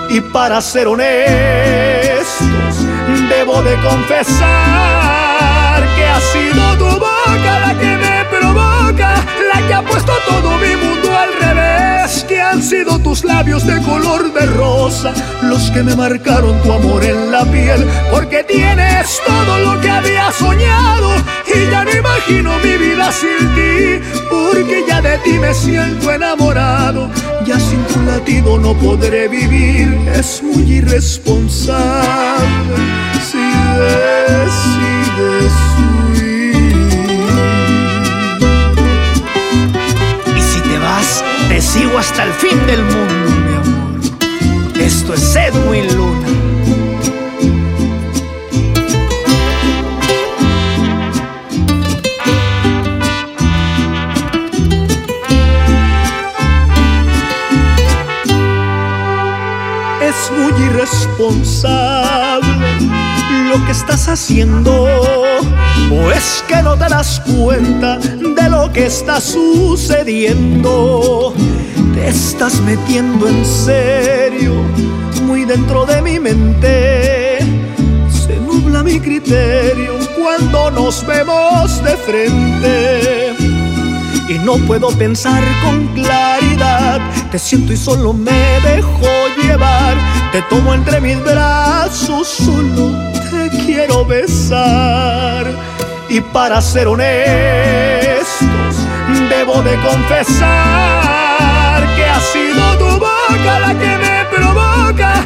Y para ser honestos, debo de confesar que ha sido tu boca la que me provoca, la que ha puesto todo mi mundo al revés. Que han sido tus labios de color de rosa los que me marcaron tu amor en la piel. Porque tienes todo lo que había soñado y ya no imagino mi vida sin ti. Porque ya de ti me siento enamorado. Ya sin tu latido no podré vivir. Es muy irresponsable si decides huir. Y si te vas, te sigo hasta el fin del mundo, mi amor. Esto es Edwin Luna. Muy irresponsable lo que estás haciendo. ¿O es que no te das cuenta de lo que está sucediendo? Te estás metiendo en serio, muy dentro de mi mente. Se nubla mi criterio cuando nos vemos de frente. Y no puedo pensar con claridad. Te siento y solo me dejo llevar. Te tomo entre mis brazos, solo te quiero besar. Y para ser honestos, debo de confesar que ha sido tu boca la que me provoca,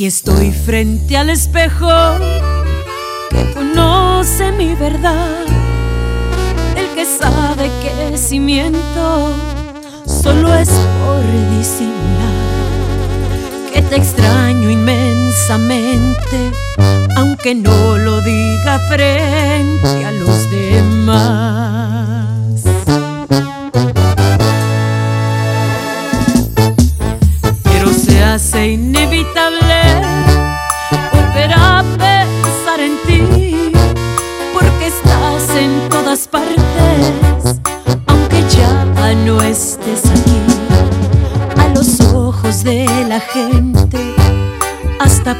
Aquí estoy frente al espejo que conoce mi verdad, el que sabe que si miento solo es por disimular, que te extraño inmensamente, aunque no lo diga frente a los demás.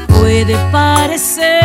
Puede parecer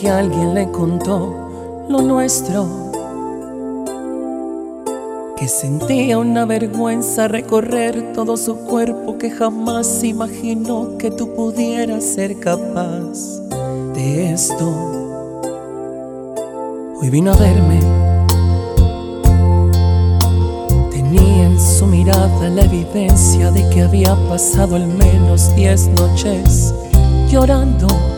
que alguien le contó lo nuestro. Que sentía una vergüenza recorrer todo su cuerpo, que jamás imaginó que tú pudieras ser capaz de esto. Hoy vino a verme. Tenía en su mirada la evidencia de que había pasado al menos diez noches llorando.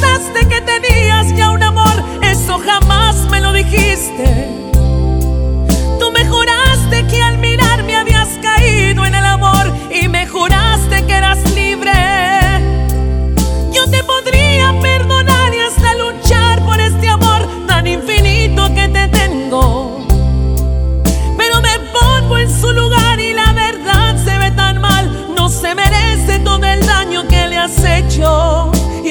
Me confesaste que tenías ya un amor, eso jamás me lo dijiste. Tú me juraste que al mirarme habías caído en el amor y me juraste que eras libre. Yo te podría perdonar y hasta luchar por este amor tan infinito que te tengo. Pero me pongo en su lugar y la verdad se ve tan mal. No se merece todo el daño que le has hecho.